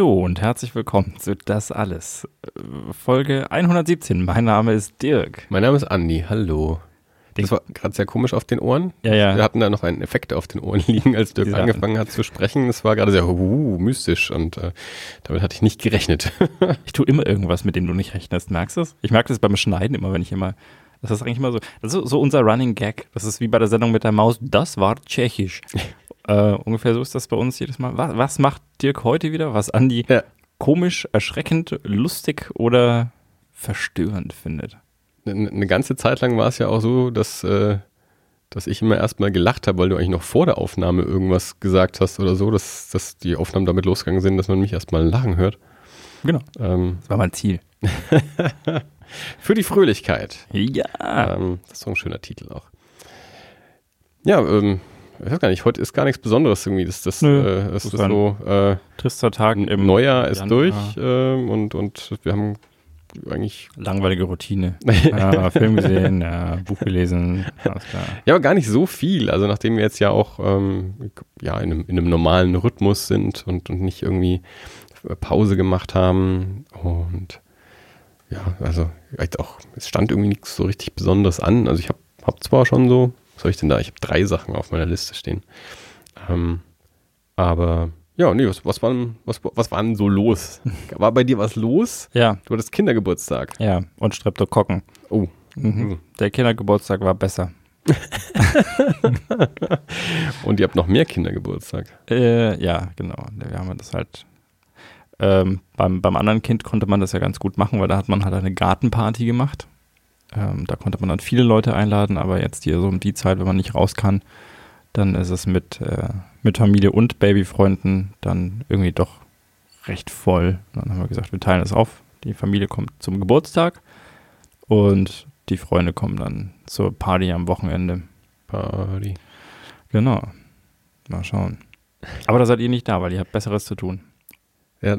Hallo und herzlich willkommen zu Das Alles. Äh, Folge 117. Mein Name ist Dirk. Mein Name ist Andi. Hallo. Das war gerade sehr komisch auf den Ohren. Ja, ja. Wir hatten da noch einen Effekt auf den Ohren liegen, als Dirk Diese angefangen hat zu sprechen. Das war gerade sehr uh, mystisch und äh, damit hatte ich nicht gerechnet. Ich tue immer irgendwas, mit dem du nicht rechnest. Merkst du es? Ich merke das beim Schneiden immer, wenn ich immer. Das ist eigentlich immer so. Das ist so unser Running Gag. Das ist wie bei der Sendung mit der Maus. Das war tschechisch. äh, ungefähr so ist das bei uns jedes Mal. Was, was macht Dirk heute wieder? Was Andi Ja. komisch, erschreckend, lustig oder verstörend findet? Eine eine ganze Zeit lang war es ja auch so, dass, äh, dass ich immer erstmal gelacht habe, weil du eigentlich noch vor der Aufnahme irgendwas gesagt hast oder so, dass, dass die Aufnahmen damit losgegangen sind, dass man mich erstmal lachen hört. Genau. Ähm, Das war mein Ziel. für die Fröhlichkeit. Ja. Ähm, das ist so ein schöner Titel auch. Ja, ähm, ich weiß gar nicht, heute ist gar nichts Besonderes irgendwie. Das, das, Nö, äh, das ist so, äh, Trister Tag im Neujahr ist Januar. durch ähm, und, und wir haben eigentlich, Langweilige Routine. Ja, Film gesehen, ja, Buch gelesen, alles klar. ja, aber gar nicht so viel. Also nachdem wir jetzt ja auch ähm, ja, in, einem, in einem normalen Rhythmus sind und, und nicht irgendwie Pause gemacht haben und ja, also vielleicht auch, es stand irgendwie nichts so richtig Besonderes an. Also ich habe hab zwar schon so, was soll ich denn da? Ich habe drei Sachen auf meiner Liste stehen. Ähm, aber ja, nee, was, was, war, denn- was, was war denn so los? War bei dir was los? Ja, Du hattest Kindergeburtstag. ja, und Streptokokken. Oh, Mhm. Der Kindergeburtstag war besser. und ihr habt noch mehr Kindergeburtstag. Äh, ja, genau. Wir haben das halt. Ähm, beim, beim anderen Kind konnte man das ja ganz gut machen, weil da hat man halt eine Gartenparty gemacht. Ähm, da konnte man dann viele Leute einladen, aber jetzt hier so um die Zeit, wenn man nicht raus kann, dann ist es mit, äh, mit Familie und Babyfreunden dann irgendwie doch recht voll. Dann haben wir gesagt, wir teilen es auf. Die Familie kommt zum Geburtstag und die Freunde kommen dann zur Party am Wochenende. Party. Genau. Mal schauen. Aber da seid ihr nicht da, weil ihr habt Besseres zu tun. Ja,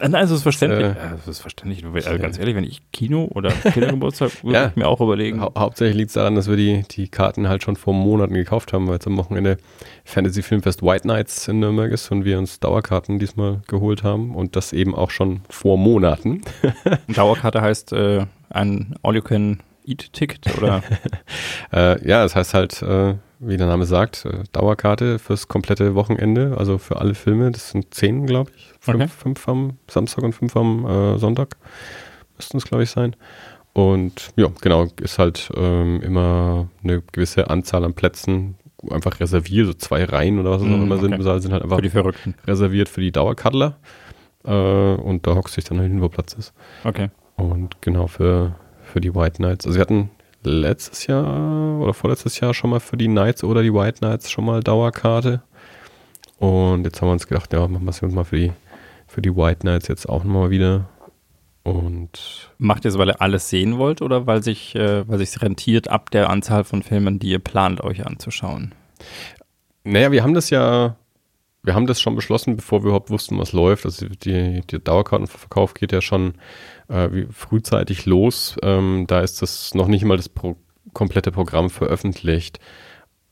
Äh, Nein, es ist verständlich. Äh, Ja, es ist verständlich. Also ganz ehrlich, wenn ich Kino oder Kindergeburtstag würde Ja. ich mir auch überlegen. hau hauptsächlich liegt es daran, dass wir die, die Karten halt schon vor Monaten gekauft haben, weil jetzt am Wochenende Fantasy Filmfest White Nights in Nürnberg ist und wir uns Dauerkarten diesmal geholt haben und das eben auch schon vor Monaten. Dauerkarte heißt äh, ein All-You-Can-Eat-Ticket oder Äh, ja, das heißt halt, äh, wie der Name sagt, äh, Dauerkarte fürs komplette Wochenende, also für alle Filme. Das sind zehn, glaube ich. Fünf, Okay. fünf am Samstag und fünf am äh, Sonntag müssten es, glaube ich, sein. Und ja, genau, ist halt ähm, immer eine gewisse Anzahl an Plätzen einfach reserviert, so zwei Reihen oder was es auch Mm, immer sind, okay. im Saal sind halt einfach für die Verrückten. reserviert für die Dauerkaddler. Äh, und da hockst du dich dann halt hin, wo Platz ist. Okay. Und genau für, für die White Knights. Also wir hatten letztes Jahr oder vorletztes Jahr schon mal für die Knights oder die White Knights schon mal Dauerkarte. Und jetzt haben wir uns gedacht, ja, machen wir es uns mal für die, für die White Knights jetzt auch nochmal wieder. Und Macht ihr es, weil ihr alles sehen wollt oder weil sich äh, weil rentiert ab der Anzahl von Filmen, die ihr plant, euch anzuschauen? naja, wir haben das ja, wir haben das schon beschlossen, bevor wir überhaupt wussten, was läuft. Also die, die Dauerkartenverkauf geht ja schon äh, frühzeitig los. Ähm, da ist das noch nicht mal das Pro komplette Programm veröffentlicht.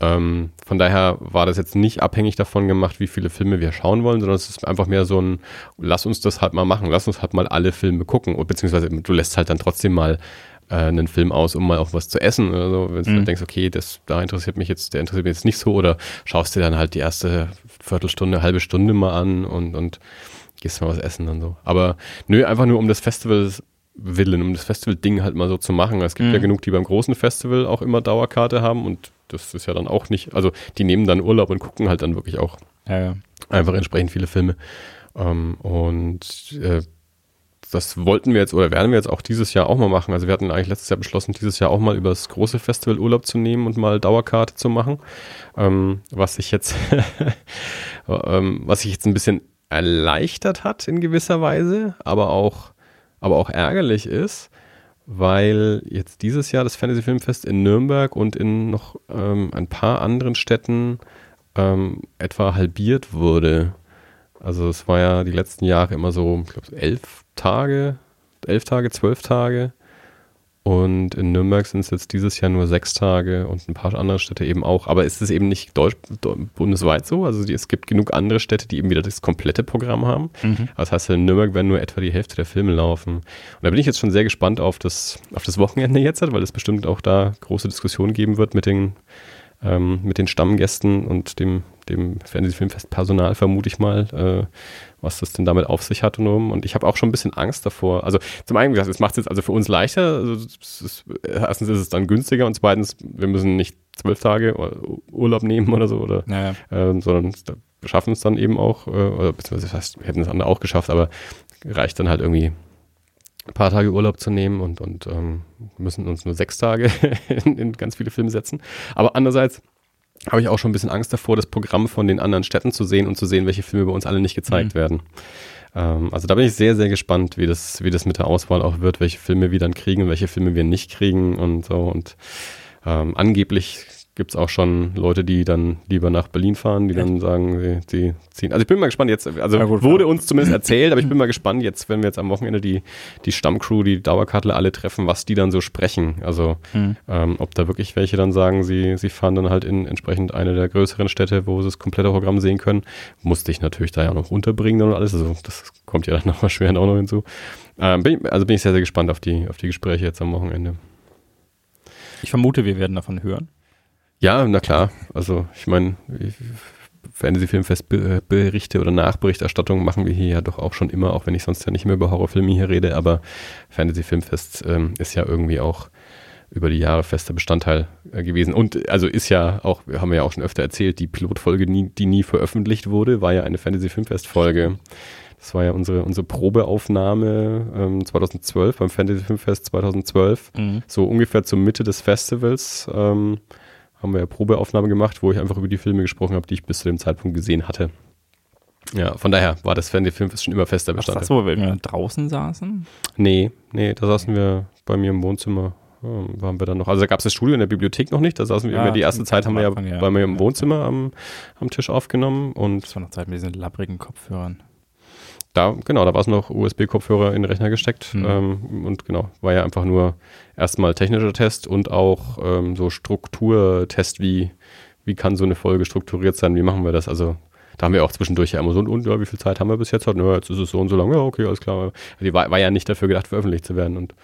Ähm, von daher war das jetzt nicht abhängig davon gemacht, wie viele Filme wir schauen wollen, sondern es ist einfach mehr so ein, lass uns das halt mal machen, lass uns halt mal alle Filme gucken. Beziehungsweise du lässt halt dann trotzdem mal äh, einen Film aus, um mal auch was zu essen oder so. Wenn du Mhm. dann denkst, okay, das, da interessiert mich jetzt, der interessiert mich jetzt nicht so, oder schaust dir dann halt die erste Viertelstunde, halbe Stunde mal an und, und gehst mal was essen dann so. Aber nö, einfach nur um das Festival willen, um das Festival-Ding halt mal so zu machen. Es gibt Mhm. ja genug, die beim großen Festival auch immer Dauerkarte haben und das ist ja dann auch nicht, also die nehmen dann Urlaub und gucken halt dann wirklich auch Ja, ja. einfach entsprechend viele Filme. Ähm, und äh, das wollten wir jetzt oder werden wir jetzt auch dieses Jahr auch mal machen. Also wir hatten eigentlich letztes Jahr beschlossen, dieses Jahr auch mal über das große Festival Urlaub zu nehmen und mal Dauerkarte zu machen. Ähm, was sich jetzt, ähm, was sich jetzt ein bisschen erleichtert hat in gewisser Weise, aber auch, aber auch ärgerlich ist, weil jetzt dieses Jahr das Fantasy Filmfest in Nürnberg und in noch ähm, ein paar anderen Städten ähm, etwa halbiert wurde. Also es war ja die letzten Jahre immer so, ich glaube, elf Tage, elf Tage, zwölf Tage. Und in Nürnberg sind es jetzt dieses Jahr nur sechs Tage und ein paar andere Städte eben auch. Aber ist es eben nicht deutsch, bundesweit so? Also die, es gibt genug andere Städte, die eben wieder das komplette Programm haben. Mhm. Das heißt, in Nürnberg werden nur etwa die Hälfte der Filme laufen. Und da bin ich jetzt schon sehr gespannt auf das, auf das Wochenende jetzt, weil es bestimmt auch da große Diskussionen geben wird mit den, ähm, mit den Stammgästen und dem, dem Fernsehfilmfestpersonal, vermute ich mal. Äh, was das denn damit auf sich hat und um. Und ich habe auch schon ein bisschen Angst davor. Also zum einen, es macht es jetzt also für uns leichter. Also ist, erstens ist es dann günstiger und zweitens, wir müssen nicht zwölf Tage Urlaub nehmen oder so, oder, naja. äh, sondern schaffen es dann eben auch, äh, oder beziehungsweise das heißt, wir hätten es andere auch geschafft, aber reicht dann halt irgendwie ein paar Tage Urlaub zu nehmen und, und ähm, müssen uns nur sechs Tage in, in ganz viele Filme setzen. Aber andererseits habe ich auch schon ein bisschen Angst davor, das Programm von den anderen Städten zu sehen und zu sehen, welche Filme bei uns alle nicht gezeigt mhm. werden. Ähm, also da bin ich sehr, sehr gespannt, wie das, wie das mit der Auswahl auch wird, welche Filme wir dann kriegen und welche Filme wir nicht kriegen und so. Und ähm, angeblich gibt es auch schon Leute, die dann lieber nach Berlin fahren, die Echt? dann sagen, sie, sie, ziehen. Also ich bin mal gespannt jetzt, also gut, wurde uns zumindest erzählt, aber ich bin mal gespannt jetzt, wenn wir jetzt am Wochenende die, die Stammcrew, die Dauerkartler alle treffen, was die dann so sprechen. Also mhm. ähm, ob da wirklich welche dann sagen, sie, sie fahren dann halt in entsprechend eine der größeren Städte, wo sie das komplette Programm sehen können. Musste ich natürlich da ja noch unterbringen und alles. Also das kommt ja dann nochmal schwer auch noch hinzu. Ähm, bin ich, also bin ich sehr, sehr gespannt auf die, auf die Gespräche jetzt am Wochenende. Ich vermute, wir werden davon hören. Ja, na klar. Also ich meine, Fantasy-Filmfest-Berichte oder Nachberichterstattung machen wir hier ja doch auch schon immer, auch wenn ich sonst ja nicht mehr über Horrorfilme hier rede, aber Fantasy-Filmfest ähm, ist ja irgendwie auch über die Jahre fester Bestandteil äh, gewesen. Und also ist ja auch, haben wir ja auch schon öfter erzählt, die Pilotfolge, nie, die nie veröffentlicht wurde, war ja eine Fantasy-Filmfest-Folge. Das war ja unsere, unsere Probeaufnahme ähm, 2012 beim Fantasy Filmfest 2012, mhm. so ungefähr zur Mitte des Festivals. Ähm, haben wir ja Probeaufnahme gemacht, wo ich einfach über die Filme gesprochen habe, die ich bis zu dem Zeitpunkt gesehen hatte. Ja, von daher war das Fernsehfilm schon immer fester Bestandteil. Ach, das, wo wir draußen saßen? Nee, nee, da saßen wir bei mir im Wohnzimmer. Ähm, waren wir dann noch. Also da gab es das Studio in der Bibliothek noch nicht. Da saßen wir ja, immer die erste Zeit haben wir ja, Anfang, ja bei mir im Wohnzimmer am, am Tisch aufgenommen. Und das war noch Zeit mit diesen labbrigen Kopfhörern da, genau, da war es noch USB-Kopfhörer in den Rechner gesteckt. Mhm. Ähm, und genau, war ja einfach nur erstmal technischer Test und auch ähm, so Strukturtest, wie, wie kann so eine Folge strukturiert sein, wie machen wir das? Also da haben wir auch zwischendurch ja immer so, und ja, wie viel Zeit haben wir bis jetzt? Ja, jetzt ist es so und so lang, ja, okay, alles klar. Die war, war ja nicht dafür gedacht, veröffentlicht zu werden. Und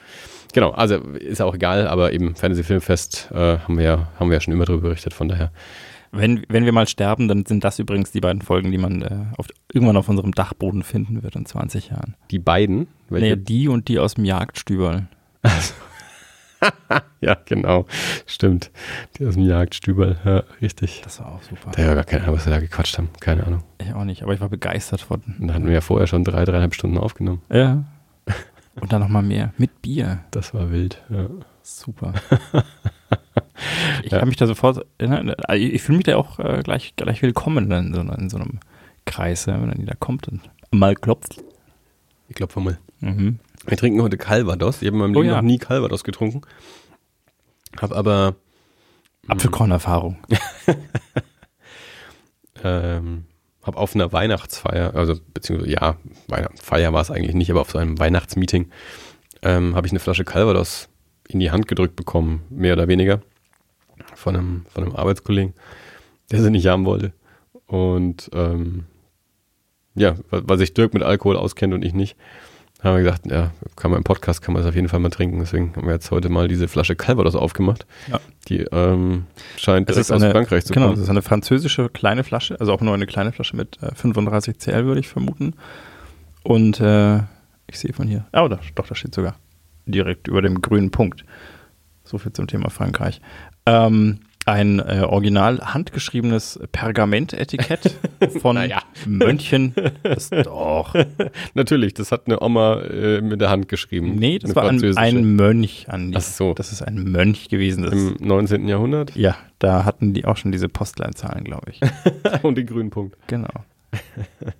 genau, also ist auch egal, aber eben Fantasy Filmfest äh, haben wir haben wir ja schon immer darüber berichtet, von daher wenn, wenn wir mal sterben, dann sind das übrigens die beiden Folgen, die man äh, auf, irgendwann auf unserem Dachboden finden wird in 20 Jahren. Die beiden? Welche? Nee, die und die aus dem Jagdstüberl. ja, genau. Stimmt. Die aus dem Jagdstüberl. Ja, richtig. Das war auch super. Da ja gar keine Ahnung, was wir da gequatscht haben. Keine Ahnung. Ich auch nicht, aber ich war begeistert von. Und da hatten wir ja vorher schon drei, dreieinhalb Stunden aufgenommen. Ja. Und dann nochmal mehr. Mit Bier. Das war wild, ja. Super. ich ja. kann mich da sofort, ne, ich fühle mich da auch äh, gleich, gleich willkommen in so, in so einem Kreis, wenn dann jeder kommt und mal klopft. Ich klopfe mal. Mhm. Wir trinken heute Calvados. Ich habe in meinem oh, Leben ja. noch nie Calvados getrunken. Habe aber hm. Apfelkornerfahrung. ähm, habe auf einer Weihnachtsfeier, also beziehungsweise ja, Feier war es eigentlich nicht, aber auf so einem Weihnachtsmeeting ähm, habe ich eine Flasche Calvados in die Hand gedrückt bekommen, mehr oder weniger, von einem, von einem Arbeitskollegen, der sie nicht haben wollte. Und ähm, ja, weil sich Dirk mit Alkohol auskennt und ich nicht, haben wir gesagt, ja, kann man im Podcast, kann man das auf jeden Fall mal trinken. Deswegen haben wir jetzt heute mal diese Flasche Calvados aufgemacht. Ja. Die ähm, scheint direkt aus Frankreich zu genau, kommen. Genau, das ist eine französische kleine Flasche, also auch nur eine kleine Flasche mit äh, 35 CL, würde ich vermuten. Und äh, ich sehe von hier, oh, da, doch, da steht sogar direkt über dem grünen Punkt. So viel zum Thema Frankreich. Ähm, ein äh, original handgeschriebenes Pergamentetikett von naja. Mönchen. Das, doch. Natürlich, das hat eine Oma äh, mit der Hand geschrieben. Nee, das war ein, ein, Mönch, Andi. Ach so. Das ist ein Mönch gewesen. Im 19. Jahrhundert? Ja, da hatten die auch schon diese Postleinzahlen, glaube ich. Und den grünen Punkt. Genau.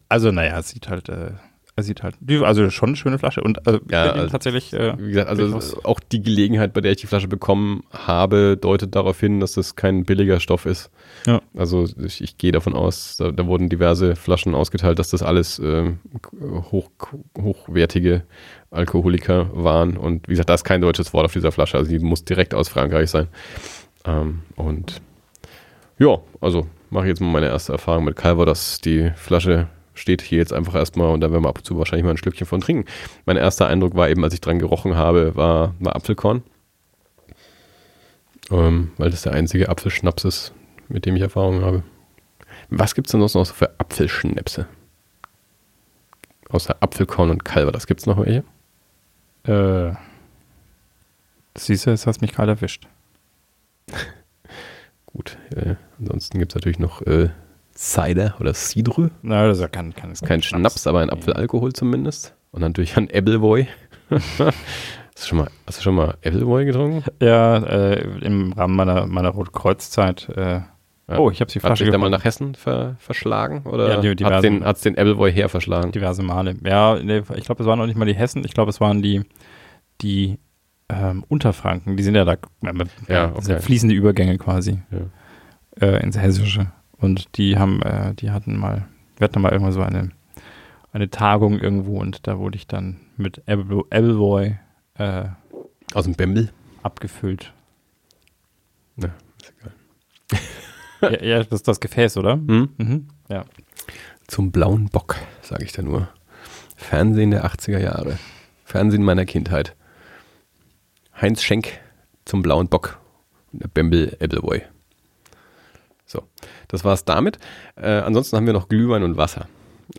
Also, naja, es sieht halt äh, Er sieht halt, die, also schon eine schöne Flasche und also, Ja, also, tatsächlich. Äh, Wie gesagt, also durchaus- auch die Gelegenheit, bei der ich die Flasche bekommen habe, deutet darauf hin, dass das kein billiger Stoff ist. Ja. Also ich, ich gehe davon aus, da, da wurden diverse Flaschen ausgeteilt, dass das alles ähm, hoch, hochwertige Alkoholiker waren. Und wie gesagt, da ist kein deutsches Wort auf dieser Flasche. Also die muss direkt aus Frankreich sein. Ähm, und ja, also mache ich jetzt mal meine erste Erfahrung mit Calvados. Die Flasche steht hier jetzt einfach erstmal und da werden wir ab und zu wahrscheinlich mal ein Schlückchen von trinken. Mein erster Eindruck war eben, als ich dran gerochen habe, war, war Apfelkorn. Ähm, weil das der einzige Apfelschnaps ist, mit dem ich Erfahrung habe. Was gibt es denn sonst noch so für Apfelschnäpse? Außer Apfelkorn und Calvados. Gibt es noch welche? äh, siehst du, jetzt hast mich kalt erwischt. Gut, äh, ansonsten gibt es natürlich noch äh, Cider oder Cidre. Na, das ist ja kein, kein, Kein Schnaps, aber ein Apfelalkohol zumindest. Und natürlich ein Appleboy. hast, du schon mal, hast du schon mal Appleboy getrunken? Ja, äh, im Rahmen meiner, meiner Rotkreuz-Zeit. Äh, Ja. Oh, ich habe die Hat Flasche dich da mal nach Hessen ver verschlagen? Oder Ja, die- hat diversen- den, hat's den Appleboy her verschlagen? diverse Male. Ja, nee, ich glaube, es waren noch nicht mal die Hessen. Ich glaube, es waren die, die ähm, Unterfranken. Die sind ja da, äh, ja okay. fließende Übergänge quasi Ja. äh, ins Hessische. Und die haben, äh, die hatten mal, wir hatten mal irgendwann so eine, eine Tagung irgendwo und da wurde ich dann mit Apple- Appleboy äh, Aus dem Bembel? abgefüllt. Ja, ist egal. ja, ja, das ist das Gefäß, oder? Hm? Mhm. Ja. Zum blauen Bock, sage ich da nur. Fernsehen der 80er Jahre. Fernsehen meiner Kindheit. Heinz Schenk zum blauen Bock und der Bembel Appleboy. So, das war's damit. Äh, ansonsten haben wir noch Glühwein und Wasser.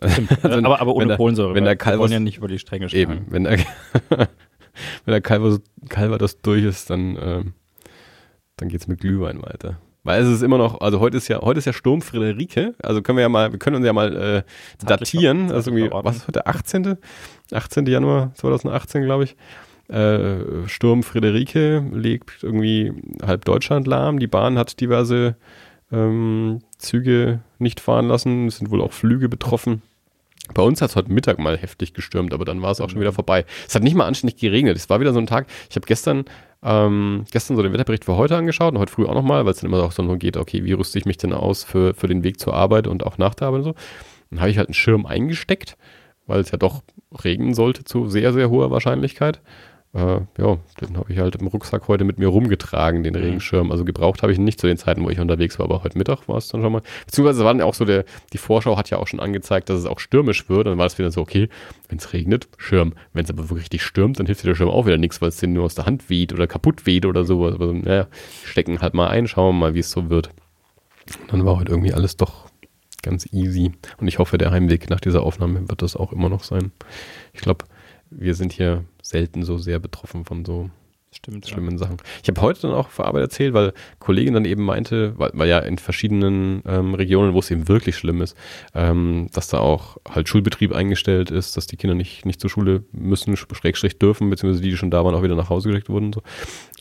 Also, aber, aber ohne Kohlensäure. wenn der wir wollen Calvus- ja nicht über die Stränge Eben, schlagen. wenn der, wenn der Calvados, Calvados durch ist, dann, ähm, dann geht's mit Glühwein weiter. Weil es ist immer noch, also heute ist ja, heute ist ja Sturm Friederike, also können wir ja mal, wir können uns ja mal äh, datieren, also irgendwie, was ist heute, 18. 18. Januar 2018, glaube ich. Äh, Sturm Friederike legt irgendwie halb Deutschland lahm. Die Bahn hat diverse ähm, Züge nicht fahren lassen. Es sind wohl auch Flüge betroffen. Bei uns hat es heute Mittag mal heftig gestürmt, aber dann war es auch schon wieder vorbei. Es hat nicht mal anständig geregnet. Es war wieder so ein Tag. Ich habe gestern, ähm, gestern so den Wetterbericht für heute angeschaut und heute früh auch nochmal, weil es dann immer auch so geht, okay, wie rüste ich mich denn aus für, für den Weg zur Arbeit und auch nach der Arbeit und so. Dann habe ich halt einen Schirm eingesteckt, weil es ja doch regnen sollte zu sehr, sehr hoher Wahrscheinlichkeit. Äh, ja, den habe ich halt im Rucksack heute mit mir rumgetragen, den Mhm. Regenschirm. Also gebraucht habe ich ihn nicht zu den Zeiten, wo ich unterwegs war, aber heute Mittag war es dann schon mal. Beziehungsweise war dann auch so der, die Vorschau hat ja auch schon angezeigt, dass es auch stürmisch wird. Dann war es wieder so, okay, wenn es regnet, Schirm. Wenn es aber wirklich richtig stürmt, dann hilft dir der Schirm auch wieder nichts, weil es dir nur aus der Hand weht oder kaputt weht oder sowas. Aber naja, stecken halt mal ein, schauen wir mal, wie es so wird. Und dann war heute irgendwie alles doch ganz easy. Und ich hoffe, der Heimweg nach dieser Aufnahme wird das auch immer noch sein. Ich glaube, wir sind hier selten so sehr betroffen von so Stimmt. Ja. schlimmen Sachen. Ich habe heute dann auch auf Arbeit erzählt, weil Kollegin dann eben meinte, weil, weil ja in verschiedenen ähm, Regionen, wo es eben wirklich schlimm ist, ähm, dass da auch halt Schulbetrieb eingestellt ist, dass die Kinder nicht, nicht zur Schule müssen, Schrägstrich dürfen, beziehungsweise die, die schon da waren, auch wieder nach Hause geschickt wurden und so.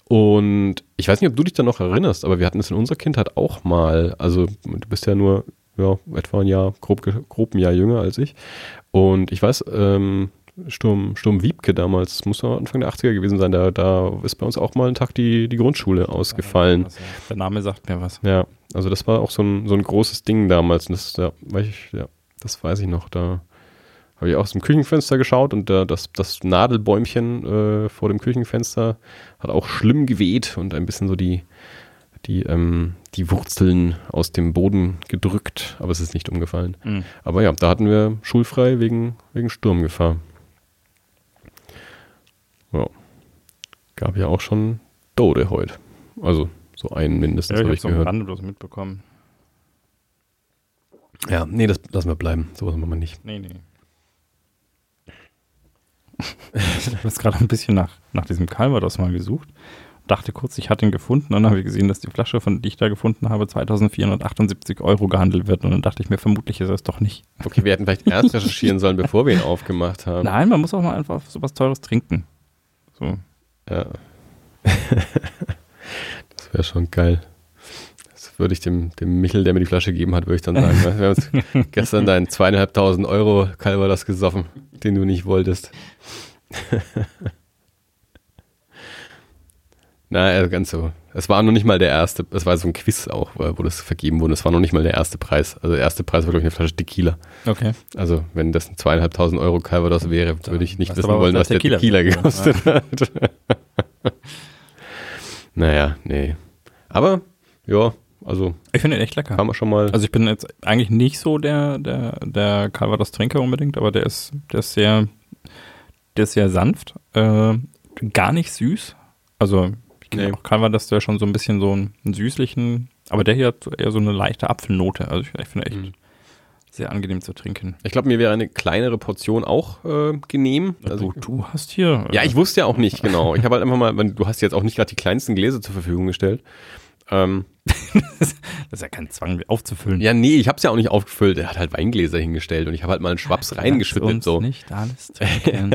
Und ich weiß nicht, ob du dich da noch erinnerst, aber wir hatten es in unserer Kindheit auch mal. Also du bist ja nur ja, etwa ein Jahr, grob, grob ein Jahr jünger als ich. Und ich weiß, ähm, Sturm, Sturm Wiebke damals, muss noch Anfang der 80er gewesen sein, da, da ist bei uns auch mal ein Tag die, die Grundschule ausgefallen. Also, der Name sagt mir was. Ja, also das war auch so ein, so ein großes Ding damals. Und das, ja, weiß ich, ja, das weiß ich noch. Da habe ich auch aus dem Küchenfenster geschaut und da, das, das Nadelbäumchen äh, vor dem Küchenfenster hat auch schlimm geweht und ein bisschen so die, die, ähm, die Wurzeln aus dem Boden gedrückt, aber es ist nicht umgefallen. Mhm. Aber ja, da hatten wir schulfrei wegen, wegen Sturmgefahr. Ja. Gab ja auch schon Tode heute. Also so einen mindestens, Ja, ich habe ich so am gehört. Bloß mitbekommen. Ja, nee, das lassen wir bleiben. Sowas machen wir nicht. Nee, nee. ich habe jetzt gerade ein bisschen nach, nach diesem Calvados mal gesucht. Dachte kurz, ich hatte ihn gefunden. Und dann habe ich gesehen, dass die Flasche, von die ich da gefunden habe, 2478 Euro gehandelt wird. Und dann dachte ich mir, vermutlich ist er es doch nicht. Okay, wir hätten vielleicht erst recherchieren sollen, bevor wir ihn aufgemacht haben. Nein, man muss auch mal einfach so was Teures trinken. So. Ja. das wäre schon geil. Das würde ich dem, dem Michel, der mir die Flasche gegeben hat, würde ich dann sagen, ne? wir haben uns gestern deinen zweieinhalbtausend Euro Calvados gesoffen, den du nicht wolltest. Na, also ganz so. Es war noch nicht mal der erste, es war so ein Quiz auch, wo das vergeben wurde. Es war noch nicht mal der erste Preis. Also der erste Preis war, glaube ich, eine Flasche Tequila. Okay. Also wenn das ein zweieinhalbtausend Euro Calvados wäre, würde ich nicht wissen wollen, was der Tequila, Tequila gekostet hat. naja, nee. Aber, ja, also Ich finde ihn echt lecker. haben wir schon mal. Also ich bin jetzt eigentlich nicht so der, der, der Calvados-Trinker unbedingt, aber der ist, der ist sehr, der ist sehr sanft, äh, gar nicht süß. Also Nee. auch Calvados, der schon so ein bisschen so einen, einen süßlichen, aber der hier hat eher so eine leichte Apfelnote. Also ich, ich finde echt Mhm. sehr angenehm zu trinken. ich glaube, mir wäre eine kleinere Portion auch äh, genehm. Also, du, du hast hier. ja, ich wusste ja auch nicht, genau. Ich habe halt einfach mal, du hast jetzt auch nicht gerade die kleinsten Gläser zur Verfügung gestellt. Ähm, das ist ja kein Zwang aufzufüllen. ja, nee, ich habe es ja auch nicht aufgefüllt. Er hat halt Weingläser hingestellt und ich habe halt mal einen Schwaps reingeschüttet. uns So. nicht alles.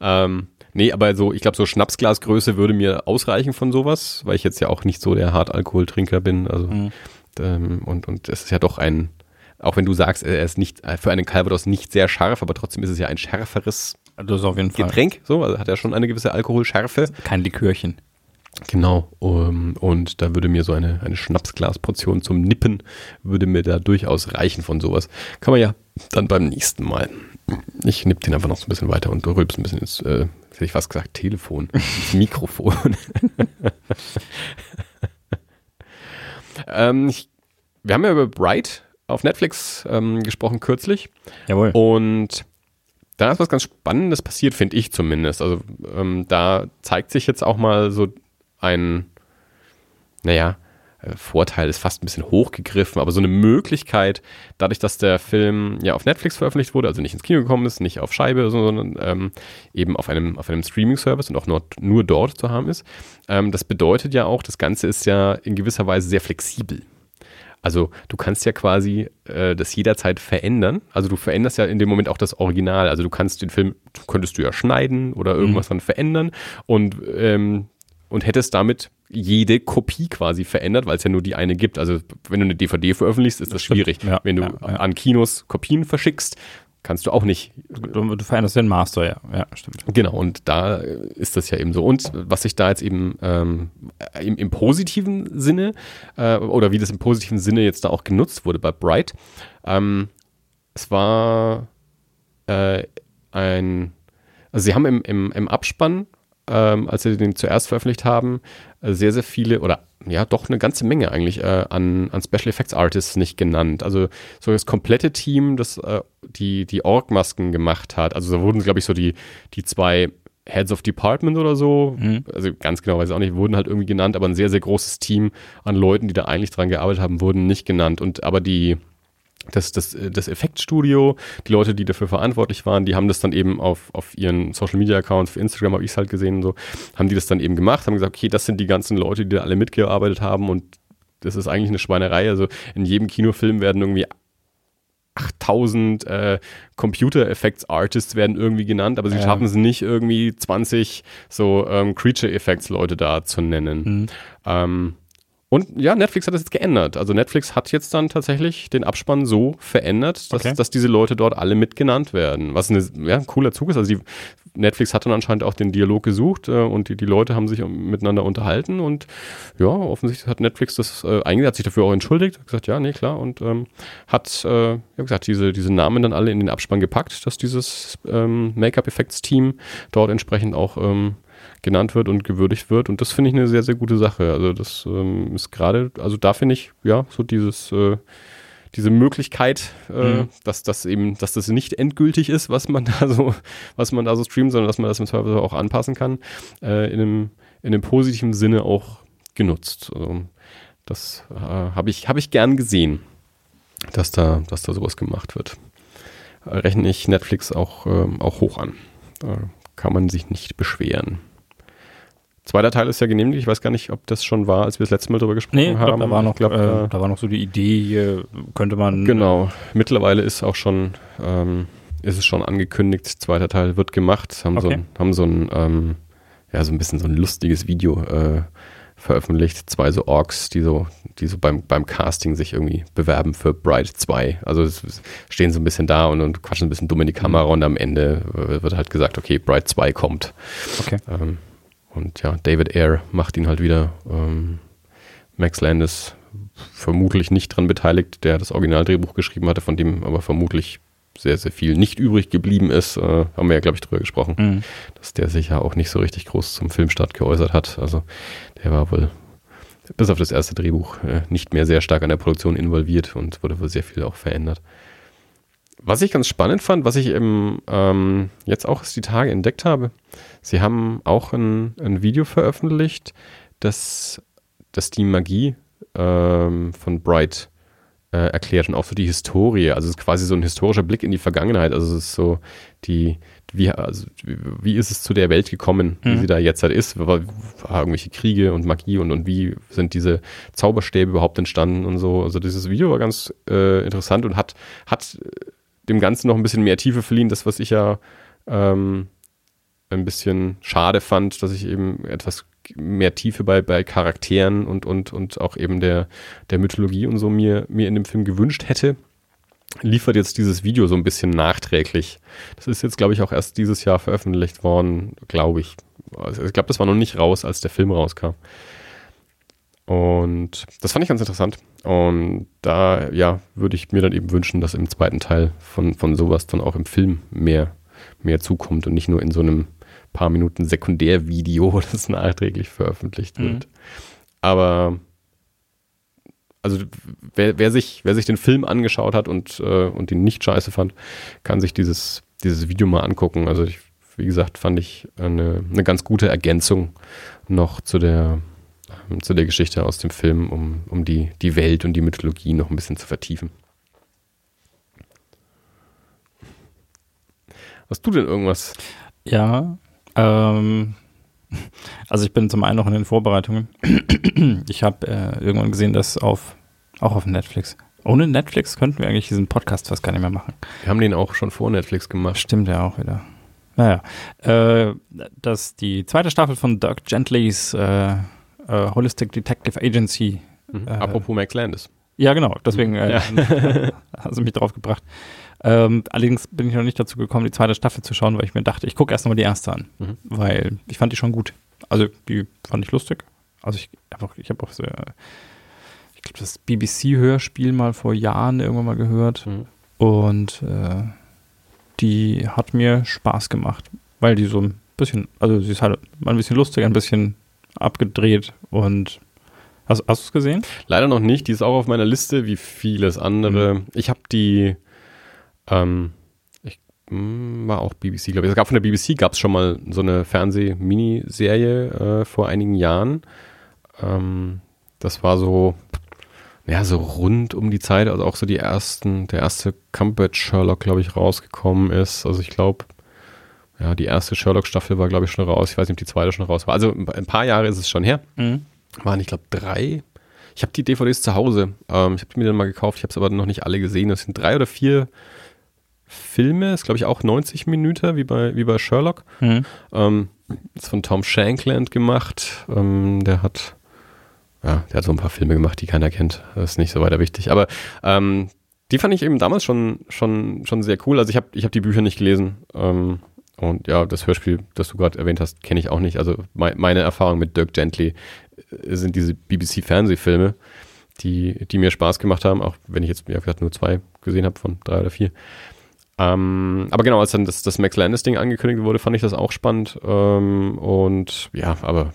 Ähm, nee, aber so, ich glaube, so Schnapsglasgröße würde mir ausreichen von sowas, weil ich jetzt ja auch nicht so der Hartalkoholtrinker bin. Also, Mhm. ähm, und, und es ist ja doch ein, auch wenn du sagst, er ist nicht für einen Calvados nicht sehr scharf, aber trotzdem ist es ja ein schärferes das ist auf jeden Fall Getränk, so, also hat er schon eine gewisse Alkoholschärfe. kein Likörchen. Genau, um, und da würde mir so eine, eine Schnapsglasportion zum Nippen, würde mir da durchaus reichen von sowas. Kann man ja dann beim nächsten Mal. Ich nipp den einfach noch so ein bisschen weiter und rülps ein bisschen ins, äh, hätte ich fast gesagt, Telefon, ins Mikrofon. ähm, ich, wir haben ja über Bright auf Netflix ähm, gesprochen kürzlich. Jawohl. Und da ist was ganz Spannendes passiert, finde ich zumindest. Also ähm, da zeigt sich jetzt auch mal so ein, naja, äh, Vorteil ist fast ein bisschen hochgegriffen, aber so eine Möglichkeit, dadurch, dass der Film ja auf Netflix veröffentlicht wurde, also nicht ins Kino gekommen ist, nicht auf Scheibe, sondern ähm, eben auf einem, auf einem Streaming-Service und auch nur, nur dort zu haben ist. Ähm, das bedeutet ja auch, das Ganze ist ja in gewisser Weise sehr flexibel. Also du kannst ja quasi äh, das jederzeit verändern. Also du veränderst ja in dem Moment auch das Original. Also du kannst den Film, könntest du ja schneiden oder irgendwas dran verändern und, ähm, und hättest damit jede Kopie quasi verändert, weil es ja nur die eine gibt. Also wenn du eine DVD veröffentlichst, ist das, stimmt. schwierig. Ja, wenn du ja, ja. an Kinos Kopien verschickst, kannst du auch nicht Du, du veränderst den Master, ja. Ja, stimmt. Genau, und da ist das ja eben so. Und was sich da jetzt eben ähm, im, im positiven Sinne, äh, oder wie das im positiven Sinne jetzt da auch genutzt wurde bei Bright, ähm, es war äh, ein, also sie haben im, im, im Abspann, ähm, als sie den zuerst veröffentlicht haben, äh, sehr, sehr viele oder ja, doch eine ganze Menge eigentlich äh, an, an Special Effects Artists nicht genannt. Also so das komplette Team, das äh, die, die Org-Masken gemacht hat. Also da wurden, glaube ich, so die, die zwei Heads of Department oder so, Mhm. also ganz genau weiß ich auch nicht, wurden halt irgendwie genannt, aber ein sehr, sehr großes Team an Leuten, die da eigentlich dran gearbeitet haben, wurden nicht genannt. Und aber die, das, das, das Effektstudio, die Leute, die dafür verantwortlich waren, die haben das dann eben auf, auf ihren Social Media Accounts, für Instagram habe ich es halt gesehen und so, haben die das dann eben gemacht, haben gesagt, okay, das sind die ganzen Leute, die da alle mitgearbeitet haben und das ist eigentlich eine Schweinerei. Also in jedem Kinofilm werden irgendwie 8000 äh, Computer-Effects-Artists werden irgendwie genannt, aber sie Ja. schaffen es nicht irgendwie 20 so ähm, Creature-Effects-Leute da zu nennen. Mhm. Ähm, und ja, Netflix hat das jetzt geändert. Also Netflix hat jetzt dann tatsächlich den Abspann so verändert, dass, Okay. dass diese Leute dort alle mit genannt werden. Was eine, ja, ein cooler Zug ist. Also die, Netflix hat dann anscheinend auch den Dialog gesucht äh, und die, die Leute haben sich miteinander unterhalten und ja, offensichtlich hat Netflix das äh, eigentlich hat sich dafür auch entschuldigt, hat gesagt, ja, nee, klar, und ähm, hat, äh, ja gesagt, diese, diese Namen dann alle in den Abspann gepackt, dass dieses ähm, Make-up-Effects-Team dort entsprechend auch ähm, genannt wird und gewürdigt wird. Und das finde ich eine sehr, sehr gute Sache. Also das ähm, ist gerade, also da finde ich, ja, so dieses, äh, diese Möglichkeit, äh, Mhm. dass das eben, dass das nicht endgültig ist, was man da so, was man da so streamt, sondern dass man das im Zweifel auch anpassen kann, äh, in, einem, in einem positiven Sinne auch genutzt. Also das äh, habe ich, habe ich gern gesehen, dass da, dass da sowas gemacht wird. Rechne ich Netflix auch, ähm, auch hoch an. Da kann man sich nicht beschweren. Zweiter Teil ist ja genehmigt. Ich weiß gar nicht, ob das schon war, als wir das letzte Mal darüber gesprochen Nee, haben. glaube, da war noch, Ich glaub, äh, äh, da war noch so die Idee, könnte man. Genau. Mittlerweile ist auch schon, ähm, ist es schon angekündigt, zweiter Teil wird gemacht. Haben so Okay. ein, haben so ein, ähm, ja, so ein bisschen so ein lustiges Video äh, veröffentlicht. Zwei so Orks, die so, die so beim, beim Casting sich irgendwie bewerben für Bride 2. Also stehen so ein bisschen da und, und quatschen ein bisschen dumm in die Kamera und am Ende wird halt gesagt, okay, Bride 2 kommt. Okay. Ähm, und ja, David Ayer macht ihn halt wieder. Ähm, Max Landis vermutlich nicht dran beteiligt, der das Originaldrehbuch geschrieben hatte, von dem aber vermutlich sehr, sehr viel nicht übrig geblieben ist. Äh, haben wir ja, glaube ich, drüber gesprochen, Mhm. dass der sich ja auch nicht so richtig groß zum Filmstart geäußert hat. Also der war wohl bis auf das erste Drehbuch äh, nicht mehr sehr stark an der Produktion involviert und wurde wohl sehr viel auch verändert. Was ich ganz spannend fand, was ich eben ähm, jetzt auch die Tage entdeckt habe, sie haben auch ein, ein Video veröffentlicht, das, das die Magie ähm, von Bright äh, erklärt und auch so die Historie. Also es ist quasi so ein historischer Blick in die Vergangenheit. Also es ist so die, wie, also, wie ist es zu der Welt gekommen, wie Mhm. sie da jetzt halt ist? War, war irgendwelche Kriege und Magie und, und wie sind diese Zauberstäbe überhaupt entstanden und so. Also dieses Video war ganz äh, interessant und hat, hat dem Ganzen noch ein bisschen mehr Tiefe verliehen, das, was ich ja ähm, ein bisschen schade fand, dass ich eben etwas mehr Tiefe bei, bei Charakteren und, und, und auch eben der, der Mythologie und so mir, mir in dem Film gewünscht hätte, liefert jetzt dieses Video so ein bisschen nachträglich. Das ist jetzt, glaube ich, auch erst dieses Jahr veröffentlicht worden, glaube ich. Also ich glaube, das war noch nicht raus, als der Film rauskam. Und das fand ich ganz interessant. Und da, ja, würde ich mir dann eben wünschen, dass im zweiten Teil von, von sowas dann auch im Film mehr, mehr zukommt und nicht nur in so einem paar Minuten Sekundärvideo, das nachträglich veröffentlicht wird. Aber also wer, wer, sich, wer sich den Film angeschaut hat und, äh, und ihn nicht scheiße fand, kann sich dieses, dieses Video mal angucken. Also ich, wie gesagt, fand ich eine, eine ganz gute Ergänzung noch zu der, ähm, zu der Geschichte aus dem Film, um, um die, die Welt und die Mythologie noch ein bisschen zu vertiefen. Hast du denn irgendwas? Ja, ähm, also ich bin zum einen noch in den Vorbereitungen. Ich habe äh, irgendwann gesehen, dass auf, auch auf Netflix, ohne Netflix könnten wir eigentlich diesen Podcast fast gar nicht mehr machen. Wir haben den auch schon vor Netflix gemacht. Stimmt ja auch wieder. Naja, äh, dass die zweite Staffel von Dirk Gentlys äh, äh, Holistic Detective Agency, Mhm. Äh, Apropos Max Landis. ja genau, deswegen äh, Ja. hast du mich drauf gebracht. Ähm, allerdings bin ich noch nicht dazu gekommen, die zweite Staffel zu schauen, weil ich mir dachte, ich gucke erst nochmal die erste an, Mhm. weil ich fand die schon gut. Also die fand ich lustig. Also ich habe auch, ich habe auch so, ich glaube, das BBC-Hörspiel mal vor Jahren irgendwann mal gehört. Mhm. Und äh, die hat mir Spaß gemacht, weil die so ein bisschen, also sie ist halt mal ein bisschen lustig, ein bisschen abgedreht und hast, hast du es gesehen? Leider noch nicht. Die ist auch auf meiner Liste, wie vieles andere. Mhm. Ich habe die, ähm, ich mh, war auch BBC, glaube ich. Es gab von der BBC gab es schon mal so eine Fernseh-Miniserie äh, vor einigen Jahren. Ähm, das war so, ja, so rund um die Zeit, also auch so die ersten, der erste Cumberbatch Sherlock, glaube ich, rausgekommen ist. Also ich glaube, ja, die erste Sherlock-Staffel war, glaube ich, schon raus. Ich weiß nicht, ob die zweite schon raus war. Also ein paar Jahre ist es schon her waren, ich glaube, drei. Ich habe die DVDs zu Hause. Ähm, ich habe die mir dann mal gekauft. Ich habe es aber noch nicht alle gesehen. Das sind drei oder vier Filme. Das ist, glaube ich, auch 90 Minuten, wie bei, wie bei Sherlock. Mhm. Ähm, ist von Tom Shankland gemacht. Ähm, der hat, ja, der hat so ein paar Filme gemacht, die keiner kennt. Das ist nicht so weiter wichtig. Aber ähm, die fand ich eben damals schon, schon, schon sehr cool. Also ich habe ich hab die Bücher nicht gelesen. Ähm, und ja, das Hörspiel, das du gerade erwähnt hast, kenne ich auch nicht. Also mei- meine Erfahrung mit Dirk Gently äh, sind diese BBC-Fernsehfilme, die, die mir Spaß gemacht haben, auch wenn ich jetzt, wie gesagt, nur zwei gesehen habe von drei oder vier. Ähm, aber genau, als dann das, das Max Landis-Ding angekündigt wurde, fand ich das auch spannend. Ähm, und ja, aber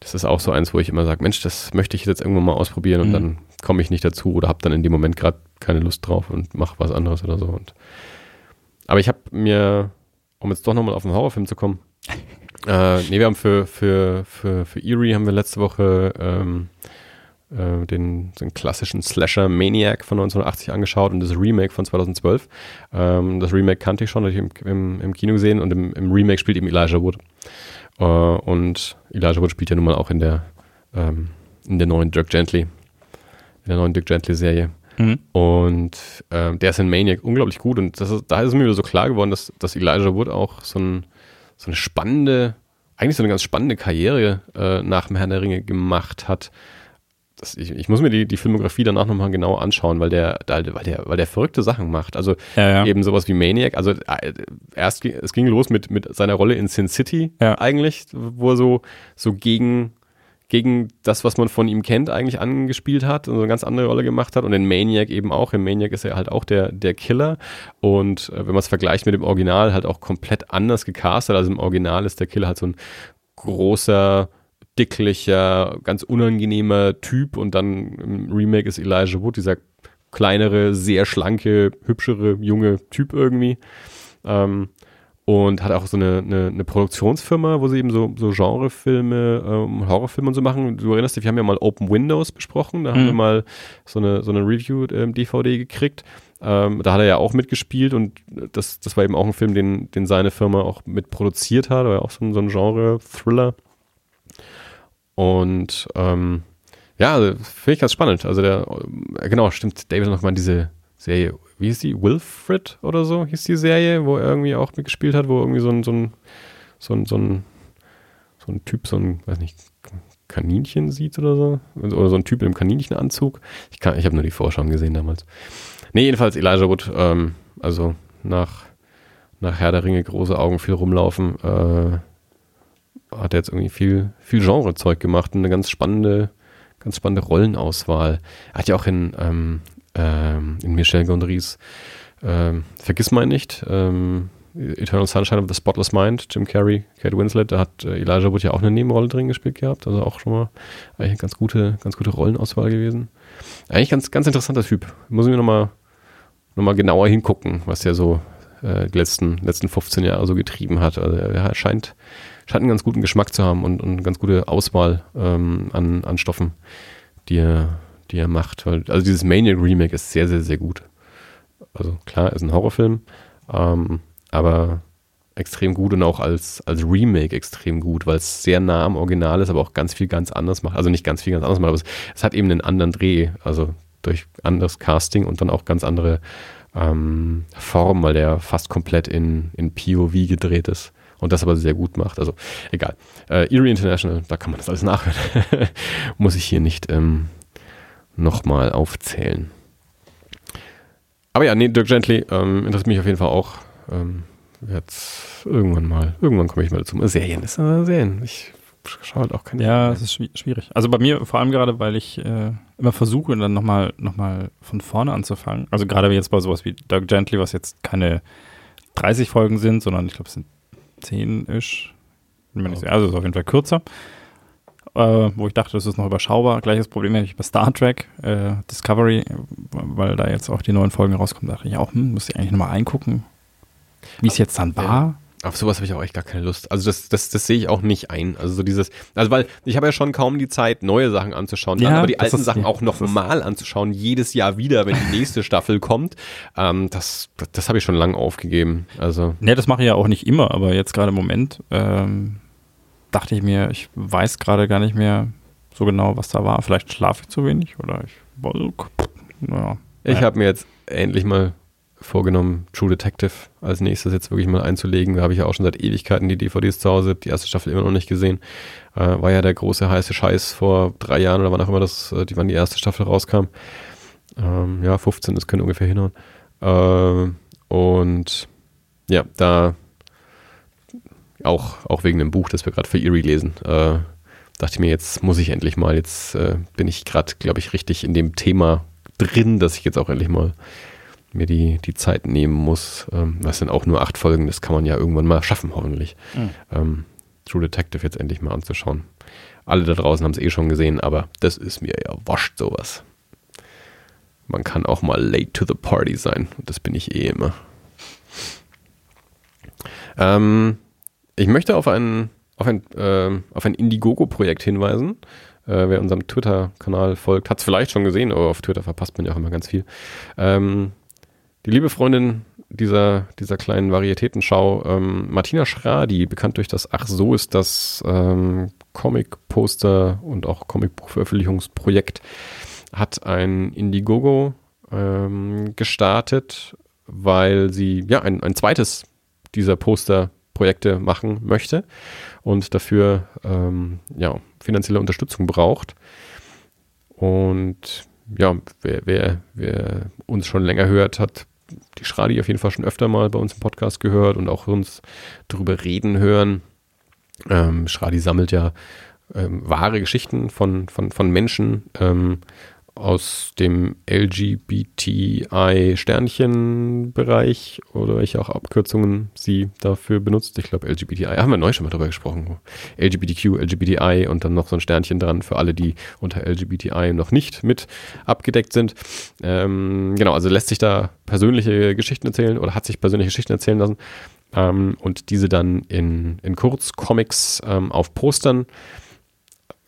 das ist auch so eins, wo ich immer sage, Mensch, das möchte ich jetzt irgendwann mal ausprobieren und Mhm. dann komme ich nicht dazu oder habe dann in dem Moment gerade keine Lust drauf und mache was anderes oder so. Und aber ich habe mir, um jetzt doch nochmal auf den Horrorfilm zu kommen, äh, nee, wir haben für, für, für, für Eerie haben wir letzte Woche ähm, äh, den, den klassischen Slasher Maniac von 1980 angeschaut und das Remake von 2012. Ähm, das Remake kannte ich schon, hatte ich im, im, im Kino gesehen und im, im Remake spielt eben Elijah Wood. Äh, und Elijah Wood spielt ja nun mal auch in der, ähm, in der neuen Dirk Gently, in der neuen Dirk Gently Serie. Mhm. Und ähm, der ist in Maniac unglaublich gut. Und das ist, da ist mir wieder so klar geworden, dass, dass Elijah Wood auch so, ein, so eine spannende eigentlich so eine ganz spannende Karriere äh, nach dem Herrn der Ringe gemacht hat. Das, ich, ich, muss mir die, die Filmografie danach nochmal genau anschauen, weil der, weil der, weil der verrückte Sachen macht. Also ja, ja. eben sowas wie Maniac. Also äh, erst es ging los mit, mit seiner Rolle in Sin City ja. eigentlich, wo er so, so gegen gegen das, was man von ihm kennt, eigentlich angespielt hat und so eine ganz andere Rolle gemacht hat. Und in Maniac eben auch. In Maniac ist er halt auch der, der Killer. Und äh, wenn man es vergleicht mit dem Original, halt auch komplett anders gecastet. Also im Original ist der Killer halt so ein großer, dicklicher, ganz unangenehmer Typ. Und dann im Remake ist Elijah Wood dieser kleinere, sehr schlanke, hübschere, junge Typ irgendwie. Ähm, und hat auch so eine, eine, eine, Produktionsfirma, wo sie eben so, so Genrefilme, ähm, Horrorfilme und so machen. Du erinnerst dich, wir haben ja mal Open Windows besprochen, da mhm. haben wir mal so eine, so eine Review-DVD ähm, gekriegt. Ähm, da hat er ja auch mitgespielt und das, das war eben auch ein Film, den, den seine Firma auch mitproduziert hat, war ja auch so ein, so ein Genre-Thriller. Und ähm, ja, also, finde ich ganz spannend. Also der, äh, genau, stimmt, David noch mal diese Serie wie hieß die? Wilfred oder so hieß die Serie, wo er irgendwie auch mitgespielt hat, wo irgendwie so ein, so ein, so ein, so ein, so ein Typ, so ein, weiß nicht, Kaninchen sieht oder so. Oder so ein Typ einem Kaninchenanzug. Ich, ich habe nur die Vorschau gesehen damals. Nee, jedenfalls Elijah Wood, ähm, also nach, nach Herr der Ringe große Augen viel rumlaufen, äh, hat er jetzt irgendwie viel, viel Genrezeug gemacht und eine ganz spannende, ganz spannende Rollenauswahl. Er hat ja auch in ähm, ähm, in Michel Gondrys ähm, Vergiss mal nicht, ähm, Eternal Sunshine of the Spotless Mind, Jim Carrey, Kate Winslet, da hat äh, Elijah Wood ja auch eine Nebenrolle drin gespielt gehabt, also auch schon mal eigentlich eine ganz gute, ganz gute Rollenauswahl gewesen. Eigentlich ganz, ganz interessanter Typ. Muss ich mir nochmal noch mal genauer hingucken, was der so äh, die letzten, letzten 15 Jahre so getrieben hat. Also er scheint, scheint einen ganz guten Geschmack zu haben und, und eine ganz gute Auswahl ähm, an, an Stoffen, die er, die er macht. Also dieses Maniac Remake ist sehr, sehr, sehr gut. Also klar, ist ein Horrorfilm, ähm, aber extrem gut und auch als, als Remake extrem gut, weil es sehr nah am Original ist, aber auch ganz viel ganz anders macht. Also nicht ganz viel ganz anders macht, aber es, es hat eben einen anderen Dreh, also durch anderes Casting und dann auch ganz andere ähm, Form, weil der fast komplett in, in POV gedreht ist und das aber sehr gut macht. Also egal. Äh, Erie International, da kann man das alles nachhören. Muss ich hier nicht ähm, nochmal aufzählen. Aber ja, nee, Dirk Gently ähm, interessiert mich auf jeden Fall auch. Ähm, jetzt irgendwann mal, irgendwann komme ich mal dazu. Serien ist äh, Serien. Ich schaue halt auch keine. Ja, es ist schwierig. Also bei mir vor allem gerade, weil ich äh, immer versuche, dann nochmal noch mal von vorne anzufangen. Also gerade jetzt bei sowas wie Dirk Gently, was jetzt keine 30 Folgen sind, sondern ich glaube, es sind 10-ish. Also es ist auf jeden Fall kürzer äh, wo ich dachte, das ist noch überschaubar. Gleiches Problem hatte ich bei Star Trek äh, Discovery, weil da jetzt auch die neuen Folgen rauskommen, dachte ich auch, hm, muss ich eigentlich nochmal eingucken, wie es jetzt dann war. Ja. Auf sowas habe ich auch echt gar keine Lust. Also das, das, das sehe ich auch nicht ein. Also so dieses, also weil ich habe ja schon kaum die Zeit, neue Sachen anzuschauen, ja, dann aber die alten ist, Sachen auch nochmal anzuschauen, jedes Jahr wieder, wenn die nächste Staffel kommt. Ähm, das das, das habe ich schon lange aufgegeben. Also. Ne, das mache ich ja auch nicht immer, aber jetzt gerade im Moment ähm, dachte ich mir, ich weiß gerade gar nicht mehr so genau, was da war. Vielleicht schlafe ich zu wenig oder ich. Naja. Ich habe mir jetzt endlich mal vorgenommen, True Detective als nächstes jetzt wirklich mal einzulegen. Da habe ich ja auch schon seit Ewigkeiten die DVDs zu Hause, die erste Staffel immer noch nicht gesehen. Äh, war ja der große heiße Scheiß vor drei Jahren oder wann auch immer das, äh, die, wann die erste Staffel rauskam. Ähm, ja, 15, das könnte ungefähr hinhauen. Äh, und ja, da auch, auch wegen dem Buch, das wir gerade für Erie lesen. Äh, dachte ich mir, jetzt muss ich endlich mal, jetzt äh, bin ich gerade, glaube ich, richtig in dem Thema drin, dass ich jetzt auch endlich mal mir die, die Zeit nehmen muss. Ähm, das sind auch nur acht Folgen, das kann man ja irgendwann mal schaffen, hoffentlich. Mhm. Ähm, True Detective jetzt endlich mal anzuschauen. Alle da draußen haben es eh schon gesehen, aber das ist mir ja wascht sowas. Man kann auch mal late to the party sein. Und das bin ich eh immer. Ähm, ich möchte auf ein, auf ein, äh, auf ein Indiegogo-Projekt hinweisen. Äh, wer unserem Twitter-Kanal folgt, hat es vielleicht schon gesehen, aber auf Twitter verpasst man ja auch immer ganz viel. Ähm, die liebe Freundin dieser, dieser kleinen Varietätenschau, ähm, Martina Schradi, bekannt durch das Ach so ist das ähm, Comic-Poster und auch Comicbuchveröffentlichungsprojekt, hat ein Indiegogo ähm, gestartet, weil sie ja ein, ein zweites dieser Poster Projekte machen möchte und dafür ähm, ja, finanzielle Unterstützung braucht. Und ja, wer, wer, wer uns schon länger hört, hat die Schradi auf jeden Fall schon öfter mal bei uns im Podcast gehört und auch uns darüber reden hören. Ähm, Schradi sammelt ja ähm, wahre Geschichten von, von, von Menschen ähm, aus dem LGBTI-Sternchen-Bereich oder welche auch Abkürzungen sie dafür benutzt. Ich glaube, LGBTI, haben wir neu schon mal drüber gesprochen. LGBTQ, LGBTI und dann noch so ein Sternchen dran für alle, die unter LGBTI noch nicht mit abgedeckt sind. Ähm, genau, also lässt sich da persönliche Geschichten erzählen oder hat sich persönliche Geschichten erzählen lassen ähm, und diese dann in, in Kurzcomics ähm, auf Postern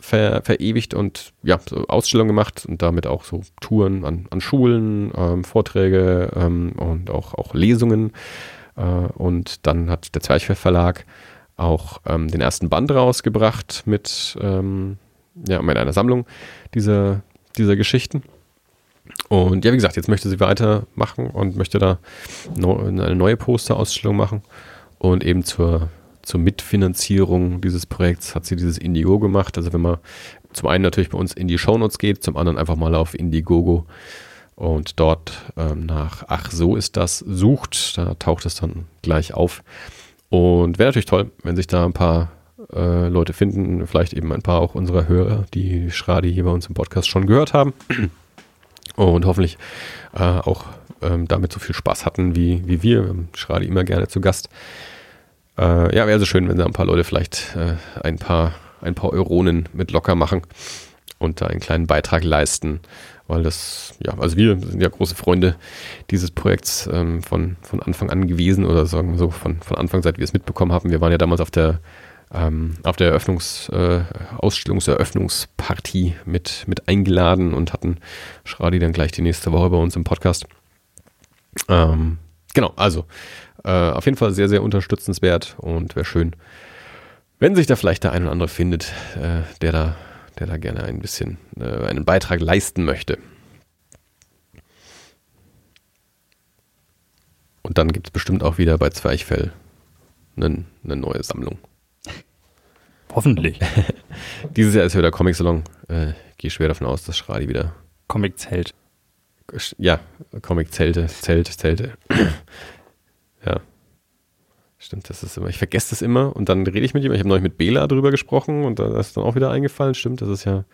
ver, verewigt und ja, so Ausstellungen gemacht und damit auch so Touren an, an Schulen, ähm, Vorträge ähm, und auch, auch Lesungen. Äh, und dann hat der Zwerchfell Verlag auch ähm, den ersten Band rausgebracht mit, ähm, ja, mit einer Sammlung dieser, dieser Geschichten. Und ja, wie gesagt, jetzt möchte sie weitermachen und möchte da no, eine neue Posterausstellung machen und eben zur zur Mitfinanzierung dieses Projekts hat sie dieses Indigo gemacht. Also wenn man zum einen natürlich bei uns in die Shownotes geht, zum anderen einfach mal auf Indiegogo und dort ähm, nach Ach so ist das sucht, da taucht es dann gleich auf. Und wäre natürlich toll, wenn sich da ein paar äh, Leute finden, vielleicht eben ein paar auch unserer Hörer, die Schradi hier bei uns im Podcast schon gehört haben und hoffentlich äh, auch ähm, damit so viel Spaß hatten wie, wie wir. Schradi immer gerne zu Gast. Äh, ja, wäre so schön, wenn da ein paar Leute vielleicht äh, ein paar ein paar Euronen mit locker machen und da einen kleinen Beitrag leisten, weil das, ja, also wir sind ja große Freunde dieses Projekts ähm, von, von Anfang an gewesen oder sagen so von, von Anfang, seit wir es mitbekommen haben. Wir waren ja damals auf der ähm, auf der Eröffnungs, äh, Ausstellungseröffnungspartie mit, mit eingeladen und hatten Schradi dann gleich die nächste Woche bei uns im Podcast. Ähm, genau, also äh, auf jeden Fall sehr, sehr unterstützenswert und wäre schön, wenn sich da vielleicht der ein oder andere findet, äh, der, da, der da gerne ein bisschen äh, einen Beitrag leisten möchte. Und dann gibt es bestimmt auch wieder bei Zwerchfell eine, eine neue Sammlung. Hoffentlich. Dieses Jahr ist ja wieder Comic-Salon. Äh, Gehe schwer davon aus, dass Schradi wieder. Comic-Zelt. Ja, Comic-Zelte, Zelt, Zelte. Stimmt, das ist immer, ich vergesse das immer und dann rede ich mit ihm. Ich habe neulich mit Bela drüber gesprochen und da ist dann auch wieder eingefallen. Stimmt, das ist ja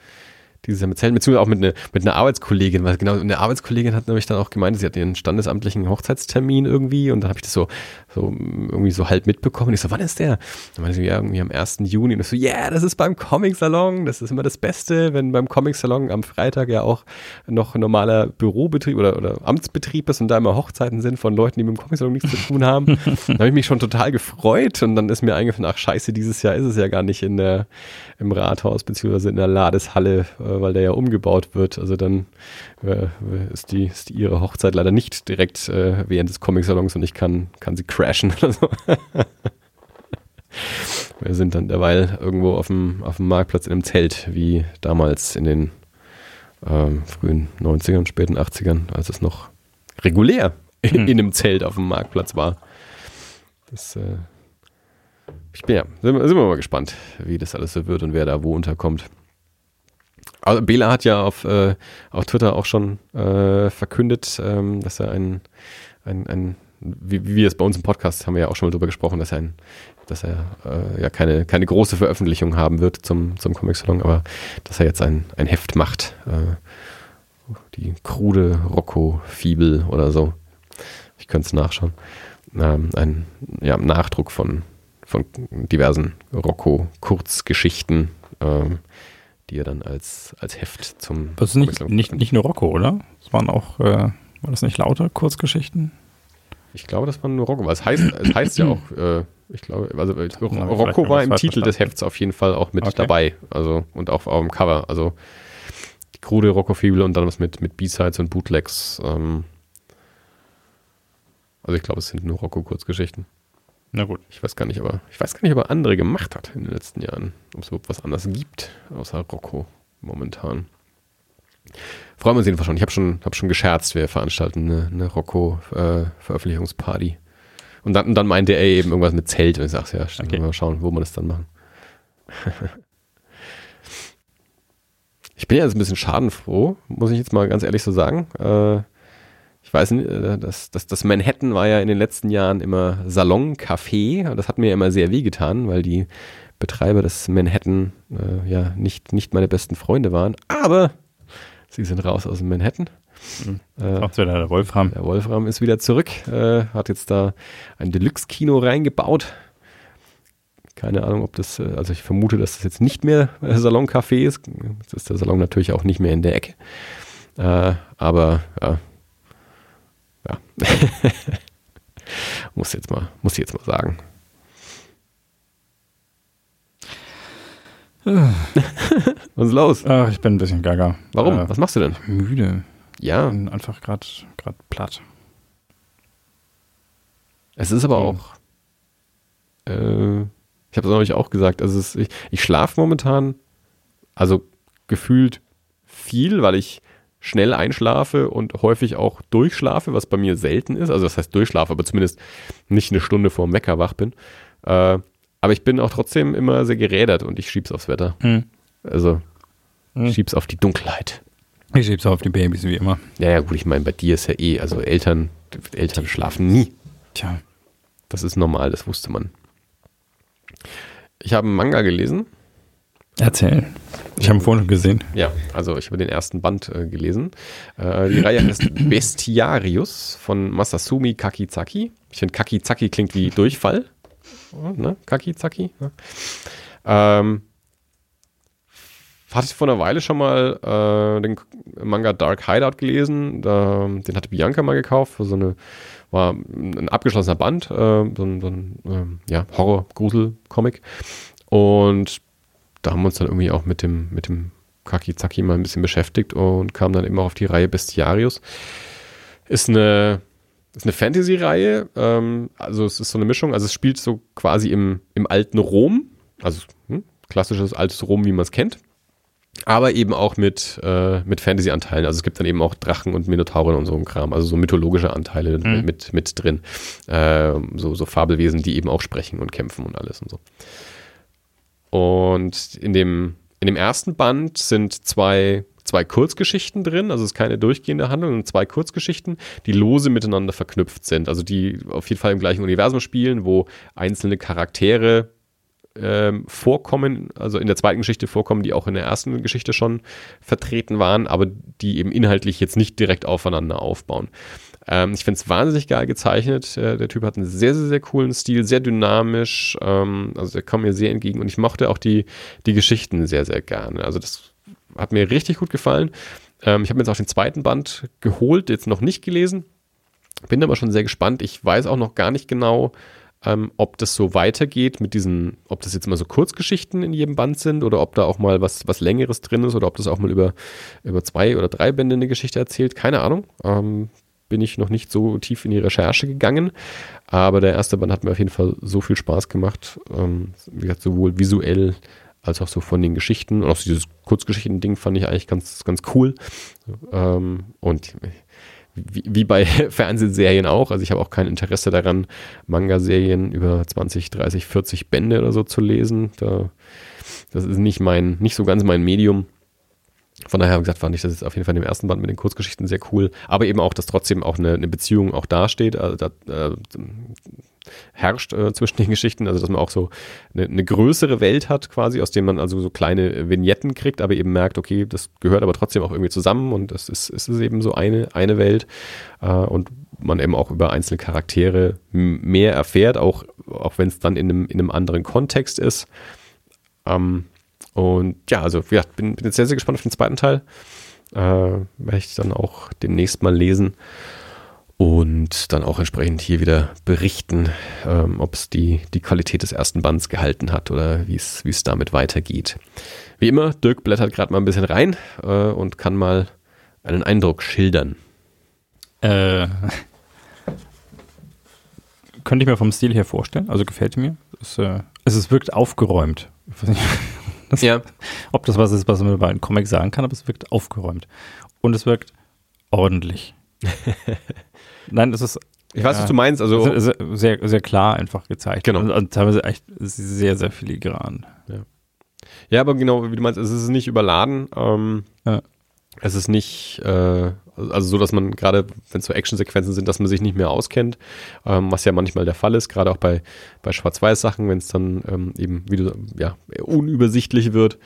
dieses Jahr mit Zelten, beziehungsweise auch mit, ne, mit einer Arbeitskollegin, weil genau, eine Arbeitskollegin hat nämlich dann auch gemeint, sie hat ihren standesamtlichen Hochzeitstermin irgendwie und dann habe ich das so, so irgendwie so halb mitbekommen. ich so, wann ist der? Dann meinte sie, ja, irgendwie am 1. Juni. Und ich so, ja, yeah, das ist beim Comic-Salon, das ist immer das Beste, wenn beim Comic-Salon am Freitag ja auch noch normaler Bürobetrieb oder, oder Amtsbetrieb ist und da immer Hochzeiten sind von Leuten, die mit dem Comic-Salon nichts zu tun haben. dann habe ich mich schon total gefreut und dann ist mir eingefallen, ach scheiße, dieses Jahr ist es ja gar nicht in der, im Rathaus beziehungsweise in der Ladeshalle, äh, weil der ja umgebaut wird. Also dann äh, ist, die, ist ihre Hochzeit leider nicht direkt äh, während des Comic-Salons und ich kann, kann sie crashen oder so. Wir sind dann derweil irgendwo auf dem, auf dem Marktplatz in einem Zelt, wie damals in den ähm, frühen 90ern, späten 80ern, als es noch regulär in, hm. in einem Zelt auf dem Marktplatz war. Das, äh, ich bin ja, sind, sind wir mal gespannt, wie das alles so wird und wer da wo unterkommt. Also Bela hat ja auf, äh, auf Twitter auch schon äh, verkündet, ähm, dass er ein, ein, ein wie, wie wir es bei uns im Podcast haben wir ja auch schon mal drüber gesprochen, dass er, ein, dass er äh, ja keine, keine große Veröffentlichung haben wird zum, zum Comic-Salon, aber dass er jetzt ein, ein Heft macht. Äh, die krude Rocco-Fibel oder so. Ich könnte es nachschauen. Ähm, ein ja, Nachdruck von, von diversen Rocco-Kurzgeschichten. Ähm, die er dann als, als Heft zum. Das ist nicht, nicht, nicht nur Rocco, oder? Es waren auch, äh, war das nicht lauter Kurzgeschichten? Ich glaube, das waren nur Rocco, weil es heißt, es heißt ja auch, äh, ich glaube, also äh, Rocco war im Titel des Hefts auf jeden Fall auch mit okay. dabei. Also und auch auf dem Cover. Also die krude Rocco-Fibel und dann was mit, mit B-Sides und Bootlegs. Ähm, also ich glaube, es sind nur Rocco-Kurzgeschichten. Na gut. Ich weiß gar nicht, aber ich weiß gar nicht, ob er andere gemacht hat in den letzten Jahren. Ob es überhaupt was anderes gibt, außer Rocco momentan. Freuen wir uns jedenfalls schon. Ich habe schon, hab schon gescherzt, wir veranstalten eine, eine Rocco-Veröffentlichungsparty. Und dann, und dann meinte er eben irgendwas mit Zelt. Und ich sag, ja, stimmt, Okay. mal schauen, wo wir das dann machen. ich bin ja jetzt ein bisschen schadenfroh, muss ich jetzt mal ganz ehrlich so sagen. Äh, ich weiß nicht, äh, das, das, das Manhattan war ja in den letzten Jahren immer Salon-Café. Und Das hat mir immer sehr wehgetan, weil die Betreiber des Manhattan äh, ja nicht, nicht meine besten Freunde waren. Aber sie sind raus aus dem Manhattan. Äh, Macht's wieder der Wolfram. der Wolfram ist wieder zurück, äh, hat jetzt da ein Deluxe-Kino reingebaut. Keine Ahnung, ob das, äh, also ich vermute, dass das jetzt nicht mehr äh, Saloncafé ist. Jetzt ist der Salon natürlich auch nicht mehr in der Ecke. Äh, aber ja. Ja. muss jetzt mal, muss ich jetzt mal sagen. Was ist los? Ach, ich bin ein bisschen gaga. Warum? Äh, Was machst du denn? müde. Ja, Bin einfach gerade platt. Es ist aber auch, äh, ich habe es neulich auch gesagt, also es, ich, ich schlafe momentan, also gefühlt viel, weil ich schnell einschlafe und häufig auch durchschlafe, was bei mir selten ist. Also das heißt durchschlafe, aber zumindest nicht eine Stunde vor dem Wecker wach bin. Äh, aber ich bin auch trotzdem immer sehr gerädert und ich schieb's aufs Wetter. Hm. Also Hm. ich schieb's auf die Dunkelheit. Ich schieb's auf die Babys wie immer. Ja, ja, gut, ich meine, bei dir ist ja eh, also Eltern, Eltern schlafen nie. Tja. Das ist normal, das wusste man. Ich habe einen Manga gelesen. Erzähl. Ich habe ihn vorhin schon gesehen. Ja, also ich habe den ersten Band äh, gelesen. Äh, die Reihe heißt Bestiarius von Masasumi Kakizaki. Ich finde, Kakizaki klingt wie Durchfall. Ne? Kakizaki. Ja. Ähm, hatte ich vor einer Weile schon mal äh, den Manga Dark Hideout gelesen. Da, den hatte Bianca mal gekauft für so eine, war ein abgeschlossener Band, äh, so ein, so ein ähm, ja, Horror-Grusel-Comic. Und da haben wir uns dann irgendwie auch mit dem, mit dem Kakizaki mal ein bisschen beschäftigt und kamen dann eben auch auf die Reihe Bestiarius. Ist eine, ist eine Fantasy-Reihe, ähm, also es ist so eine Mischung, also es spielt so quasi im, im alten Rom, also hm, klassisches altes Rom, wie man es kennt, aber eben auch mit, äh, mit Fantasy-Anteilen. Also es gibt dann eben auch Drachen und Minotauren und so ein Kram, also so mythologische Anteile Mhm. mit, mit drin. Äh, so, so Fabelwesen, die eben auch sprechen und kämpfen und alles und so. Und in dem, in dem ersten Band sind zwei, zwei Kurzgeschichten drin, also es ist keine durchgehende Handlung, sondern zwei Kurzgeschichten, die lose miteinander verknüpft sind. Also die auf jeden Fall im gleichen Universum spielen, wo einzelne Charaktere ähm, vorkommen, also in der zweiten Geschichte vorkommen, die auch in der ersten Geschichte schon vertreten waren, aber die eben inhaltlich jetzt nicht direkt aufeinander aufbauen. Ähm, ich finde es wahnsinnig geil gezeichnet. Äh, der Typ hat einen sehr, sehr, sehr coolen Stil, sehr dynamisch. Ähm, also der kam mir sehr entgegen und ich mochte auch die, die Geschichten sehr, sehr gerne. Also das hat mir richtig gut gefallen. Ähm, ich habe mir jetzt auch den zweiten Band geholt, jetzt noch nicht gelesen. Bin aber schon sehr gespannt. Ich weiß auch noch gar nicht genau, ähm, ob das so weitergeht mit diesen, ob das jetzt immer so Kurzgeschichten in jedem Band sind oder ob da auch mal was, was Längeres drin ist oder ob das auch mal über, über zwei oder drei Bände eine Geschichte erzählt. Keine Ahnung. Ähm, bin ich noch nicht so tief in die Recherche gegangen. Aber der erste Band hat mir auf jeden Fall so viel Spaß gemacht. Ähm, wie gesagt, sowohl visuell als auch so von den Geschichten. Und auch dieses Kurzgeschichten-Ding fand ich eigentlich ganz, ganz cool. Ähm, und wie, wie bei Fernsehserien auch. Also ich habe auch kein Interesse daran, Manga-Serien über 20, 30, 40 Bände oder so zu lesen. Da, das ist nicht mein, nicht so ganz mein Medium. Von daher, wie gesagt, fand ich das jetzt auf jeden Fall in dem ersten Band mit den Kurzgeschichten sehr cool. Aber eben auch, dass trotzdem auch eine, eine Beziehung auch dasteht, also da, äh, herrscht äh, zwischen den Geschichten. Also, dass man auch so eine, eine größere Welt hat quasi, aus dem man also so kleine Vignetten kriegt, aber eben merkt, okay, das gehört aber trotzdem auch irgendwie zusammen und das ist, es eben so eine, eine Welt. Äh, und man eben auch über einzelne Charaktere mehr erfährt, auch, auch wenn es dann in einem, in einem anderen Kontext ist. Ähm, und ja, also gesagt, bin, bin jetzt sehr, sehr gespannt auf den zweiten Teil. Äh, werde ich dann auch demnächst mal lesen und dann auch entsprechend hier wieder berichten, ähm, ob es die, die Qualität des ersten Bands gehalten hat oder wie es damit weitergeht. Wie immer, Dirk blättert gerade mal ein bisschen rein äh, und kann mal einen Eindruck schildern. Äh, könnte ich mir vom Stil her vorstellen. Also gefällt mir. Es, äh, es wirkt aufgeräumt. Weiß das, Ja. Ob das was ist, was man bei einem Comic sagen kann, aber es wirkt aufgeräumt. Und es wirkt ordentlich. Nein, es ist Ich weiß, Ja. was du meinst. Also, sehr, sehr, sehr klar einfach gezeigt. Genau. Und, und teilweise echt sehr, sehr filigran. ja, aber genau, wie du meinst, es ist nicht überladen. Ähm, Ja. Es ist nicht, äh, also so, dass man gerade, wenn es so Actionsequenzen sind, dass man sich nicht mehr auskennt, ähm, was ja manchmal der Fall ist, gerade auch bei, bei Schwarz-Weiß-Sachen, wenn es dann ähm, eben, wie du, ja, unübersichtlich wird.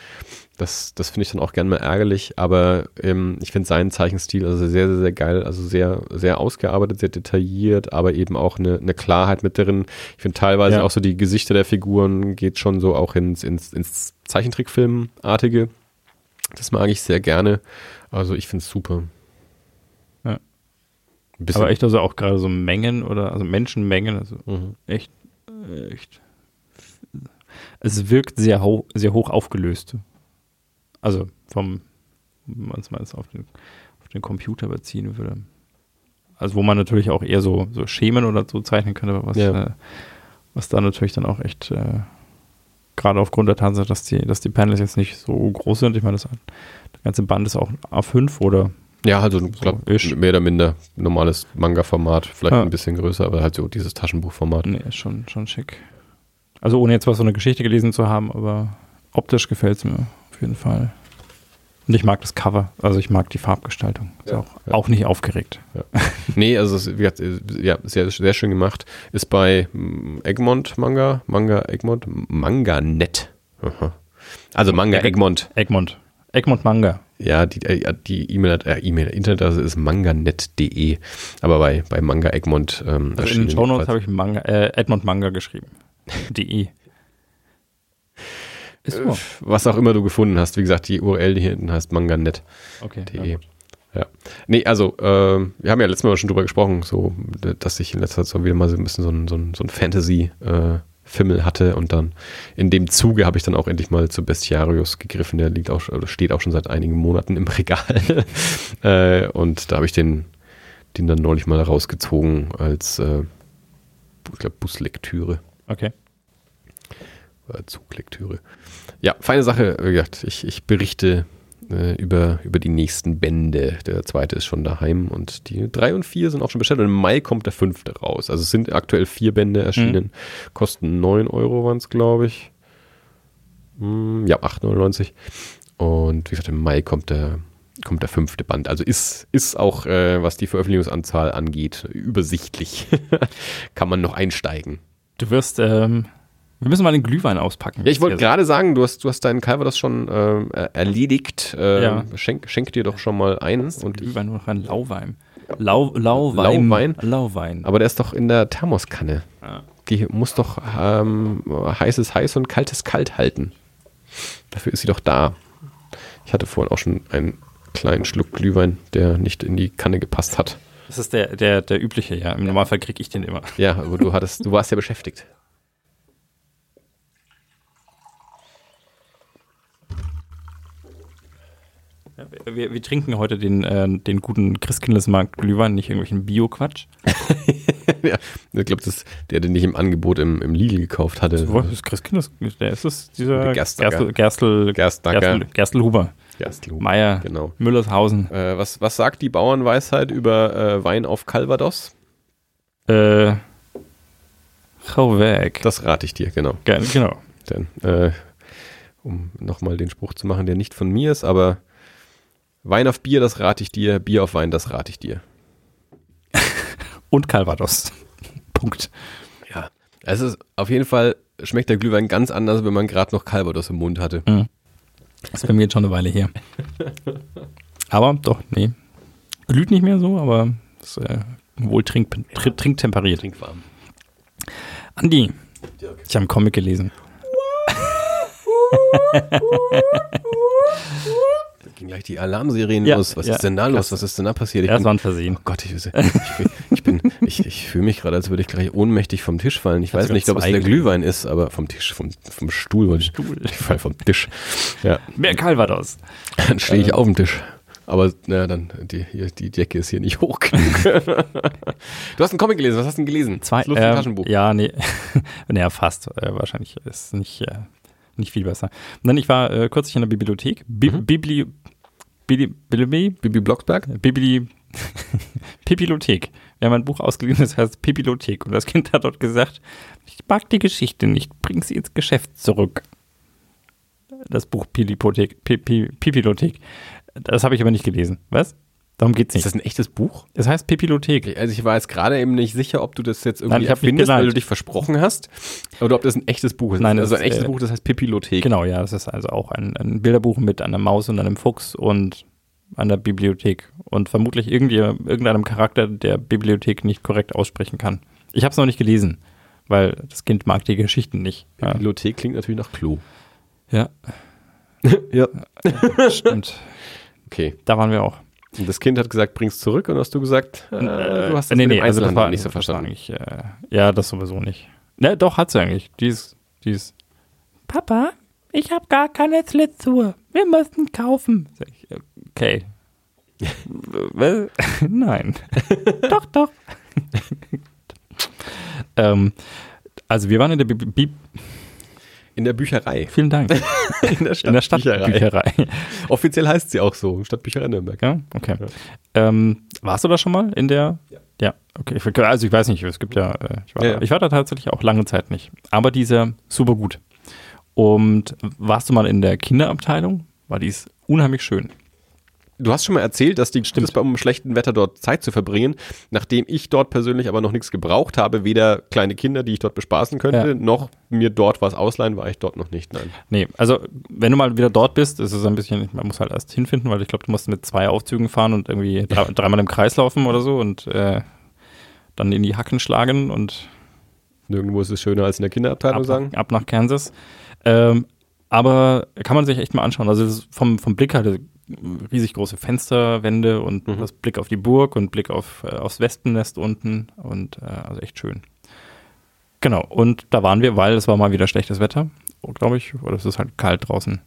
Das, das finde ich dann auch gern mal ärgerlich, aber ähm, ich finde seinen Zeichenstil also sehr, sehr, sehr geil, also sehr, sehr ausgearbeitet, sehr detailliert, aber eben auch eine, eine Klarheit mit drin. Ich finde teilweise Ja. auch so die Gesichter der Figuren geht schon so auch ins, ins, ins Zeichentrickfilmartige. Das mag ich sehr gerne. Also ich finde es super. Bisschen, Aber echt also auch gerade so Mengen oder also Menschenmengen, also Mhm. echt, äh, echt. Es wirkt sehr, hoch, sehr hoch aufgelöst. Also vom, wenn man es mal auf den, auf den Computer beziehen würde. Also wo man natürlich auch eher so, so Schemen oder so zeichnen könnte, aber was, Ja. äh, was da natürlich dann auch echt, äh, gerade aufgrund der Tatsache, dass die, dass die Panels jetzt nicht so groß sind. Ich meine, das, der ganze Band ist auch A5 oder Ja, also glaub, mehr oder minder normales Manga-Format, vielleicht Ja. ein bisschen größer, aber halt so dieses Taschenbuchformat. Nee, ist schon, schon schick. Also ohne jetzt was so eine Geschichte gelesen zu haben, aber optisch gefällt es mir auf jeden Fall. Und ich mag das Cover, also ich mag die Farbgestaltung. Ist Ja, auch, ja. auch nicht aufgeregt. Nee, also es, wie gesagt, ja, sehr, sehr schön gemacht. Ist bei mm, Egmont Manga, Manga Egmont, Manga Net. Aha. Also Manga Egmont. Egmont. Egmont Manga. Ja, die äh, die E-Mail, äh, E-Mail, Internetadresse ist manganet.de, aber bei, bei Manga Egmont ähm, Also in den Shownotes habe ich Manga, äh, Egmont Manga geschrieben. DE. Ist so. Was auch immer du gefunden hast. Wie gesagt, die URL hier hinten heißt manganet.de. Okay. E. Ja. Nee, also, ähm, wir haben ja letztes Mal schon drüber gesprochen, so, dass ich in letzter Zeit so wieder mal so ein bisschen so ein, so ein, so ein Fantasy-Fimmel hatte und dann in dem Zuge habe ich dann auch endlich mal zu Bestiarius gegriffen. Der liegt auch, oder steht auch schon seit einigen Monaten im Regal. äh, und da habe ich den, den dann neulich mal rausgezogen als, äh, ich glaube, Buslektüre. Okay. Zuglektüre. Ja, feine Sache. Wie gesagt, ich, ich berichte äh, über, über die nächsten Bände. Der zweite ist schon daheim und die drei und vier sind auch schon bestellt. Und im Mai kommt der fünfte raus. Also es sind aktuell vier Bände erschienen. Kosten 9 Euro waren es, glaube ich. Hm, ja, 8,99. Und wie gesagt, im Mai kommt der, kommt der fünfte Band. Also ist, ist auch, äh, was die Veröffentlichungsanzahl angeht, übersichtlich. Kann man noch einsteigen. Du wirst, ähm, wir müssen mal den Glühwein auspacken. Ja, ich wollte gerade sagen, du hast, du hast deinen Calvados schon er- erledigt. Ähm, Ja. schenk, schenk dir doch schon mal ein. Und Glühwein nur noch ein Lauwein. Lau, Lauwein. Lauwein? Lauwein. aber der ist doch in der Thermoskanne. Ja. Die muss doch ähm, heißes heiß und kaltes kalt halten. Dafür ist sie doch da. Ich hatte vorhin auch schon einen kleinen Schluck Glühwein, der nicht in die Kanne gepasst hat. Das ist der, der, der übliche, ja. Im Normalfall kriege ich den immer. Ja, aber du hattest, du warst ja beschäftigt. Wir, wir trinken heute den, äh, den guten Christkindlesmarkt Glühwein, nicht irgendwelchen Bio-Quatsch. ja, ich glaube, das der den nicht im Angebot im, im Lidl gekauft hatte. Was ist Christkindles? Der ist es, dieser Der Gerstacker. Gerstel, Gerstel, Gerstacker. Gerstel, Gerstelshuber, Gerstl. Meier, Genau. Müllershausen. Äh, was, was sagt die Bauernweisheit über äh, Wein auf Calvados? Äh, hau weg. Das rate ich dir, genau. Ge- genau. Denn, äh, um nochmal den Spruch zu machen, der nicht von mir ist, aber Wein auf Bier, das rate ich dir, Bier auf Wein, das rate ich dir. Und Calvados. Punkt. Ja. Es ist auf jeden Fall, schmeckt der Glühwein ganz anders, wenn man gerade noch Calvados im Mund hatte. Das ist bei mir jetzt schon eine Weile her. Aber doch, nee. Glüht nicht mehr so, aber ist äh, wohl trink, tr- trinktemperiert. Trinkwarm. Andi, ich habe einen Comic gelesen. Da ging gleich die Alarmserien Ja, los. Was ja, ist denn da los? Was ist denn da passiert? Ich Ja, bin- war ein Versehen. Oh Gott, ich, ich, ich bin, ich, ich fühle mich gerade, als würde ich gleich ohnmächtig vom Tisch fallen. Ich weiß nicht, ob es der. Glühwein ist, aber vom Tisch, vom, vom Stuhl. ich- Stuhl. Ich fall vom Tisch. Ja, Mehr Calvados. dann stehe ich auf dem Tisch. Aber na, dann, die, die Decke ist hier nicht hoch genug. du hast einen Comic gelesen, was hast du denn gelesen? Zwei, das lustige ähm, Taschenbuch. Ja, nee. naja, fast. Äh, wahrscheinlich ist nicht, äh, nicht viel besser. Und dann, ich war äh, kürzlich in der Bibliothek. Bi Mhm. Bibli, Bibli, Bibli, Bibi Blocksberg? Bibli, Bibliothek. wir haben ein Buch ausgeliehen, das heißt Pipilothek. Und das Kind hat dort gesagt, ich mag die Geschichte nicht, bring sie ins Geschäft zurück. Das Buch Pipilothek. Pipilothek. Das habe ich aber nicht gelesen. Was? Darum geht's nicht. Ist das ein echtes Buch? Es heißt Pipilothek. Also ich war jetzt gerade eben nicht sicher, ob du das jetzt irgendwie Nein, ich erfindest, weil du dich versprochen hast, oder ob das ein echtes Buch ist. Nein, also das ein ist, echtes äh, Buch, das heißt Pipilothek. Genau, ja, das ist also auch ein, ein Bilderbuch mit einer Maus und einem Fuchs und einer Bibliothek und vermutlich irgendwie, irgendeinem Charakter, der Bibliothek nicht korrekt aussprechen kann. Ich habe es noch nicht gelesen, weil das Kind mag die Geschichten nicht. Ja, Bibliothek klingt natürlich nach Klo. ja Ja. stimmt. Okay. Da waren wir auch. Und das Kind hat gesagt, bring's zurück und hast du gesagt, äh, du hast das nee, nee, also das war nicht so verstanden. eigentlich, äh, ja, das sowieso nicht. Ne, doch, hat sie eigentlich. Die ist, die ist, Papa, ich habe gar keine Schlittschuhe. Wir müssen kaufen. Sag ich, okay. Was? Nein. doch, doch. ähm, also wir waren in der Bib Bib In der Bücherei. vielen Dank. In der In der Stadtbücherei. Offiziell heißt sie auch so, Stadtbücherei Nürnberg. Ja, okay. Ähm, warst du da schon mal in der? Ja. Ja, okay. Also ich weiß nicht, es gibt ja, äh, ich war, Ja, da, ja. ich war da tatsächlich auch lange Zeit nicht. Aber dieser super gut. Und warst du mal in der Kinderabteilung? War die ist unheimlich schön. Du hast schon mal erzählt, dass die Stimmt. bei um schlechten Wetter dort Zeit zu verbringen, nachdem ich dort persönlich aber noch nichts gebraucht habe, weder kleine Kinder, die ich dort bespaßen könnte, Ja. noch mir dort was ausleihen, war ich dort noch nicht. Nein. Nee, also wenn du mal wieder dort bist, ist es ein bisschen, man muss halt erst hinfinden, weil ich glaube, du musst mit zwei Aufzügen fahren und irgendwie drei, dreimal im Kreis laufen oder so und äh, dann in die Hacken schlagen und Nirgendwo ist es schöner als in der Kinderabteilung ab, sagen. nach, ab nach Kansas. Ähm, aber kann man sich echt mal anschauen. Also ist vom, vom Blick halt riesig große Fensterwände und Mhm. das Blick auf die Burg und Blick auf, äh, aufs Wespennest unten und äh, also echt schön. Genau, und da waren wir, weil es war mal wieder schlechtes Wetter, glaube ich, oder es ist halt kalt draußen.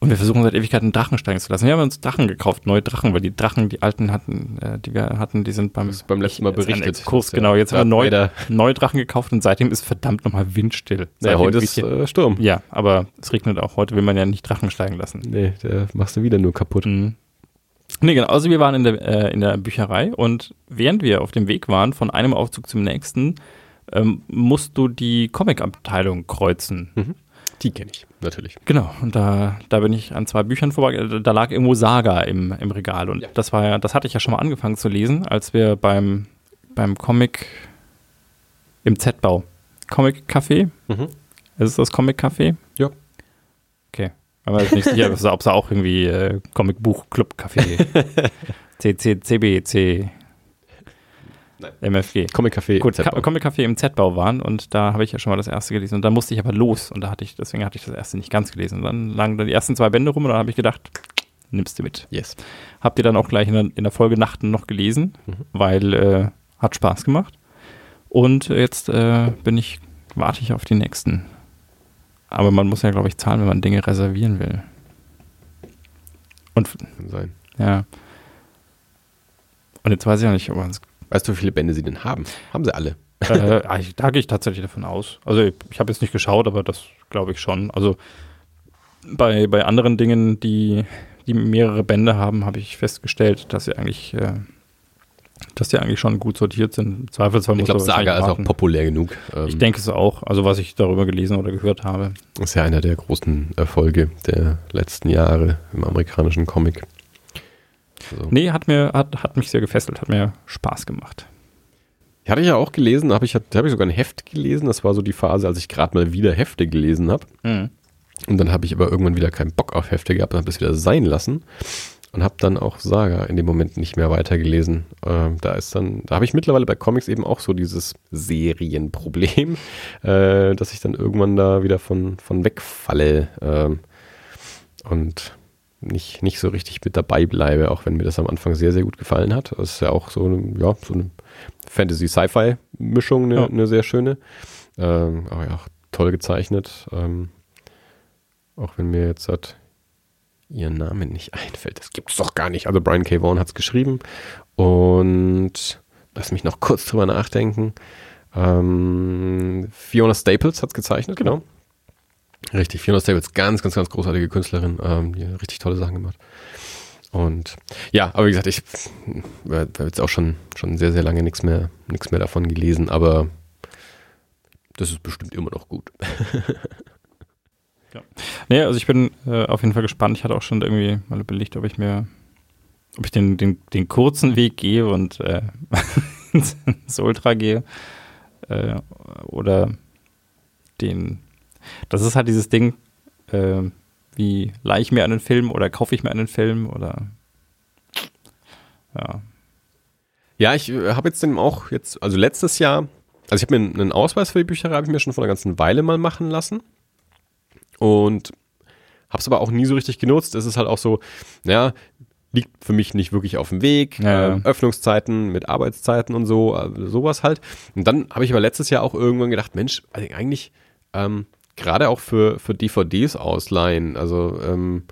Und wir versuchen seit Ewigkeiten Drachen steigen zu lassen. Wir haben uns Drachen gekauft, neue Drachen, weil die Drachen, die alten hatten, äh, die wir hatten, die sind beim, beim letzten Mal berichtet. Ja genau. Jetzt haben wir neu, Darth neue Drachen gekauft und seitdem ist verdammt nochmal windstill. Ja, Seitdem heute weht ist äh, Sturm. ja, aber es regnet auch. Heute will man ja nicht Drachen steigen lassen. Nee, der machst du wieder nur kaputt. Mhm. Nee, genau. Also wir waren in der, äh, in der Bücherei und während wir auf dem Weg waren, von einem Aufzug zum nächsten, ähm, musst du die Comic-Abteilung kreuzen. Die kenne ich, natürlich. Genau, und da, da bin ich an zwei Büchern vorbei. äh, Da lag irgendwo Saga im, im Regal. Und Ja. das war ja, das hatte ich ja schon mal angefangen zu lesen, als wir beim, beim Comic im Z-Bau. Comic-Café? Mhm. Ist es das Comic-Café? Ja. Okay. Aber ich bin nicht sicher, ob es auch irgendwie äh, Comic-Buch-Club-Café. CC, CBC. Nein. MFG. Comic Café. Gut. Ka- Comic Café im Z-Bau waren und da habe ich ja schon mal das erste gelesen und da musste ich aber los und da hatte ich, deswegen hatte ich das erste nicht ganz gelesen. Und dann lagen da die ersten zwei Bände rum und dann habe ich gedacht, nimmst du mit. Yes. Habt ihr dann auch gleich in der, in der Folge Nachten noch gelesen, Mhm. weil äh, hat Spaß gemacht. Und jetzt äh, bin ich, warte ich auf die nächsten. Aber man muss ja, glaube ich, zahlen, wenn man Dinge reservieren will. Und Kann sein. ja. Und jetzt weiß ich auch nicht, ob man es Weißt du, wie viele Bände sie denn haben? Haben sie alle. äh, ich- da gehe ich tatsächlich davon aus. Also ich, ich habe jetzt nicht geschaut, aber das glaube ich schon. Also bei, bei anderen Dingen, die, die mehrere Bände haben, habe ich festgestellt, dass sie eigentlich, äh, dass die eigentlich schon gut sortiert sind. Im Zweifelsfall Ich glaube, Saga ist auch populär genug. Ähm, Ich denke es auch, also was ich darüber gelesen oder gehört habe. ist ja einer der großen Erfolge der letzten Jahre im amerikanischen Comic. Also, Nee, hat mir, hat, hat mich sehr gefesselt, hat mir Spaß gemacht. Ich hatte ja auch gelesen, habe ich, hab ich sogar ein Heft gelesen. Das war so die Phase, als ich gerade mal wieder Hefte gelesen habe. Mhm. Und dann habe ich aber irgendwann wieder keinen Bock auf Hefte gehabt und habe das wieder sein lassen. Und habe dann auch Saga in dem Moment nicht mehr weitergelesen. Ähm, da ist dann, da habe ich mittlerweile bei Comics eben auch so dieses Serienproblem, äh, dass ich dann irgendwann da wieder von, von wegfalle ähm, und nicht, nicht so richtig mit dabei bleibe, auch wenn mir das am Anfang sehr, sehr gut gefallen hat. Das ist ja auch so eine, ja, so eine Fantasy-Sci-Fi-Mischung, eine, Ja. eine sehr schöne. Ähm, aber ja, auch toll gezeichnet. Ähm, auch wenn mir jetzt hat ihr Name nicht einfällt. Das gibt's doch gar nicht. Also Brian K. Vaughan hat es geschrieben. Und lass mich noch kurz drüber nachdenken. Ähm, Fiona Staples hat es gezeichnet, genau. Richtig, Fiona Staples, ganz, ganz, ganz großartige Künstlerin, ähm, die richtig tolle Sachen gemacht. Und ja, aber wie gesagt, ich habe jetzt auch schon, schon sehr, sehr lange nichts mehr, nichts mehr davon gelesen, aber das ist bestimmt immer noch gut. ja. Nee, also ich bin äh, auf jeden Fall gespannt. Ich hatte auch schon irgendwie mal überlegt, ob ich mir, ob ich den, den, den kurzen Weg gehe und äh, ins Ultra gehe. Äh, oder den. Das ist halt dieses Ding, äh, wie leihe ich mir einen Film oder kaufe ich mir einen Film oder ja. Ja, ich äh, habe jetzt den auch jetzt, also letztes Jahr, also ich habe mir einen Ausweis für die Bücherei, habe ich mir schon vor einer ganzen Weile mal machen lassen und habe es aber auch nie so richtig genutzt. Es ist halt auch so, ja, liegt für mich nicht wirklich auf dem Weg. Ja. Äh, Öffnungszeiten mit Arbeitszeiten und so, äh, sowas halt. Und dann habe ich aber letztes Jahr auch irgendwann gedacht, Mensch, also eigentlich ähm, gerade auch für, für DVDs ausleihen, also ähm,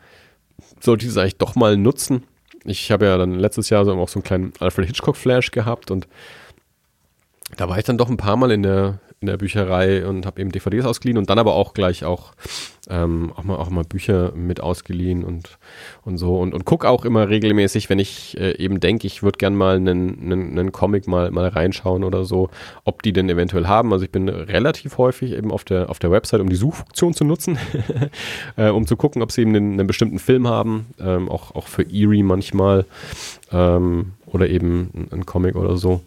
sollte ich das eigentlich doch mal nutzen. Ich habe ja dann letztes Jahr so auch so einen kleinen Alfred Hitchcock Flash gehabt und da war ich dann doch ein paar Mal in der, in der Bücherei und habe eben DVDs ausgeliehen und dann aber auch gleich auch, ähm, auch, mal, auch mal Bücher mit ausgeliehen und, und so und, und gucke auch immer regelmäßig, wenn ich äh, eben denke, ich würde gern mal einen, einen, einen Comic mal, mal reinschauen oder so, ob die denn eventuell haben. Also ich bin relativ häufig eben auf der, auf der Website, um die Suchfunktion zu nutzen, äh, um zu gucken, ob sie eben einen, einen bestimmten Film haben, ähm, auch, auch für Eerie manchmal ähm, oder eben ein Comic oder so.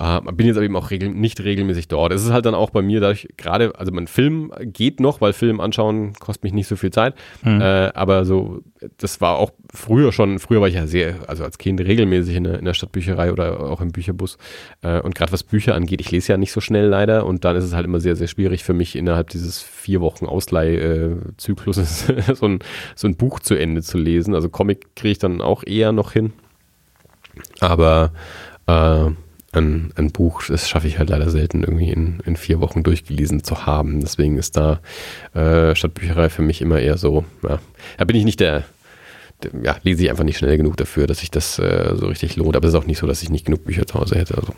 Uh, bin jetzt aber eben auch regel nicht regelmäßig dort. Es ist halt dann auch bei mir, dadurch gerade, also mein Film geht noch, weil Film anschauen kostet mich nicht so viel Zeit. Mhm. Äh, aber so, das war auch früher schon, früher war ich ja sehr, also als Kind regelmäßig in der, in der Stadtbücherei oder auch im Bücherbus. Äh, und gerade was Bücher angeht, ich lese ja nicht so schnell leider und dann ist es halt immer sehr, sehr schwierig für mich innerhalb dieses vier Wochen Ausleihzykluses so, ein, so ein Buch zu Ende zu lesen. Also Comic kriege ich dann auch eher noch hin. Aber äh, ein, ein Buch, das schaffe ich halt leider selten irgendwie in, in vier Wochen durchgelesen zu haben. Deswegen ist da äh, Stadtbücherei für mich immer eher so, ja, da bin ich nicht der, der ja, lese ich einfach nicht schnell genug dafür, dass sich das äh, so richtig lohnt. Aber es ist auch nicht so, dass ich nicht genug Bücher zu Hause hätte. Also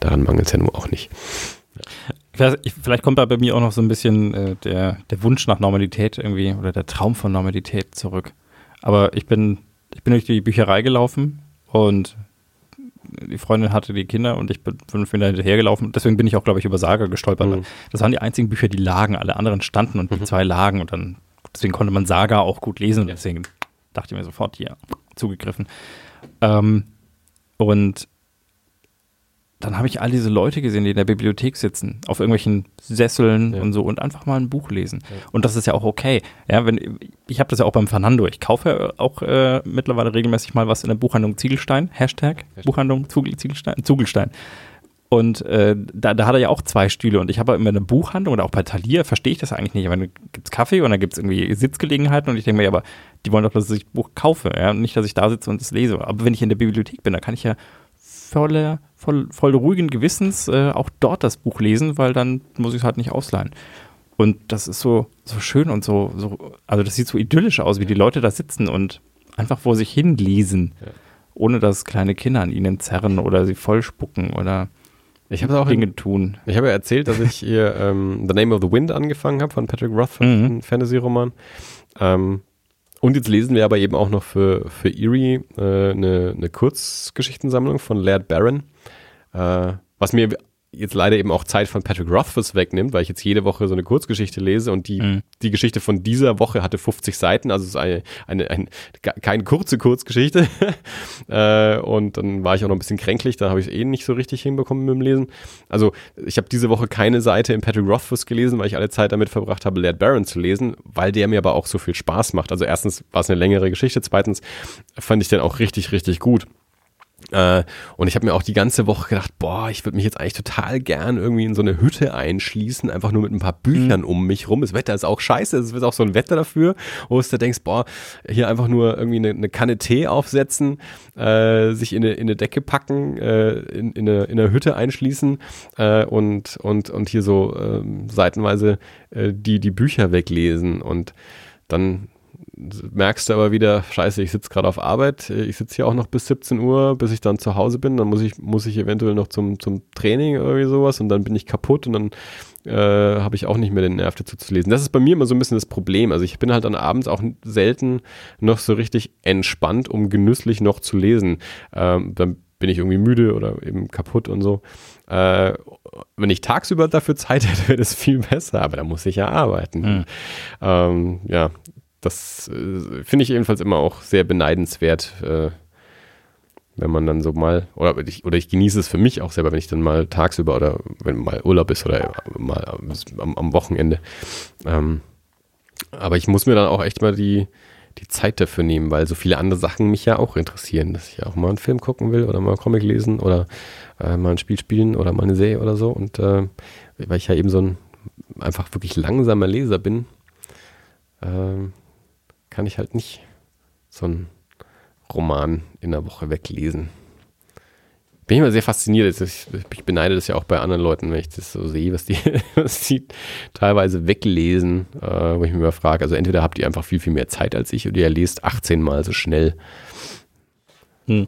daran mangelt es ja nur auch nicht. Vielleicht kommt da bei mir auch noch so ein bisschen äh, der, der Wunsch nach Normalität irgendwie oder der Traum von Normalität zurück. Aber ich bin, ich bin durch die Bücherei gelaufen und die Freundin hatte die Kinder und ich bin fünf Meter hinterhergelaufen. Deswegen bin ich auch, glaube ich, über Saga gestolpert. Mhm. Das waren die einzigen Bücher, die lagen. Alle anderen standen und die mhm. zwei lagen. Und dann, deswegen konnte man Saga auch gut lesen. Und deswegen dachte ich mir sofort, hier, zugegriffen. Ähm, und dann habe ich all diese Leute gesehen, die in der Bibliothek sitzen, auf irgendwelchen Sesseln ja. und so und einfach mal ein Buch lesen. Ja. Und das ist ja auch okay. Ja, wenn ich habe das ja auch beim Fernando. Ich kaufe auch äh, mittlerweile regelmäßig mal was in der Buchhandlung Ziegelstein. Hashtag, Hashtag. Buchhandlung Ziegelstein. Ziegelstein. Und äh, da, da hat er ja auch zwei Stühle. Und ich habe immer eine Buchhandlung oder auch bei Thalia verstehe ich das eigentlich nicht. Weil gibt es Kaffee und dann gibt es irgendwie Sitzgelegenheiten und ich denke mir, ja, aber die wollen doch, dass ich das Buch kaufe. Ja? Nicht, dass ich da sitze und es lese. Aber wenn ich in der Bibliothek bin, dann kann ich ja voller, voll, voll ruhigen Gewissens äh, auch dort das Buch lesen, weil dann muss ich es halt nicht ausleihen. Und das ist so, so schön und so, so, also das sieht so idyllisch aus, wie die Leute da sitzen und einfach vor sich hin lesen, ja. ohne dass kleine Kinder an ihnen zerren oder sie vollspucken oder ich habe auch Dinge in, tun. Ich habe ja erzählt, dass ich hier ähm, The Name of the Wind angefangen habe von Patrick Roth, mhm. ein Fantasy-Roman. Ähm, und jetzt lesen wir aber eben auch noch für, für Erie äh, eine, eine Kurzgeschichtensammlung von Laird Barron, äh, was mir jetzt leider eben auch Zeit von Patrick Rothfuss wegnimmt, weil ich jetzt jede Woche so eine Kurzgeschichte lese und die, mhm. die Geschichte von dieser Woche hatte 50 Seiten, also es ist eine, eine, eine keine kurze Kurzgeschichte. äh, und dann war ich auch noch ein bisschen kränklich, da habe ich es eh nicht so richtig hinbekommen mit dem Lesen. Also ich habe diese Woche keine Seite in Patrick Rothfuss gelesen, weil ich alle Zeit damit verbracht habe, Laird Barron zu lesen, weil der mir aber auch so viel Spaß macht. Also erstens war es eine längere Geschichte, zweitens fand ich den auch richtig, richtig gut. Äh, und ich habe mir auch die ganze Woche gedacht, boah, ich würde mich jetzt eigentlich total gern irgendwie in so eine Hütte einschließen, einfach nur mit ein paar Büchern mhm. um mich rum. Das Wetter ist auch scheiße, es wird auch so ein Wetter dafür, wo du denkst, boah, hier einfach nur irgendwie eine, eine Kanne Tee aufsetzen, äh, sich in eine, in eine Decke packen, äh, in, in, eine, in eine Hütte einschließen äh, und, und, und hier so ähm, seitenweise äh, die, die Bücher weglesen und dann merkst du aber wieder, scheiße, ich sitze gerade auf Arbeit, ich sitze hier auch noch bis 17 Uhr, bis ich dann zu Hause bin, dann muss ich, muss ich eventuell noch zum, zum Training oder sowas und dann bin ich kaputt und dann äh, habe ich auch nicht mehr den Nerv dazu zu lesen. Das ist bei mir immer so ein bisschen das Problem. Also ich bin halt dann abends auch selten noch so richtig entspannt, um genüsslich noch zu lesen. Ähm, dann bin ich irgendwie müde oder eben kaputt und so. Äh, wenn ich tagsüber dafür Zeit hätte, wäre das viel besser, aber da muss ich ja arbeiten. Mhm. Ähm, ja, das äh, finde ich jedenfalls immer auch sehr beneidenswert, äh, wenn man dann so mal, oder ich, oder ich genieße es für mich auch selber, wenn ich dann mal tagsüber oder wenn mal Urlaub ist oder mal am, am Wochenende. Ähm, aber ich muss mir dann auch echt mal die, die Zeit dafür nehmen, weil so viele andere Sachen mich ja auch interessieren, dass ich auch mal einen Film gucken will oder mal einen Comic lesen oder äh, mal ein Spiel spielen oder mal eine Serie oder so. Und äh, weil ich ja eben so ein einfach wirklich langsamer Leser bin, äh, kann ich halt nicht so ein Roman in der Woche weglesen. Bin ich immer sehr fasziniert. Ich, ich beneide das ja auch bei anderen Leuten, wenn ich das so sehe, was die, was die teilweise weglesen, äh, wo ich mich immer frage, also entweder habt ihr einfach viel, viel mehr Zeit als ich oder ihr lest 18 Mal so schnell. Hm.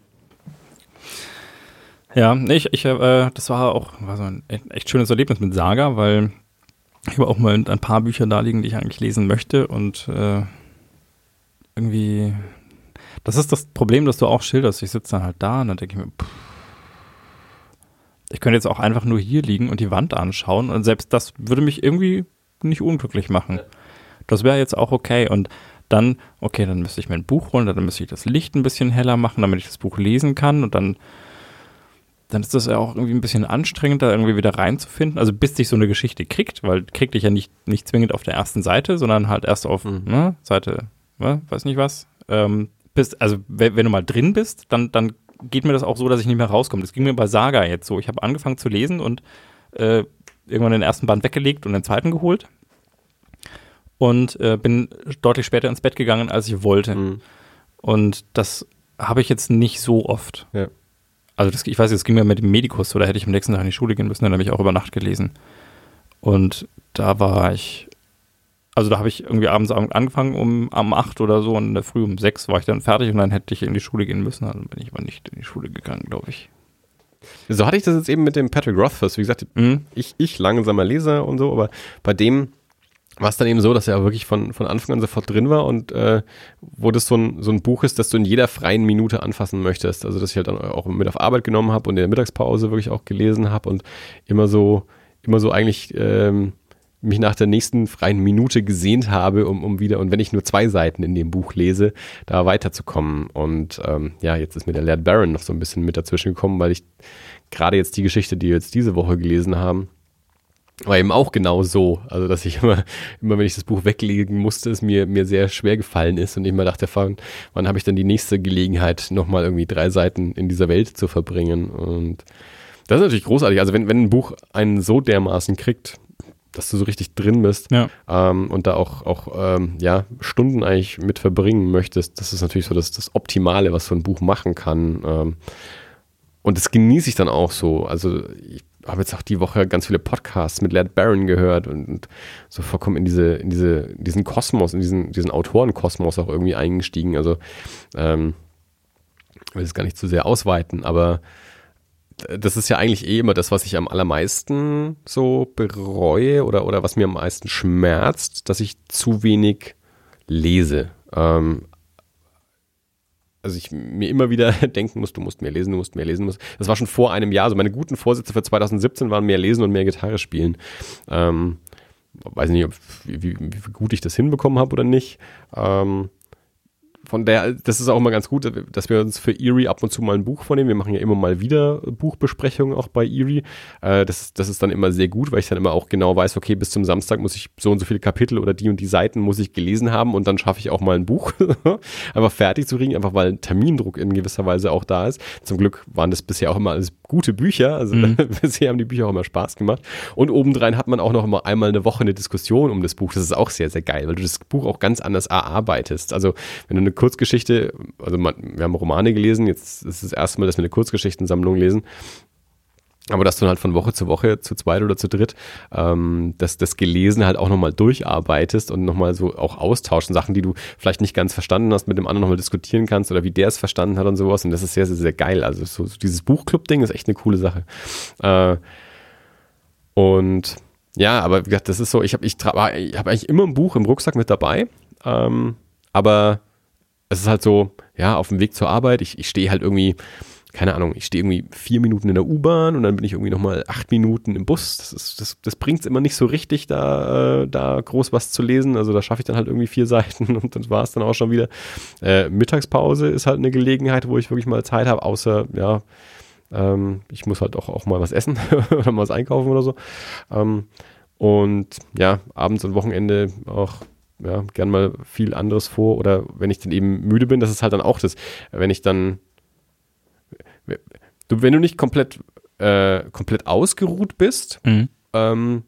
Ja, ich, ich äh, das war auch war so ein echt schönes Erlebnis mit Saga, weil ich habe auch mal ein paar Bücher da liegen, die ich eigentlich lesen möchte und äh, irgendwie das ist das Problem, das du auch schilderst. Ich sitze dann halt da und dann denke ich mir, pff, ich könnte jetzt auch einfach nur hier liegen und die Wand anschauen und selbst das würde mich irgendwie nicht unglücklich machen. Das wäre jetzt auch okay und dann, okay, dann müsste ich mir ein Buch holen, dann müsste ich das Licht ein bisschen heller machen, damit ich das Buch lesen kann und dann dann ist das ja auch irgendwie ein bisschen anstrengend, da irgendwie wieder reinzufinden. Also bis dich so eine Geschichte kriegt, weil kriegt dich ja nicht, nicht zwingend auf der ersten Seite, sondern halt erst auf mhm. ne, Seite, ne, weiß nicht was, ähm, bist, also wenn, wenn, du mal drin bist, dann, dann geht mir das auch so, dass ich nicht mehr rauskomme. Das ging mir bei Saga jetzt so. Ich habe angefangen zu lesen und äh, irgendwann den ersten Band weggelegt und den zweiten geholt. Und äh, bin deutlich später ins Bett gegangen, als ich wollte. Mhm. Und das habe ich jetzt nicht so oft. Ja. Also das, ich weiß, es ging mir mit dem Medikus so, da hätte ich am nächsten Tag in die Schule gehen müssen, dann habe ich auch über Nacht gelesen. Und da war ich also da habe ich irgendwie abends angefangen um um acht oder so und in der Früh um sechs war ich dann fertig und dann hätte ich in die Schule gehen müssen. Also bin ich aber nicht in die Schule gegangen, glaube ich. So hatte ich das jetzt eben mit dem Patrick Rothfuss. Wie gesagt, mhm. ich, ich langsamer Leser und so, aber bei dem war es dann eben so, dass er wirklich von, von Anfang an sofort drin war und äh, wo das so ein, so ein Buch ist, das du in jeder freien Minute anfassen möchtest. Also dass ich halt dann auch mit auf Arbeit genommen habe und in der Mittagspause wirklich auch gelesen habe und immer so, immer so eigentlich ähm, mich nach der nächsten freien Minute gesehnt habe, um, um wieder, und wenn ich nur zwei Seiten in dem Buch lese, da weiterzukommen. Und ähm, ja, jetzt ist mir der Laird Baron noch so ein bisschen mit dazwischen gekommen, weil ich gerade jetzt die Geschichte, die wir jetzt diese Woche gelesen haben, war eben auch genau so. Also, dass ich immer, immer wenn ich das Buch weglegen musste, es mir, mir sehr schwer gefallen ist und ich immer dachte, wann, wann habe ich dann die nächste Gelegenheit, nochmal irgendwie drei Seiten in dieser Welt zu verbringen. Und das ist natürlich großartig. Also, wenn, wenn ein Buch einen so dermaßen kriegt, dass du so richtig drin bist ja. ähm, und da auch, auch ähm, ja, Stunden eigentlich mit verbringen möchtest, das ist natürlich so das, das Optimale, was so ein Buch machen kann. Ähm, und das genieße ich dann auch so. Also ich habe jetzt auch die Woche ganz viele Podcasts mit Laird Barron gehört und, und, so vollkommen in diese, in diese, diesen Kosmos, in diesen, diesen Autorenkosmos auch irgendwie eingestiegen. Also ähm, ich will es gar nicht zu sehr ausweiten, aber das ist ja eigentlich eh immer das, was ich am allermeisten so bereue oder, oder was mir am meisten schmerzt, dass ich zu wenig lese. Ähm, also ich mir immer wieder denken muss, du musst mehr lesen, du musst mehr lesen. Das war schon vor einem Jahr. Also meine guten Vorsätze für 2017 waren mehr lesen und mehr Gitarre spielen. Ähm, weiß nicht, ob, wie, wie, wie, gut ich das hinbekommen habe oder nicht. Ähm, von der, das ist auch immer ganz gut, dass wir uns für Erie ab und zu mal ein Buch vornehmen. Wir machen ja immer mal wieder Buchbesprechungen auch bei Erie. Äh, das, das ist dann immer sehr gut, weil ich dann immer auch genau weiß, okay, bis zum Samstag muss ich so und so viele Kapitel oder die und die Seiten muss ich gelesen haben und dann schaffe ich auch mal ein Buch einfach fertig zu kriegen, einfach weil Termindruck in gewisser Weise auch da ist. Zum Glück waren das bisher auch immer alles gute Bücher, also mhm. bisher haben die Bücher auch immer Spaß gemacht. Und obendrein hat man auch noch immer einmal eine Woche eine Diskussion um das Buch. Das ist auch sehr, sehr geil, weil du das Buch auch ganz anders erarbeitest. Also wenn du eine Kurzgeschichte, also man, wir haben Romane gelesen, jetzt ist es das erste Mal, dass wir eine Kurzgeschichtensammlung lesen. Aber dass du halt von Woche zu Woche, zu zweit oder zu dritt, ähm, dass das Gelesen halt auch nochmal durcharbeitest und nochmal so auch austauschen, Sachen, die du vielleicht nicht ganz verstanden hast, mit dem anderen nochmal diskutieren kannst oder wie der es verstanden hat und sowas. Und das ist sehr, sehr, sehr geil. Also so, so dieses Buchclub-Ding ist echt eine coole Sache. Äh, und ja, aber wie gesagt, das ist so, ich habe ich, hab eigentlich immer ein Buch im Rucksack mit dabei, ähm, aber es ist halt so, ja, auf dem Weg zur Arbeit, ich, ich stehe halt irgendwie keine Ahnung, ich stehe irgendwie vier Minuten in der U-Bahn und dann bin ich irgendwie nochmal acht Minuten im Bus. Das, das, das bringt es immer nicht so richtig, da, äh, da groß was zu lesen. Also da schaffe ich dann halt irgendwie vier Seiten und das war es dann auch schon wieder. Äh, Mittagspause ist halt eine Gelegenheit, wo ich wirklich mal Zeit habe, außer, ja, ähm, ich muss halt auch, auch mal was essen oder mal was einkaufen oder so. Ähm, und ja, abends und Wochenende auch ja, gern mal viel anderes vor oder wenn ich dann eben müde bin, das ist halt dann auch das, wenn ich dann du, wenn du nicht komplett, äh, komplett ausgeruht bist, mhm. ähm,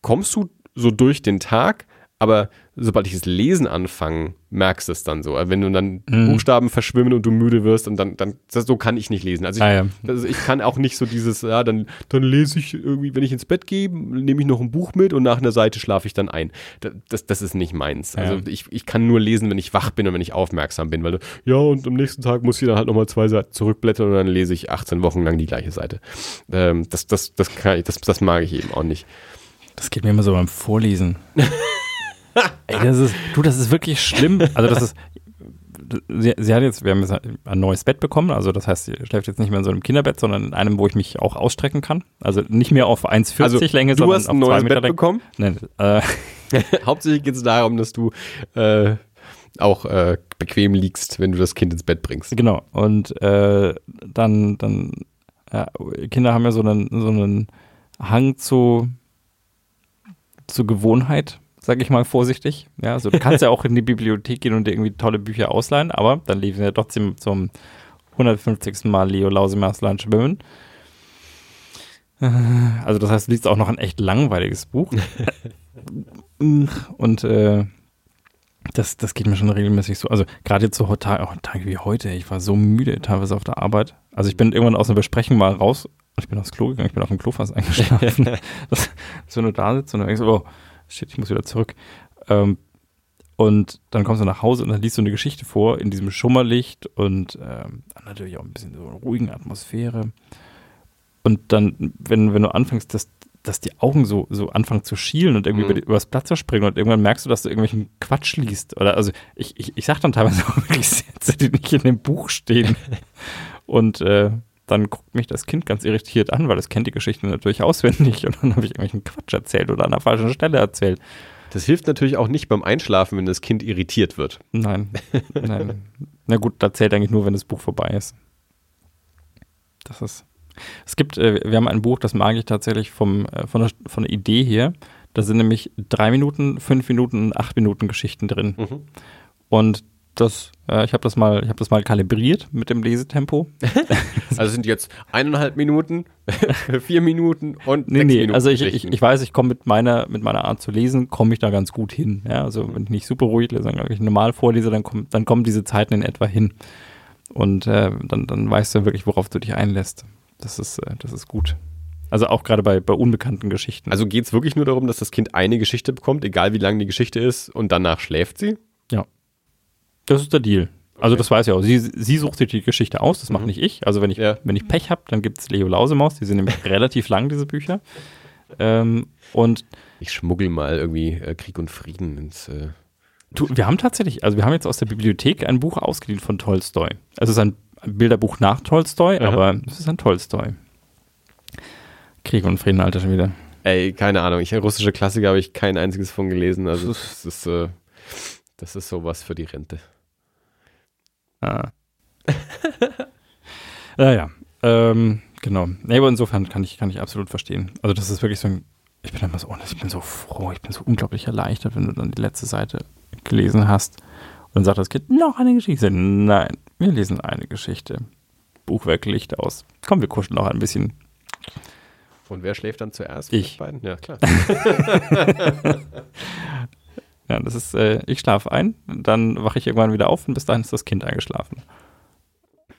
kommst du so durch den Tag, aber sobald ich das Lesen anfange, merkst du es dann so. Wenn du dann mhm. Buchstaben verschwimmen und du müde wirst und dann, dann das, so kann ich nicht lesen. Also ich, ah, ja. also ich kann auch nicht so dieses, ja, dann, dann lese ich irgendwie, wenn ich ins Bett gehe, nehme ich noch ein Buch mit und nach einer Seite schlafe ich dann ein. Das, das, das ist nicht meins. Also ja. ich, ich kann nur lesen, wenn ich wach bin und wenn ich aufmerksam bin, weil du, ja, und am nächsten Tag muss ich dann halt nochmal zwei Seiten zurückblättern und dann lese ich 18 Wochen lang die gleiche Seite. Ähm, das, das, das, kann ich, das, das mag ich eben auch nicht. Das geht mir immer so beim Vorlesen. Ey, das ist, du, das ist wirklich schlimm. Also das ist, sie, sie hat jetzt, wir haben jetzt ein neues Bett bekommen, also das heißt, sie schläft jetzt nicht mehr in so einem Kinderbett, sondern in einem, wo ich mich auch ausstrecken kann. Also nicht mehr auf 1,40 also, Länge, sondern auf 2 Meter. Du hast ein neues Bett bekommen? Nein, äh. Hauptsächlich geht es darum, dass du äh, auch äh, bequem liegst, wenn du das Kind ins Bett bringst. Genau. Und äh, dann, dann, ja, Kinder haben ja so einen, so einen Hang zu, zu Gewohnheit sag ich mal vorsichtig. Ja, also du kannst ja auch in die Bibliothek gehen und dir irgendwie tolle Bücher ausleihen, aber dann liefen wir trotzdem zum 150. Mal Leo Lausemers Land schwimmen. Äh, also das heißt, du liest auch noch ein echt langweiliges Buch. und äh, das, das geht mir schon regelmäßig so. Also gerade jetzt so Tage, oh, Tage wie heute, ich war so müde teilweise auf der Arbeit. Also ich bin irgendwann aus einer Besprechung mal raus und ich bin aufs Klo gegangen, ich bin auf dem Klo fast eingeschlafen. das, so nur da sitzt und dann denkst du, oh, shit, ich muss wieder zurück. Ähm, und dann kommst du nach Hause und dann liest du eine Geschichte vor in diesem Schummerlicht und ähm, natürlich auch ein bisschen so ruhigen Atmosphäre. Und dann, wenn, wenn du anfängst, dass, dass die Augen so, so anfangen zu schielen und irgendwie mhm. über, übers Platz zu springen und irgendwann merkst du, dass du irgendwelchen Quatsch liest. Oder also ich, ich, ich sag dann teilweise auch wirklich Sätze, die nicht in dem Buch stehen. und äh, dann guckt mich das Kind ganz irritiert an, weil es kennt die Geschichte natürlich auswendig und dann habe ich irgendwelchen Quatsch erzählt oder an der falschen Stelle erzählt. Das hilft natürlich auch nicht beim Einschlafen, wenn das Kind irritiert wird. Nein, nein. Na gut, da zählt eigentlich nur, wenn das Buch vorbei ist. Das ist. Es gibt, äh, wir haben ein Buch, das mag ich tatsächlich vom, äh, von, der, von der Idee her. Da sind nämlich drei Minuten, fünf Minuten und acht Minuten Geschichten drin. Mhm. Und das, äh, ich habe das mal, ich habe das mal kalibriert mit dem Lesetempo. also sind jetzt eineinhalb Minuten, vier Minuten und nee, nee. Minuten Also ich, ich, ich weiß, ich komme mit meiner mit meiner Art zu lesen, komme ich da ganz gut hin. Ja, also wenn ich nicht super ruhig lese, sondern ich normal vorlese, dann kommen dann kommen diese Zeiten in etwa hin. Und äh, dann dann weißt du wirklich, worauf du dich einlässt. Das ist äh, das ist gut. Also auch gerade bei, bei unbekannten Geschichten. Also geht es wirklich nur darum, dass das Kind eine Geschichte bekommt, egal wie lang die Geschichte ist, und danach schläft sie? Das ist der Deal. Also das weiß ich auch. Sie, sie sucht sich die Geschichte aus, das mhm. mache nicht ich. Also wenn ich, ja. wenn ich Pech habe, dann gibt es Leo Lausemaus, die sind nämlich relativ lang, diese Bücher. Ähm, und ich schmuggel mal irgendwie äh, Krieg und Frieden ins. Äh, du, wir haben tatsächlich, also wir haben jetzt aus der Bibliothek ein Buch ausgeliehen von Tolstoi. Also es ist ein Bilderbuch nach Tolstoi, Aha. aber es ist ein Tolstoi. Krieg und Frieden, Alter, schon wieder. Ey, keine Ahnung. Ich russische Klassiker habe ich kein einziges von gelesen. Also das ist, äh, das ist sowas für die Rente. Ah. naja, ähm, genau. Nee, aber insofern kann ich, kann ich absolut verstehen. Also das ist wirklich so ein, ich bin immer so, oh, ich bin so froh, ich bin so unglaublich erleichtert, wenn du dann die letzte Seite gelesen hast und dann sagt das Kind, noch eine Geschichte. Nein, wir lesen eine Geschichte. Buch weg, Licht aus. Komm, wir kuscheln noch ein bisschen. Und wer schläft dann zuerst? Ich. Ja, klar. Ja, das ist, äh, ich schlafe ein, dann wache ich irgendwann wieder auf und bis dahin ist das Kind eingeschlafen.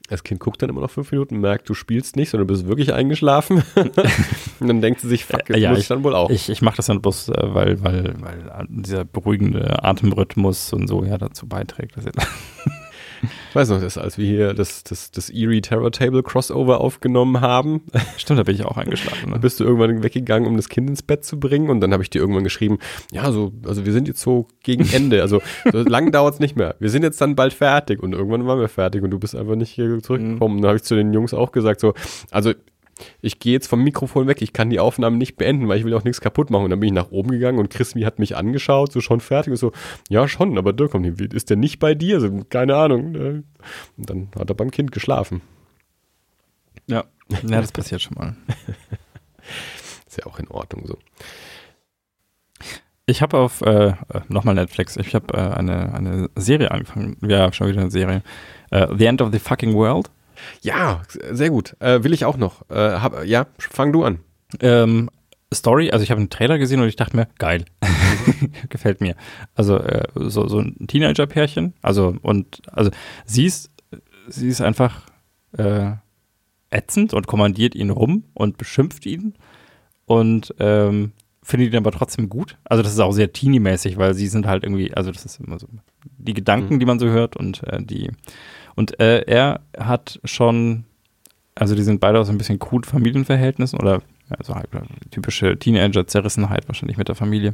Das Kind guckt dann immer noch fünf Minuten, merkt, du spielst nicht, sondern du bist wirklich eingeschlafen. und dann denkt sie sich, fuck, jetzt ja, muss ich, dann wohl auch. Ich, ich mache das dann bloß, äh, weil, weil, weil dieser beruhigende Atemrhythmus und so ja dazu beiträgt. Dass ich weiß noch, das, als wir hier das, das, das Eerie Terror Table Crossover aufgenommen haben. Stimmt, da bin ich auch eingeschlafen. Ne? Bist du irgendwann weggegangen, um das Kind ins Bett zu bringen. Und dann habe ich dir irgendwann geschrieben, ja, so, also wir sind jetzt so gegen Ende. Also so lang dauert es nicht mehr. Wir sind jetzt dann bald fertig. Und irgendwann waren wir fertig und du bist einfach nicht hier zurückgekommen. Mhm. Da habe ich zu den Jungs auch gesagt, so, also ich gehe jetzt vom Mikrofon weg, ich kann die Aufnahme nicht beenden, weil ich will auch nichts kaputt machen. Und dann bin ich nach oben gegangen und Chris hat mich angeschaut, so schon fertig und so, ja schon, aber Dirk, ist der nicht bei dir? Also, keine Ahnung. Ne? Und dann hat er beim Kind geschlafen. Ja, ja das passiert schon mal. Ist ja auch in Ordnung so. Ich habe auf, äh nochmal Netflix, ich habe äh, eine, eine Serie angefangen, ja, schon wieder eine Serie. Uh, the End of the Fucking World. Ja, sehr gut. Äh, will ich auch noch. Äh, hab, ja, fang du an. Ähm, Story, also ich habe einen Trailer gesehen und ich dachte mir, geil. Gefällt mir. Also äh, so, so ein Teenager-Pärchen. Also, und also sie ist, sie ist einfach äh, ätzend und kommandiert ihn rum und beschimpft ihn. Und ähm, findet ihn aber trotzdem gut. Also das ist auch sehr teeny-mäßig, weil sie sind halt irgendwie, also das ist immer so die Gedanken, mhm. die man so hört und äh, die und äh, er hat schon, also die sind beide aus ein bisschen coolen Familienverhältnissen oder also halt typische Teenager-Zerrissenheit wahrscheinlich mit der Familie.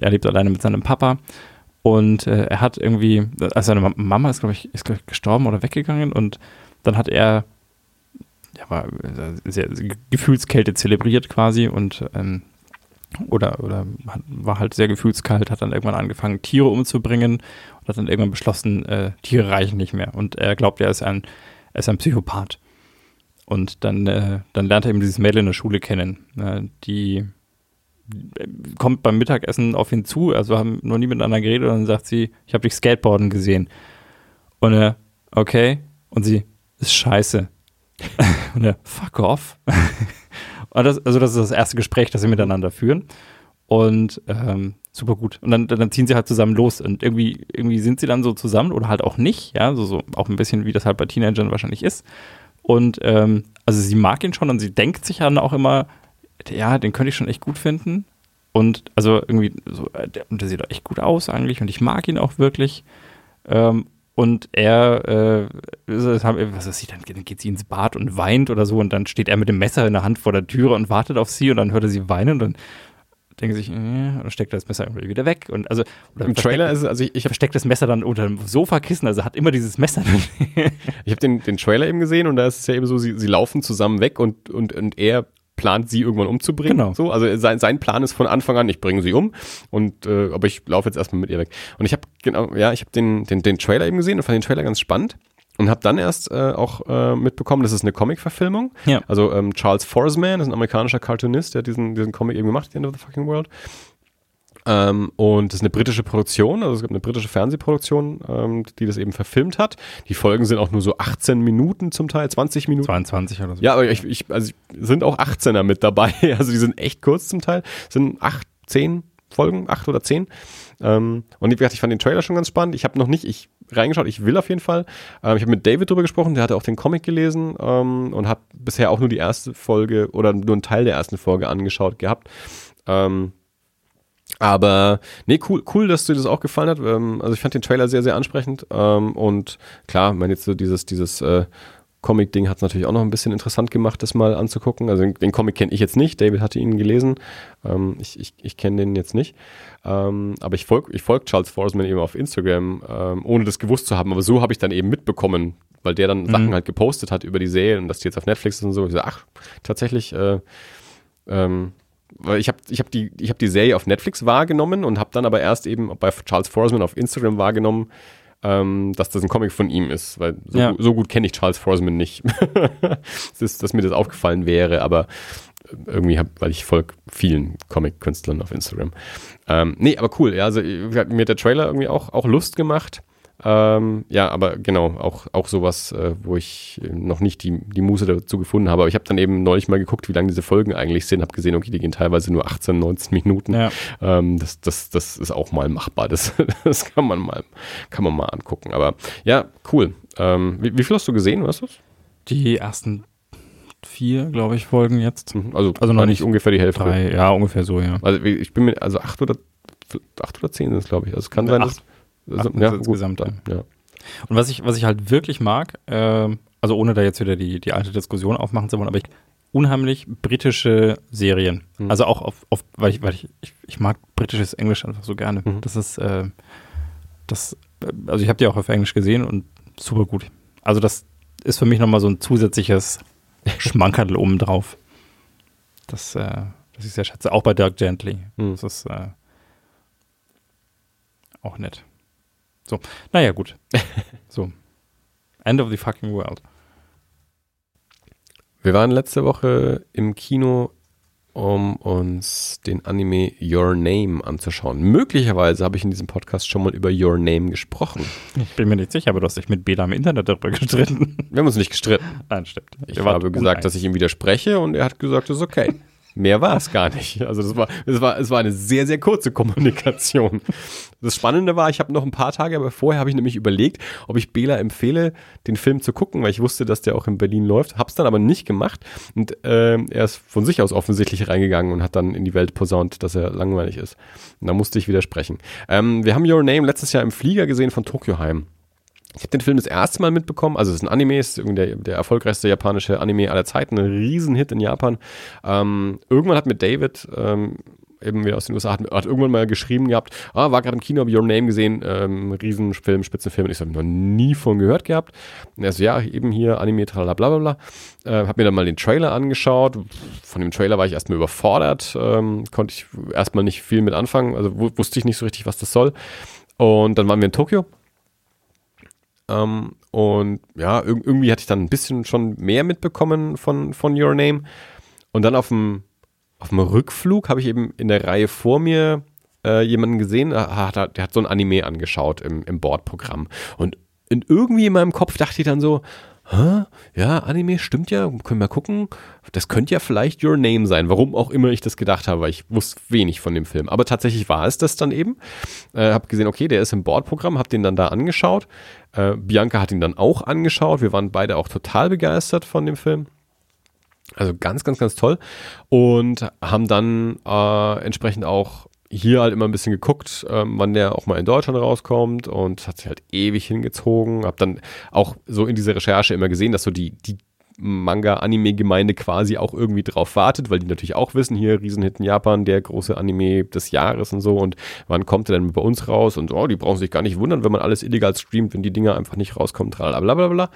Er lebt alleine mit seinem Papa. Und äh, er hat irgendwie, also seine Mama ist, glaube ich, ist glaub ich, gestorben oder weggegangen. Und dann hat er ja, war sehr, sehr Gefühlskälte zelebriert quasi. Und ähm, oder, oder war halt sehr gefühlskalt, hat dann irgendwann angefangen, Tiere umzubringen und hat dann irgendwann beschlossen, äh, Tiere reichen nicht mehr. Und er glaubt, er ist ein, er ist ein Psychopath. Und dann, äh, dann lernt er eben dieses Mädel in der Schule kennen, äh, die kommt beim Mittagessen auf ihn zu, also haben noch nie miteinander geredet und dann sagt sie, ich habe dich Skateboarden gesehen. Und er, okay. Und sie, ist scheiße. und er, fuck off. Das, also das ist das erste Gespräch, das sie miteinander führen. Und ähm, super gut. Und dann, dann ziehen sie halt zusammen los. Und irgendwie, irgendwie sind sie dann so zusammen oder halt auch nicht. Ja, so, so auch ein bisschen, wie das halt bei Teenagern wahrscheinlich ist. Und ähm, also sie mag ihn schon und sie denkt sich dann auch immer, ja, den könnte ich schon echt gut finden. Und also irgendwie so, äh, der, der sieht echt gut aus eigentlich und ich mag ihn auch wirklich. Ähm, und er, äh, was weiß ich, dann geht sie ins Bad und weint oder so und dann steht er mit dem Messer in der Hand vor der Türe und wartet auf sie und dann hört er sie weinen und dann denkt sich, äh, und steckt das Messer irgendwie wieder weg und also im Trailer ist also ich, ich versteckt das Messer dann unter dem Sofakissen, also hat immer dieses Messer. ich habe den, den Trailer eben gesehen und da ist es ja eben so, sie, sie laufen zusammen weg und und und er plant, sie irgendwann umzubringen. Genau. So, also sein, sein Plan ist von Anfang an, ich bringe sie um und äh, aber ich laufe jetzt erstmal mit ihr weg. Und ich habe genau, ja, ich habe den, den, den Trailer eben gesehen und fand den Trailer ganz spannend und habe dann erst äh, auch äh, mitbekommen, das ist eine Comic-Verfilmung. Ja. Also ähm, Charles Forsman, ist ein amerikanischer Cartoonist, der hat diesen, diesen Comic eben gemacht, The End of the Fucking World. Ähm, und das ist eine britische Produktion, also es gibt eine britische Fernsehproduktion, ähm, die das eben verfilmt hat. Die Folgen sind auch nur so 18 Minuten zum Teil, 20 Minuten. 22 oder so. Ja, aber ich, ich, also sind auch 18er mit dabei. Also die sind echt kurz zum Teil. Sind 8, 10 Folgen, 8 oder 10. Ähm, und wie gesagt, ich fand den Trailer schon ganz spannend. Ich habe noch nicht ich reingeschaut, ich will auf jeden Fall. Ähm, ich habe mit David drüber gesprochen, der hatte auch den Comic gelesen ähm, und hat bisher auch nur die erste Folge oder nur einen Teil der ersten Folge angeschaut gehabt. Ähm, aber nee, cool, cool, dass dir das auch gefallen hat. Ähm, also ich fand den Trailer sehr, sehr ansprechend. Ähm, und klar, meine jetzt so dieses, dieses äh, Comic-Ding hat es natürlich auch noch ein bisschen interessant gemacht, das mal anzugucken. Also den, den Comic kenne ich jetzt nicht. David hatte ihn gelesen. Ähm, ich ich, ich kenne den jetzt nicht. Ähm, aber ich folge ich folg Charles Forsman eben auf Instagram, ähm, ohne das gewusst zu haben. Aber so habe ich dann eben mitbekommen, weil der dann mhm. Sachen halt gepostet hat über die Serie und dass die jetzt auf Netflix ist und so. Ich so, ach, tatsächlich, äh, ähm, weil ich habe ich hab die, hab die Serie auf Netflix wahrgenommen und habe dann aber erst eben bei Charles Forsman auf Instagram wahrgenommen, ähm, dass das ein Comic von ihm ist, weil so, ja. so gut kenne ich Charles Forsman nicht, das dass mir das aufgefallen wäre, aber irgendwie hab, weil ich folge vielen Comic-Künstlern auf Instagram. Ähm, nee, aber cool, ja, also mir hat der Trailer irgendwie auch, auch Lust gemacht. Ähm, ja, aber genau, auch, auch sowas, äh, wo ich noch nicht die, die Muße dazu gefunden habe. Aber ich habe dann eben neulich mal geguckt, wie lange diese Folgen eigentlich sind, habe gesehen, okay, die gehen teilweise nur 18, 19 Minuten. Ja. Ähm, das, das, das ist auch mal machbar. Das, das kann man mal, kann man mal angucken. Aber ja, cool. Ähm, wie, wie viel hast du gesehen, weißt du Die ersten vier, glaube ich, Folgen jetzt. Mhm. Also, Also noch nicht ungefähr die Hälfte. Drei, ja, ungefähr so, ja. Also ich bin mir, also acht oder acht oder zehn sind es, glaube ich. Also es kann sein, acht. dass. Acht Also, sind es insgesamt, dann, ja. Und was ich, was ich halt wirklich mag, ähm, also ohne da jetzt wieder die, die alte Diskussion aufmachen zu wollen, aber ich unheimlich britische Serien. Mhm. Also auch auf, auf weil ich, weil ich, ich, ich mag britisches Englisch einfach so gerne. Mhm. Das ist, äh, das, äh, also ich habe die auch auf Englisch gesehen und super gut. Also das ist für mich nochmal so ein zusätzliches Schmankerl obendrauf. Das, äh, das ich sehr schätze. Auch bei Dirk Gently. Mhm. Das ist äh, auch nett. So, naja, gut. so. End of the fucking world. Wir waren letzte Woche im Kino, um uns den Anime Your Name anzuschauen. Möglicherweise habe ich in diesem Podcast schon mal über Your Name gesprochen. Ich bin mir nicht sicher, aber du hast dich mit Bela im Internet darüber gestritten. Wir haben uns nicht gestritten. Nein, stimmt. Ich habe gesagt, dass ich ihm widerspreche und er hat gesagt, das ist okay. Mehr war es gar nicht. Also das war, das war, es war eine sehr, sehr kurze Kommunikation. Das Spannende war, ich habe noch ein paar Tage, aber vorher habe ich nämlich überlegt, ob ich Bela empfehle, den Film zu gucken, weil ich wusste, dass der auch in Berlin läuft. Hab's dann aber nicht gemacht und ähm, er ist von sich aus offensichtlich reingegangen und hat dann in die Welt posaunt, dass er langweilig ist. Und da musste ich widersprechen. Ähm, wir haben Your Name letztes Jahr im Flieger gesehen von Tokyo Heim. Ich habe den Film das erste Mal mitbekommen. Also, es ist ein Anime, ist der, der erfolgreichste japanische Anime aller Zeiten, ein Riesenhit in Japan. Ähm, irgendwann hat mit David, ähm, eben wieder aus den USA, hat, hat irgendwann mal geschrieben gehabt: Ah, war gerade im Kino, habe Your Name gesehen, ähm, Riesenfilm, Spitzenfilm. Und ich habe noch nie von gehört gehabt. Und er so: Ja, eben hier Anime, tralala, bla bla bla. Äh, habe mir dann mal den Trailer angeschaut. Von dem Trailer war ich erstmal überfordert, ähm, konnte ich erstmal nicht viel mit anfangen. Also, wu- wusste ich nicht so richtig, was das soll. Und dann waren wir in Tokio. Ähm, und ja, irg irgendwie hatte ich dann ein bisschen schon mehr mitbekommen von, von Your Name. Und dann auf dem, auf dem Rückflug habe ich eben in der Reihe vor mir äh, jemanden gesehen, äh, hat, der hat so ein Anime angeschaut im, im Bordprogramm. Und in, irgendwie in meinem Kopf dachte ich dann so, Hä? Ja, Anime stimmt ja, können wir gucken. Das könnte ja vielleicht Your Name sein, warum auch immer ich das gedacht habe, weil ich wusste wenig von dem Film. Aber tatsächlich war es das dann eben. Äh, hab gesehen, okay, der ist im Bordprogramm, hab den dann da angeschaut. Äh, Bianca hat ihn dann auch angeschaut. Wir waren beide auch total begeistert von dem Film. Also ganz, ganz, ganz toll. Und haben dann äh, entsprechend auch hier halt immer ein bisschen geguckt, ähm, wann der auch mal in Deutschland rauskommt und hat sich halt ewig hingezogen. Hab dann auch so in dieser Recherche immer gesehen, dass so die, die Manga-Anime-Gemeinde quasi auch irgendwie drauf wartet, weil die natürlich auch wissen, hier Riesenhit in Japan, der große Anime des Jahres und so und wann kommt er denn bei uns raus und oh, die brauchen sich gar nicht wundern, wenn man alles illegal streamt, wenn die Dinger einfach nicht rauskommen, tralala, bla bla bla.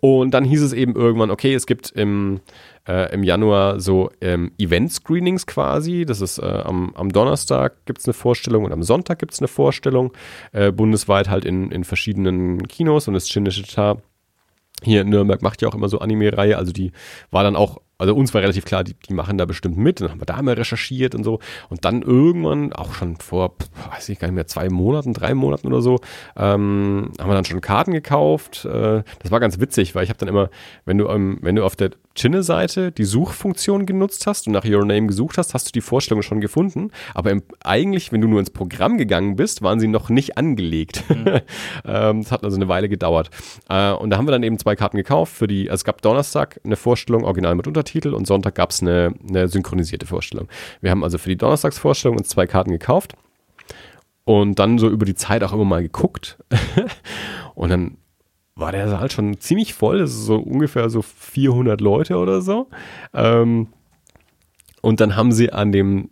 Und dann hieß es eben irgendwann, okay, es gibt im, äh, im Januar so ähm, Event-Screenings quasi. Das ist äh, am, am Donnerstag gibt es eine Vorstellung und am Sonntag gibt es eine Vorstellung. Äh, bundesweit halt in, in verschiedenen Kinos und das Cinecittà hier in Nürnberg macht ja auch immer so Anime-Reihe. Also die war dann auch, also uns war relativ klar, die, die machen da bestimmt mit. Dann haben wir da mal recherchiert und so. Und dann irgendwann, auch schon vor, weiß ich gar nicht mehr, zwei Monaten, drei Monaten oder so, ähm, haben wir dann schon Karten gekauft. Äh, das war ganz witzig, weil ich habe dann immer, wenn du, ähm, wenn du auf der Chinne-Seite die Suchfunktion genutzt hast und nach Your Name gesucht hast, hast du die Vorstellung schon gefunden. Aber im, eigentlich, wenn du nur ins Programm gegangen bist, waren sie noch nicht angelegt. ähm, das hat also eine Weile gedauert. Äh, und da haben wir dann eben zwei Karten gekauft für die, also es gab Donnerstag eine Vorstellung, original mit Untertitel und Sonntag gab es eine, eine synchronisierte Vorstellung. Wir haben also für die Donnerstagsvorstellung uns zwei Karten gekauft und dann so über die Zeit auch immer mal geguckt. und dann war der Saal schon ziemlich voll, das ist so ungefähr so 400 Leute oder so. Ähm, und dann haben sie an dem,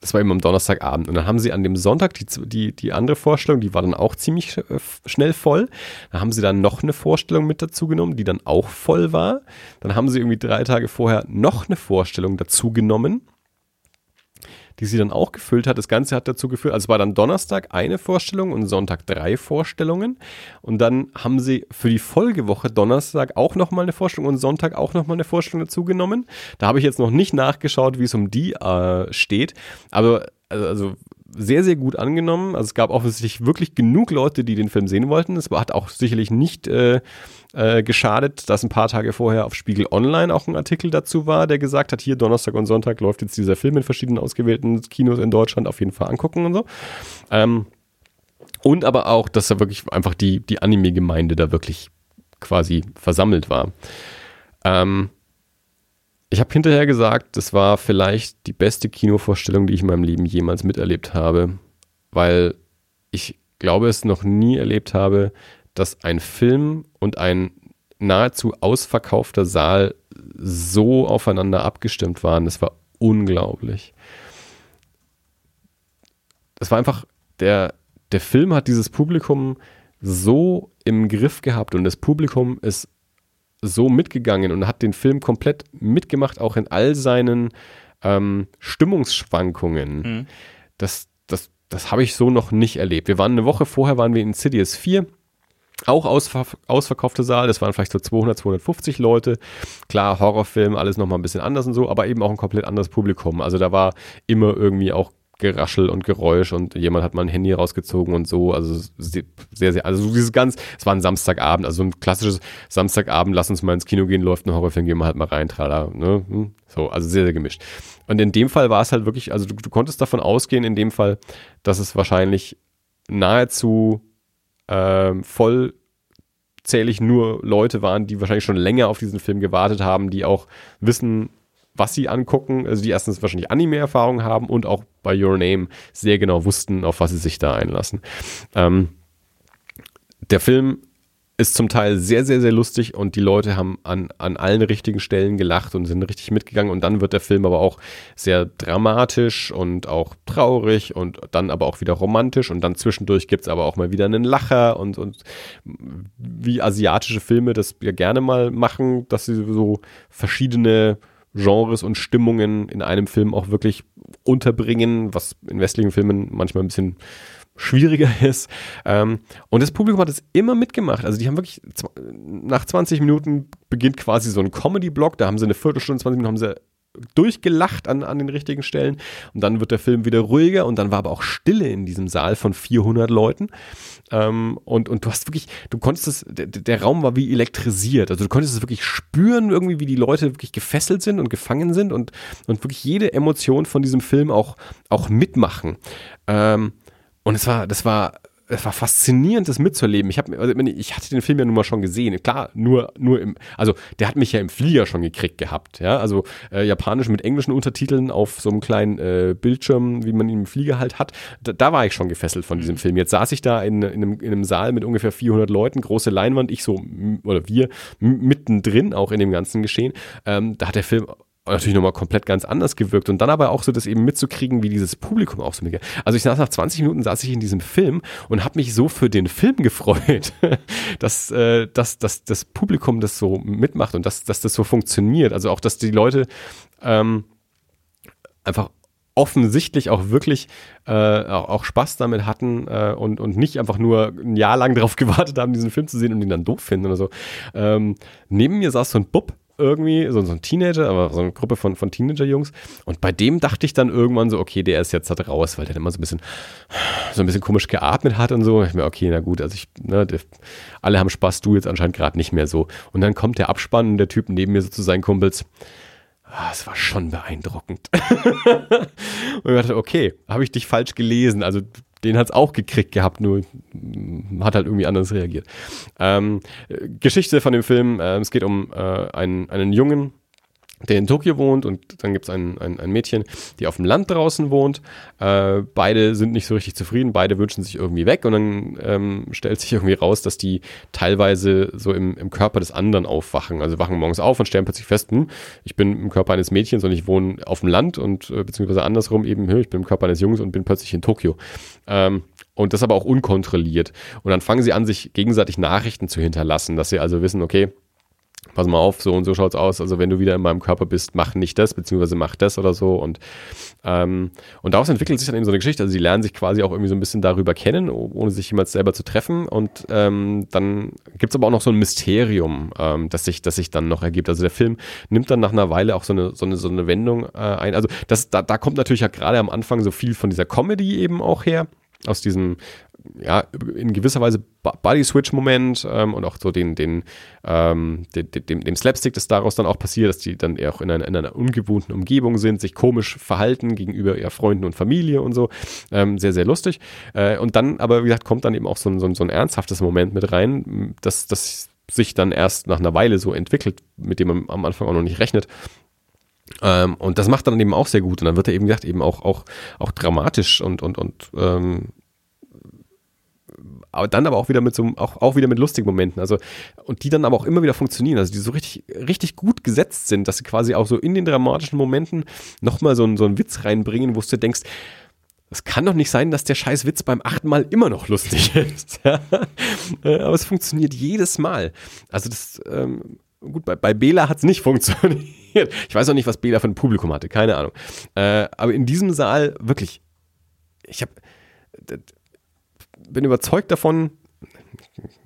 das war eben am Donnerstagabend, und dann haben sie an dem Sonntag die, die, die andere Vorstellung, die war dann auch ziemlich äh, schnell voll. Da haben sie dann noch eine Vorstellung mit dazu genommen, die dann auch voll war. Dann haben sie irgendwie drei Tage vorher noch eine Vorstellung dazu genommen die sie dann auch gefüllt hat. Das Ganze hat dazu geführt, also es war dann Donnerstag eine Vorstellung und Sonntag drei Vorstellungen. Und dann haben sie für die Folgewoche Donnerstag auch nochmal eine Vorstellung und Sonntag auch nochmal eine Vorstellung dazu genommen. Da habe ich jetzt noch nicht nachgeschaut, wie es um die äh, steht. Aber also, also sehr, sehr gut angenommen. Also es gab offensichtlich wirklich genug Leute, die den Film sehen wollten. Es hat auch sicherlich nicht äh, äh, geschadet, dass ein paar Tage vorher auf Spiegel Online auch ein Artikel dazu war, der gesagt hat, hier Donnerstag und Sonntag läuft jetzt dieser Film in verschiedenen ausgewählten Kinos in Deutschland auf jeden Fall angucken und so. Ähm, und aber auch, dass da wirklich einfach die, die Anime-Gemeinde da wirklich quasi versammelt war. Ähm, ich habe hinterher gesagt, das war vielleicht die beste Kinovorstellung, die ich in meinem Leben jemals miterlebt habe, weil ich glaube, es noch nie erlebt habe, dass ein Film und ein nahezu ausverkaufter Saal so aufeinander abgestimmt waren. Das war unglaublich. Das war einfach, der, der Film hat dieses Publikum so im Griff gehabt und das Publikum ist so mitgegangen und hat den Film komplett mitgemacht, auch in all seinen ähm, Stimmungsschwankungen. Mhm. Das, das, das habe ich so noch nicht erlebt. Wir waren eine Woche vorher, waren wir in Sidious 4 auch ausver ausverkaufte Saal, das waren vielleicht so 200, 250 Leute. Klar, Horrorfilm, alles nochmal ein bisschen anders und so, aber eben auch ein komplett anderes Publikum. Also da war immer irgendwie auch Geraschel und Geräusch und jemand hat mal ein Handy rausgezogen und so. Also sehr, sehr, also dieses ganz, es war ein Samstagabend, also ein klassisches Samstagabend, lass uns mal ins Kino gehen, läuft ein Horrorfilm, gehen wir halt mal rein, trala, ne? Hm, so, also sehr, sehr gemischt. Und in dem Fall war es halt wirklich, also du, du konntest davon ausgehen, in dem Fall, dass es wahrscheinlich nahezu ähm, vollzählig nur Leute waren, die wahrscheinlich schon länger auf diesen Film gewartet haben, die auch wissen, was sie angucken, also die erstens wahrscheinlich Anime-Erfahrung haben und auch bei Your Name sehr genau wussten, auf was sie sich da einlassen. Ähm, der Film ist zum Teil sehr, sehr, sehr lustig und die Leute haben an, an allen richtigen Stellen gelacht und sind richtig mitgegangen und dann wird der Film aber auch sehr dramatisch und auch traurig und dann aber auch wieder romantisch und dann zwischendurch gibt es aber auch mal wieder einen Lacher und, und wie asiatische Filme das ja gerne mal machen, dass sie so verschiedene Genres und Stimmungen in einem Film auch wirklich unterbringen, was in westlichen Filmen manchmal ein bisschen schwieriger ist. Ähm, und das Publikum hat es immer mitgemacht. Also die haben wirklich, nach 20 Minuten beginnt quasi so ein Comedy-Block, da haben sie eine Viertelstunde, 20 Minuten haben sie durchgelacht an, an den richtigen Stellen. Und dann wird der Film wieder ruhiger und dann war aber auch Stille in diesem Saal von 400 Leuten. Ähm, und, und du hast wirklich, du konntest es, der, der, Raum war wie elektrisiert, also du konntest es wirklich spüren irgendwie, wie die Leute wirklich gefesselt sind und gefangen sind und, und wirklich jede Emotion von diesem Film auch, auch mitmachen. Ähm, und es war, das war es war faszinierend, das mitzuerleben. Ich, hab, also ich hatte den Film ja nun mal schon gesehen. Klar, nur, nur im, also der hat mich ja im Flieger schon gekriegt gehabt. Ja, also äh, japanisch mit englischen Untertiteln auf so einem kleinen äh, Bildschirm, wie man ihn im Flieger halt hat. Da, da, war ich schon gefesselt von diesem mhm. Film. Jetzt saß ich da in, in, einem, in einem Saal mit ungefähr 400 Leuten, große Leinwand, ich so, oder wir mittendrin auch in dem ganzen Geschehen. Ähm, da hat der Film natürlich nochmal komplett ganz anders gewirkt und dann aber auch so das eben mitzukriegen, wie dieses Publikum auch so mitgeht. Also ich saß nach 20 Minuten saß ich in diesem Film und habe mich so für den Film gefreut, dass, äh, dass, dass das Publikum das so mitmacht und dass, dass das so funktioniert. Also auch, dass die Leute ähm, einfach offensichtlich auch wirklich äh, auch, auch, Spaß damit hatten äh, und, und nicht einfach nur ein Jahr lang darauf gewartet haben, diesen Film zu sehen und ihn dann doof finden oder so. Ähm, neben mir saß so ein Bub, irgendwie, so, so ein Teenager, aber so eine Gruppe von, von Teenager-Jungs. Und bei dem dachte ich dann irgendwann so, okay, der ist jetzt halt raus, weil der immer so ein bisschen, so ein bisschen komisch geatmet hat und so. Ich mir, okay, na gut, also ich, ne, der, alle haben Spaß, du jetzt anscheinend gerade nicht mehr so. Und dann kommt der Abspann und der Typ neben mir so zu seinen Kumpels. Ah, es war schon beeindruckend. und ich dachte, okay, habe ich dich falsch gelesen. Also den hat es auch gekriegt gehabt, nur hat halt irgendwie anders reagiert. Ähm, Geschichte von dem Film, äh, es geht um äh, einen, einen Jungen, der in Tokio wohnt und dann gibt es ein, ein, ein, Mädchen, die auf dem Land draußen wohnt. Äh, beide sind nicht so richtig zufrieden, beide wünschen sich irgendwie weg und dann ähm, stellt sich irgendwie raus, dass die teilweise so im, im Körper des anderen aufwachen. Also wachen morgens auf und stellen plötzlich fest, hm, ich bin im Körper eines Mädchens und ich wohne auf dem Land und äh, beziehungsweise andersrum eben, ich bin im Körper eines Jungs und bin plötzlich in Tokio. Ähm, und das aber auch unkontrolliert. Und dann fangen sie an, sich gegenseitig Nachrichten zu hinterlassen, dass sie also wissen, okay, pass mal auf, so und so schaut's aus. Also wenn du wieder in meinem Körper bist, mach nicht das, beziehungsweise mach das oder so. Und, ähm, und daraus entwickelt sich dann eben so eine Geschichte. Also sie lernen sich quasi auch irgendwie so ein bisschen darüber kennen, ohne sich jemals selber zu treffen. Und ähm, dann gibt's aber auch noch so ein Mysterium, ähm, das, sich, das sich dann noch ergibt. Also der Film nimmt dann nach einer Weile auch so eine, so eine, so eine Wendung äh, ein. Also das, da, da kommt natürlich ja gerade am Anfang so viel von dieser Comedy eben auch her aus diesem ja, in gewisser Weise Body-Switch-Moment ähm, und auch so den, den, ähm, den, dem, dem Slapstick, das daraus dann auch passiert, dass die dann eher auch in einer, in einer ungewohnten Umgebung sind, sich komisch verhalten gegenüber ihren Freunden und Familie und so. Ähm, sehr, sehr lustig. Äh, und dann, aber wie gesagt, kommt dann eben auch so ein, so ein, so ein ernsthaftes Moment mit rein, dass, dass sich dann erst nach einer Weile so entwickelt, mit dem man am Anfang auch noch nicht rechnet. Ähm, und das macht dann eben auch sehr gut. Und dann wird er eben gesagt, eben auch, auch, auch dramatisch und, und, und ähm, aber dann aber auch wieder mit so auch, auch wieder mit lustigen Momenten. Also, und die dann aber auch immer wieder funktionieren, also die so richtig, richtig gut gesetzt sind, dass sie quasi auch so in den dramatischen Momenten nochmal so, so einen Witz reinbringen, wo du denkst, es kann doch nicht sein, dass der scheiß Witz beim achten Mal immer noch lustig ist. Äh, aber es funktioniert jedes Mal. Also das, ähm, gut, bei, bei Bela hat es nicht funktioniert. Ich weiß auch nicht, was Bela für ein Publikum hatte, keine Ahnung. Äh, aber in diesem Saal wirklich, ich habe bin überzeugt davon,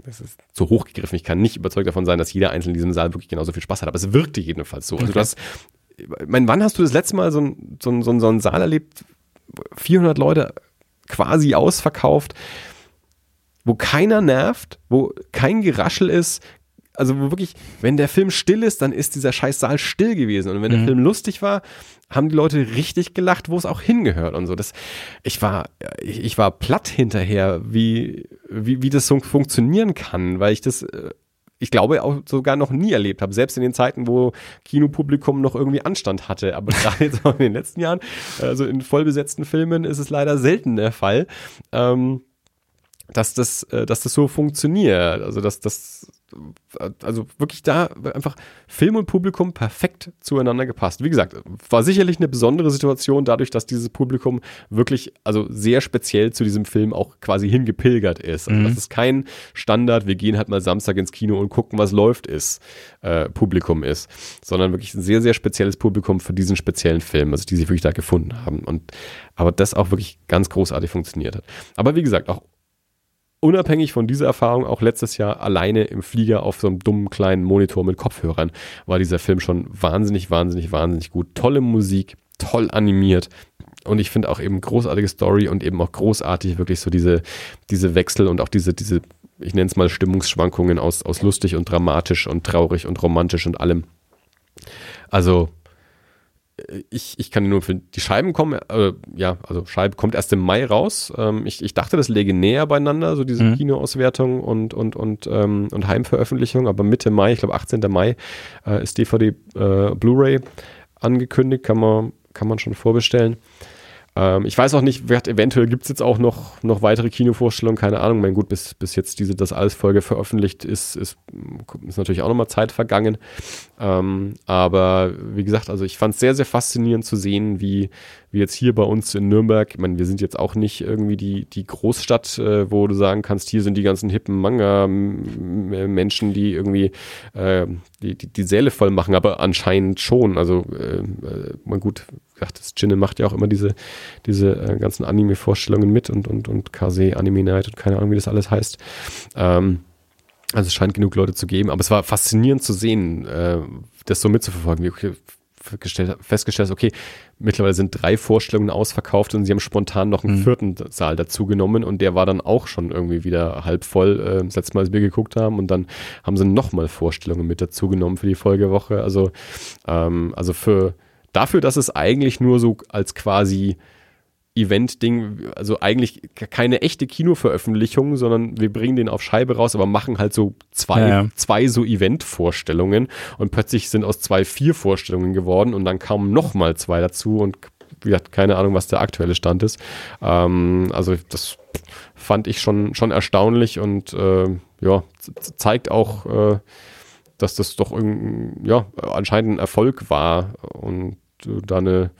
das ist zu hoch gegriffen, ich kann nicht überzeugt davon sein, dass jeder Einzelne in diesem Saal wirklich genauso viel Spaß hat, aber es wirkte jedenfalls so. Also okay. Also du hast, mein, wann hast du das letzte Mal so, ein, so, ein, so einen Saal erlebt, 400 Leute quasi ausverkauft, wo keiner nervt, wo kein Geraschel ist, also wo wirklich, wenn der Film still ist, dann ist dieser scheiß Saal still gewesen. Und wenn mhm. der Film lustig war, haben die Leute richtig gelacht, wo es auch hingehört und so. Das, ich war, ich, ich war platt hinterher, wie, wie, wie das so funktionieren kann, weil ich das, äh, ich glaube, auch sogar noch nie erlebt habe. Selbst in den Zeiten, wo Kinopublikum noch irgendwie Anstand hatte. Aber gerade jetzt auch in den letzten Jahren, also in vollbesetzten Filmen, ist es leider selten der Fall. Ähm, dass das, äh, dass das so funktioniert. Also, dass das also wirklich da einfach Film und Publikum perfekt zueinander gepasst. Wie gesagt, war sicherlich eine besondere Situation, dadurch, dass dieses Publikum wirklich, also sehr speziell zu diesem Film auch quasi hingepilgert ist. Also, mhm. das ist kein Standard, wir gehen halt mal Samstag ins Kino und gucken, was läuft, ist, äh, Publikum ist, sondern wirklich ein sehr, sehr spezielles Publikum für diesen speziellen Film, also die sich wirklich da gefunden haben. Und aber das auch wirklich ganz großartig funktioniert hat. Aber wie gesagt, auch unabhängig von dieser Erfahrung auch letztes Jahr alleine im Flieger auf so einem dummen kleinen Monitor mit Kopfhörern war dieser Film schon wahnsinnig, wahnsinnig, wahnsinnig gut. Tolle Musik, toll animiert. Und ich finde auch eben großartige Story und eben auch großartig wirklich so diese, diese Wechsel und auch diese, diese, ich nenne es mal Stimmungsschwankungen aus, aus lustig und dramatisch und traurig und romantisch und allem. Also ich, ich kann nur für die Scheiben kommen, äh, ja, also Scheibe kommt erst im Mai raus. Ähm, ich, ich dachte, das läge näher beieinander, so diese mhm. Kinoauswertung und, und, und, ähm, und Heimveröffentlichung, aber Mitte Mai, ich glaube 18. Mai, äh, ist DVD äh, Blu-ray angekündigt, kann man, kann man schon vorbestellen. Ähm, ich weiß auch nicht, eventuell gibt es jetzt auch noch, noch weitere Kinovorstellungen, keine Ahnung. Mein gut, bis, bis jetzt diese Das alles Folge veröffentlicht ist, ist, ist natürlich auch nochmal Zeit vergangen. Ähm, aber wie gesagt, also ich fand es sehr, sehr faszinierend zu sehen, wie, wie jetzt hier bei uns in Nürnberg, ich meine, wir sind jetzt auch nicht irgendwie die, die Großstadt, äh, wo du sagen kannst, hier sind die ganzen hippen Manga-Menschen, die irgendwie äh, die, die, die Säle voll machen, aber anscheinend schon. Also, äh, äh mal gut, gesagt, das Jinne macht ja auch immer diese, diese äh, ganzen Anime-Vorstellungen mit und, und, und Kase Anime Night und keine Ahnung, wie das alles heißt. Ähm, also es scheint genug Leute zu geben, aber es war faszinierend zu sehen, äh, das so mitzuverfolgen. Wie festgestellt, okay, mittlerweile sind drei Vorstellungen ausverkauft und sie haben spontan noch einen mhm. vierten Saal dazu genommen und der war dann auch schon irgendwie wieder halb voll, äh, das letzte Mal, als wir geguckt haben und dann haben sie nochmal Vorstellungen mit dazu genommen für die Folgewoche. Also, ähm, also für dafür, dass es eigentlich nur so als quasi Event-Ding, also eigentlich keine echte Kinoveröffentlichung, sondern wir bringen den auf Scheibe raus, aber machen halt so zwei, ja, zwei so Event-Vorstellungen und plötzlich sind aus zwei vier Vorstellungen geworden und dann kamen nochmal zwei dazu und wie gesagt, keine Ahnung, was der aktuelle Stand ist. Ähm, also das fand ich schon, schon erstaunlich und äh, ja, zeigt auch, äh, dass das doch ja, anscheinend ein Erfolg war und da eine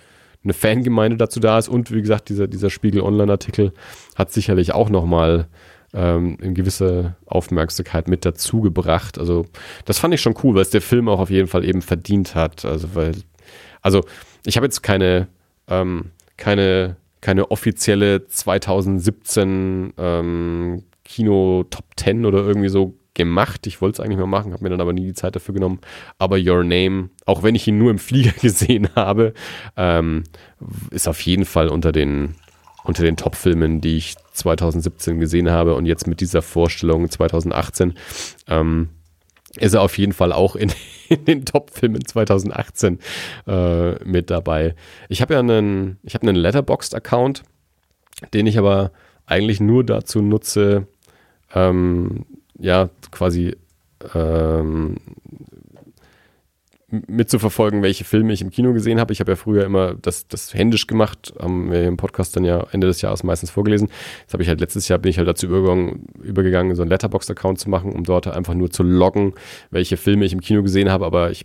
eine Fangemeinde dazu da ist. Und wie gesagt, dieser, dieser Spiegel-Online-Artikel hat sicherlich auch nochmal ähm, eine gewisse Aufmerksamkeit mit dazu gebracht. Also das fand ich schon cool, weil es der Film auch auf jeden Fall eben verdient hat. Also weil, also ich habe jetzt keine, ähm, keine, keine offizielle 2017 ähm, Kino Top 10 oder irgendwie so gemacht. Ich wollte es eigentlich mal machen, habe mir dann aber nie die Zeit dafür genommen. Aber Your Name, auch wenn ich ihn nur im Flieger gesehen habe, ähm, ist auf jeden Fall unter den, unter den Top-Filmen, die ich 2017 gesehen habe und jetzt mit dieser Vorstellung 2018. Ähm, ist er auf jeden Fall auch in, in den Top-Filmen 2018 äh, mit dabei. Ich habe ja einen, ich habe einen Letterboxd-Account, den ich aber eigentlich nur dazu nutze, ähm, ja, quasi ähm, mitzuverfolgen, welche Filme ich im Kino gesehen habe. Ich habe ja früher immer das, das händisch gemacht, haben wir im Podcast dann ja Ende des Jahres meistens vorgelesen. Jetzt habe ich halt letztes Jahr bin ich halt dazu übergegangen, übergegangen so einen Letterboxd-Account zu machen, um dort einfach nur zu loggen, welche Filme ich im Kino gesehen habe, aber ich,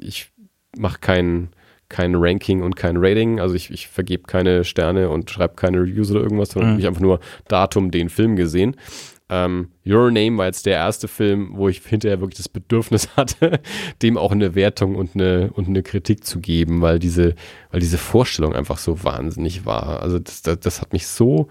ich mache kein, kein Ranking und kein Rating, also ich, ich vergebe keine Sterne und schreibe keine Reviews oder irgendwas, sondern mhm. ich einfach nur Datum, den Film gesehen. Ähm, Your Name war jetzt der erste Film, wo ich hinterher wirklich das Bedürfnis hatte, dem auch eine Wertung und eine, und eine Kritik zu geben, weil diese, weil diese Vorstellung einfach so wahnsinnig war. Also das, das, das hat mich so,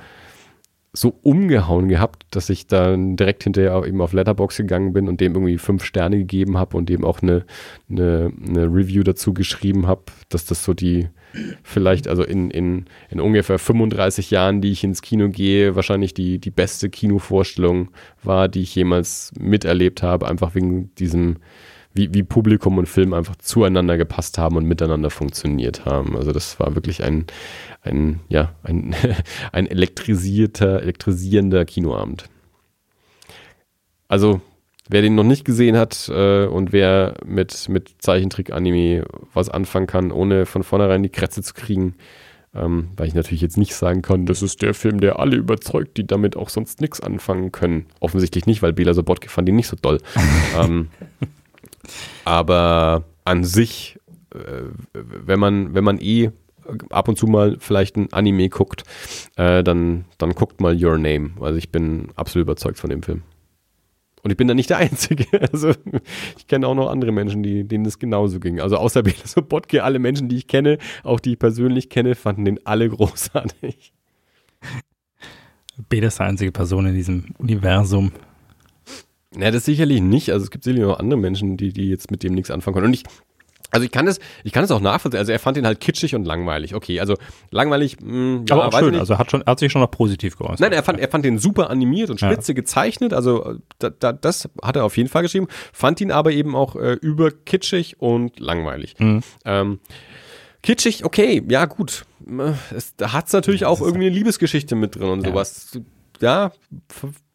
so umgehauen gehabt, dass ich dann direkt hinterher eben auf Letterbox gegangen bin und dem irgendwie fünf Sterne gegeben habe und dem auch eine, eine, eine Review dazu geschrieben habe, dass das so die, vielleicht, also in, in, in ungefähr 35 Jahren, die ich ins Kino gehe, wahrscheinlich die, die beste Kinovorstellung war, die ich jemals miterlebt habe, einfach wegen diesem, wie, wie Publikum und Film einfach zueinander gepasst haben und miteinander funktioniert haben. Also das war wirklich ein, ein, ja, ein, ein elektrisierter, elektrisierender Kinoabend. Also wer den noch nicht gesehen hat äh, und wer mit, mit Zeichentrick-Anime was anfangen kann, ohne von vornherein die Krätze zu kriegen, ähm, weil ich natürlich jetzt nicht sagen kann, das ist der Film, der alle überzeugt, die damit auch sonst nichts anfangen können. Offensichtlich nicht, weil Bela Sobotke fand ihn nicht so doll. ähm, aber an sich, äh, wenn man, wenn man eh ab und zu mal vielleicht ein Anime guckt, äh, dann, dann guckt mal Your Name. Also ich bin absolut überzeugt von dem Film. Und ich bin da nicht der Einzige. Also ich kenne auch noch andere Menschen, die, denen das genauso ging. Also außer Bela Botke, alle Menschen, die ich kenne, auch die ich persönlich kenne, fanden den alle großartig. Bela ist die einzige Person in diesem Universum. Ja, das sicherlich nicht. Also es gibt sicherlich noch andere Menschen, die, die jetzt mit dem nichts anfangen können. Und ich also ich kann es, ich kann es auch nachvollziehen. Also er fand ihn halt kitschig und langweilig. Okay, also langweilig. Mh, hm, ja, aber auch schön. Also er hat schon, er hat sich schon noch positiv geäußert. Nein, er fand, er fand den super animiert und spitze ja. gezeichnet. Also da, da, das hat er auf jeden Fall geschrieben. Fand ihn aber eben auch äh, über kitschig und langweilig. Mhm. Ähm, kitschig, okay, ja gut. Es, da hat es natürlich auch irgendwie eine Liebesgeschichte mit drin und ja. sowas. Ja,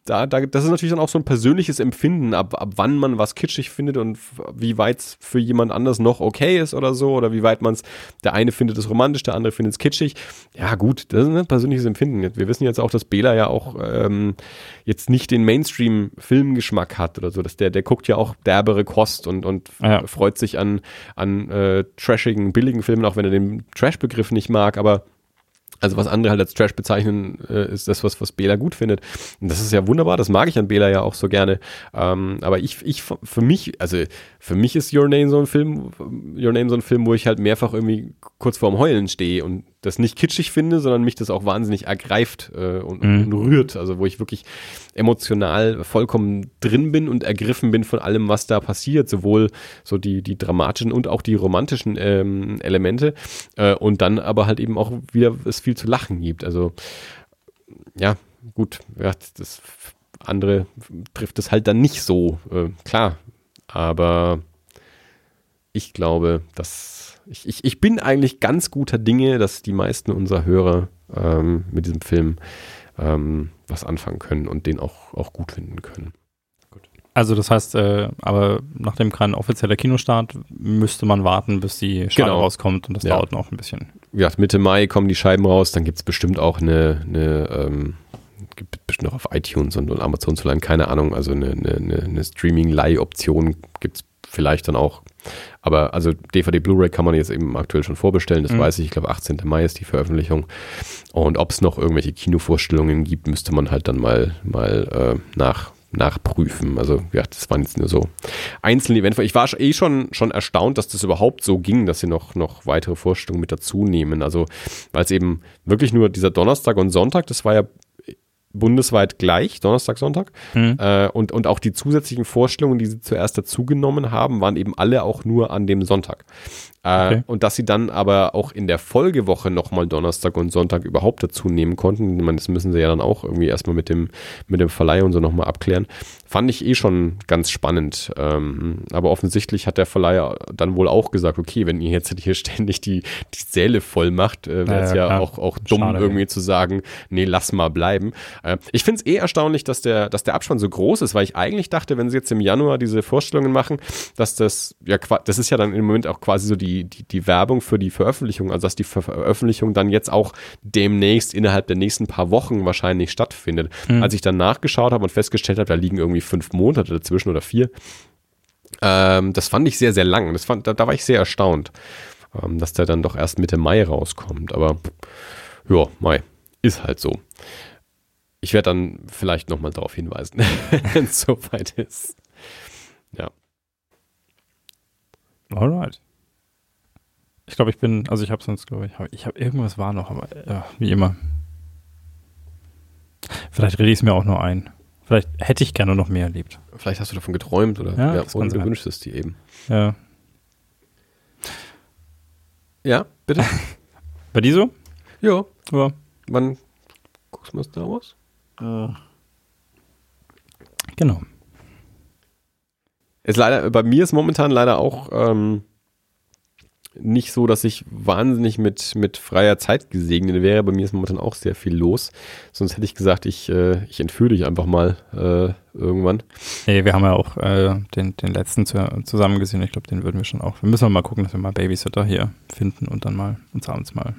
da, da, das ist natürlich dann auch so ein persönliches Empfinden, ab, ab wann man was kitschig findet und wie weit es für jemand anders noch okay ist oder so, oder wie weit man es, der eine findet es romantisch, der andere findet es kitschig. Ja, gut, das ist ein persönliches Empfinden. Wir wissen jetzt auch, dass Bela ja auch ähm, jetzt nicht den Mainstream-Filmgeschmack hat oder so, dass der, der guckt ja auch derbere Kost und, und ja. freut sich an, an äh, trashigen, billigen Filmen, auch wenn er den Trash-Begriff nicht mag, aber also was andere halt als Trash bezeichnen, äh, ist das, was, was Bela gut findet. Und das ist ja wunderbar, das mag ich an Bela ja auch so gerne. Ähm, aber ich, ich, für mich, also für mich ist Your Name so ein Film, Your Name so ein Film, wo ich halt mehrfach irgendwie kurz vorm Heulen stehe und das nicht kitschig finde, sondern mich das auch wahnsinnig ergreift äh, und, mhm. und, rührt. Also wo ich wirklich emotional vollkommen drin bin und ergriffen bin von allem, was da passiert, sowohl so die, die dramatischen und auch die romantischen ähm, Elemente äh, und dann aber halt eben auch wieder es viel zu lachen gibt. Also ja, gut, ja, das andere trifft es halt dann nicht so, äh, klar. Aber ich glaube, dass ich, ich, ich bin eigentlich ganz guter Dinge, dass die meisten unserer Hörer ähm, mit diesem Film ähm, was anfangen können und den auch, auch gut finden können. Also das heißt, äh, aber nachdem kein offizieller Kinostart, müsste man warten, bis die Scheibe genau. rauskommt und das ja. dauert noch ein bisschen. Ja, Mitte Mai kommen die Scheiben raus, dann gibt es bestimmt auch eine, eine ähm, gibt bestimmt noch auf iTunes und, und Amazon zu leihen, keine Ahnung, also eine, eine, eine Streaming-Leih-Option gibt es vielleicht dann auch. Aber also DVD Blu-ray kann man jetzt eben aktuell schon vorbestellen, das mhm. weiß ich. Ich glaube, 18. Mai ist die Veröffentlichung. Und ob es noch irgendwelche Kinovorstellungen gibt, müsste man halt dann mal, mal äh, nach, nachprüfen. Also ja, das waren jetzt nur so einzelne Events. Ich war eh schon, schon erstaunt, dass das überhaupt so ging, dass sie noch, noch weitere Vorstellungen mit dazu nehmen. Also weil es eben wirklich nur dieser Donnerstag und Sonntag, das war ja bundesweit gleich, Donnerstag, Sonntag. Mhm. Äh, und, und auch die zusätzlichen Vorstellungen, die sie zuerst dazugenommen haben, waren eben alle auch nur an dem Sonntag. Äh, okay. Und dass sie dann aber auch in der Folgewoche nochmal Donnerstag und Sonntag überhaupt dazu nehmen konnten. Ich meine, das müssen sie ja dann auch irgendwie erstmal mit dem, mit dem Verleih und so nochmal abklären. Fand ich eh schon ganz spannend. Ähm, aber offensichtlich hat der Verleiher dann wohl auch gesagt, okay, wenn ihr jetzt hier ständig die, die Säle voll macht, äh, wäre es ja, ja auch, auch dumm, Schade, irgendwie ja. zu sagen, nee, lass mal bleiben. Äh, ich finde es eh erstaunlich, dass der, dass der Abspann so groß ist, weil ich eigentlich dachte, wenn sie jetzt im Januar diese Vorstellungen machen, dass das, ja, das ist ja dann im Moment auch quasi so die, die, die Werbung für die Veröffentlichung, also dass die Veröffentlichung dann jetzt auch demnächst innerhalb der nächsten paar Wochen wahrscheinlich stattfindet. Mhm. Als ich dann nachgeschaut habe und festgestellt habe, da liegen irgendwie fünf Monate dazwischen oder vier, ähm, das fand ich sehr, sehr lang. Das fand, da, da war ich sehr erstaunt, ähm, dass der dann doch erst Mitte Mai rauskommt. Aber ja, Mai, ist halt so. Ich werde dann vielleicht nochmal darauf hinweisen, wenn es soweit ist. Ja. Alright. Ich glaube, ich bin, also ich habe sonst, glaube ich, ich habe irgendwas war noch, aber ja, wie immer. Vielleicht rede ich es mir auch nur ein. Vielleicht hätte ich gerne noch mehr erlebt. Vielleicht hast du davon geträumt oder ja, ja und du wünschst es dir eben. Ja. Ja, bitte. Bei dir so? Ja. ja. Wann guckst du mal Star Wars? Äh. Genau. Ist leider, bei mir ist momentan leider auch ähm, nicht so, dass ich wahnsinnig mit, mit freier Zeit gesegnet wäre. Bei mir ist momentan auch sehr viel los. Sonst hätte ich gesagt, ich, äh, ich entführe dich einfach mal äh, irgendwann. Nee, wir haben ja auch äh, den, den letzten zu, zusammen gesehen. Ich glaube, den würden wir schon auch. Wir müssen mal gucken, dass wir mal Babysitter hier finden und dann mal uns abends mal.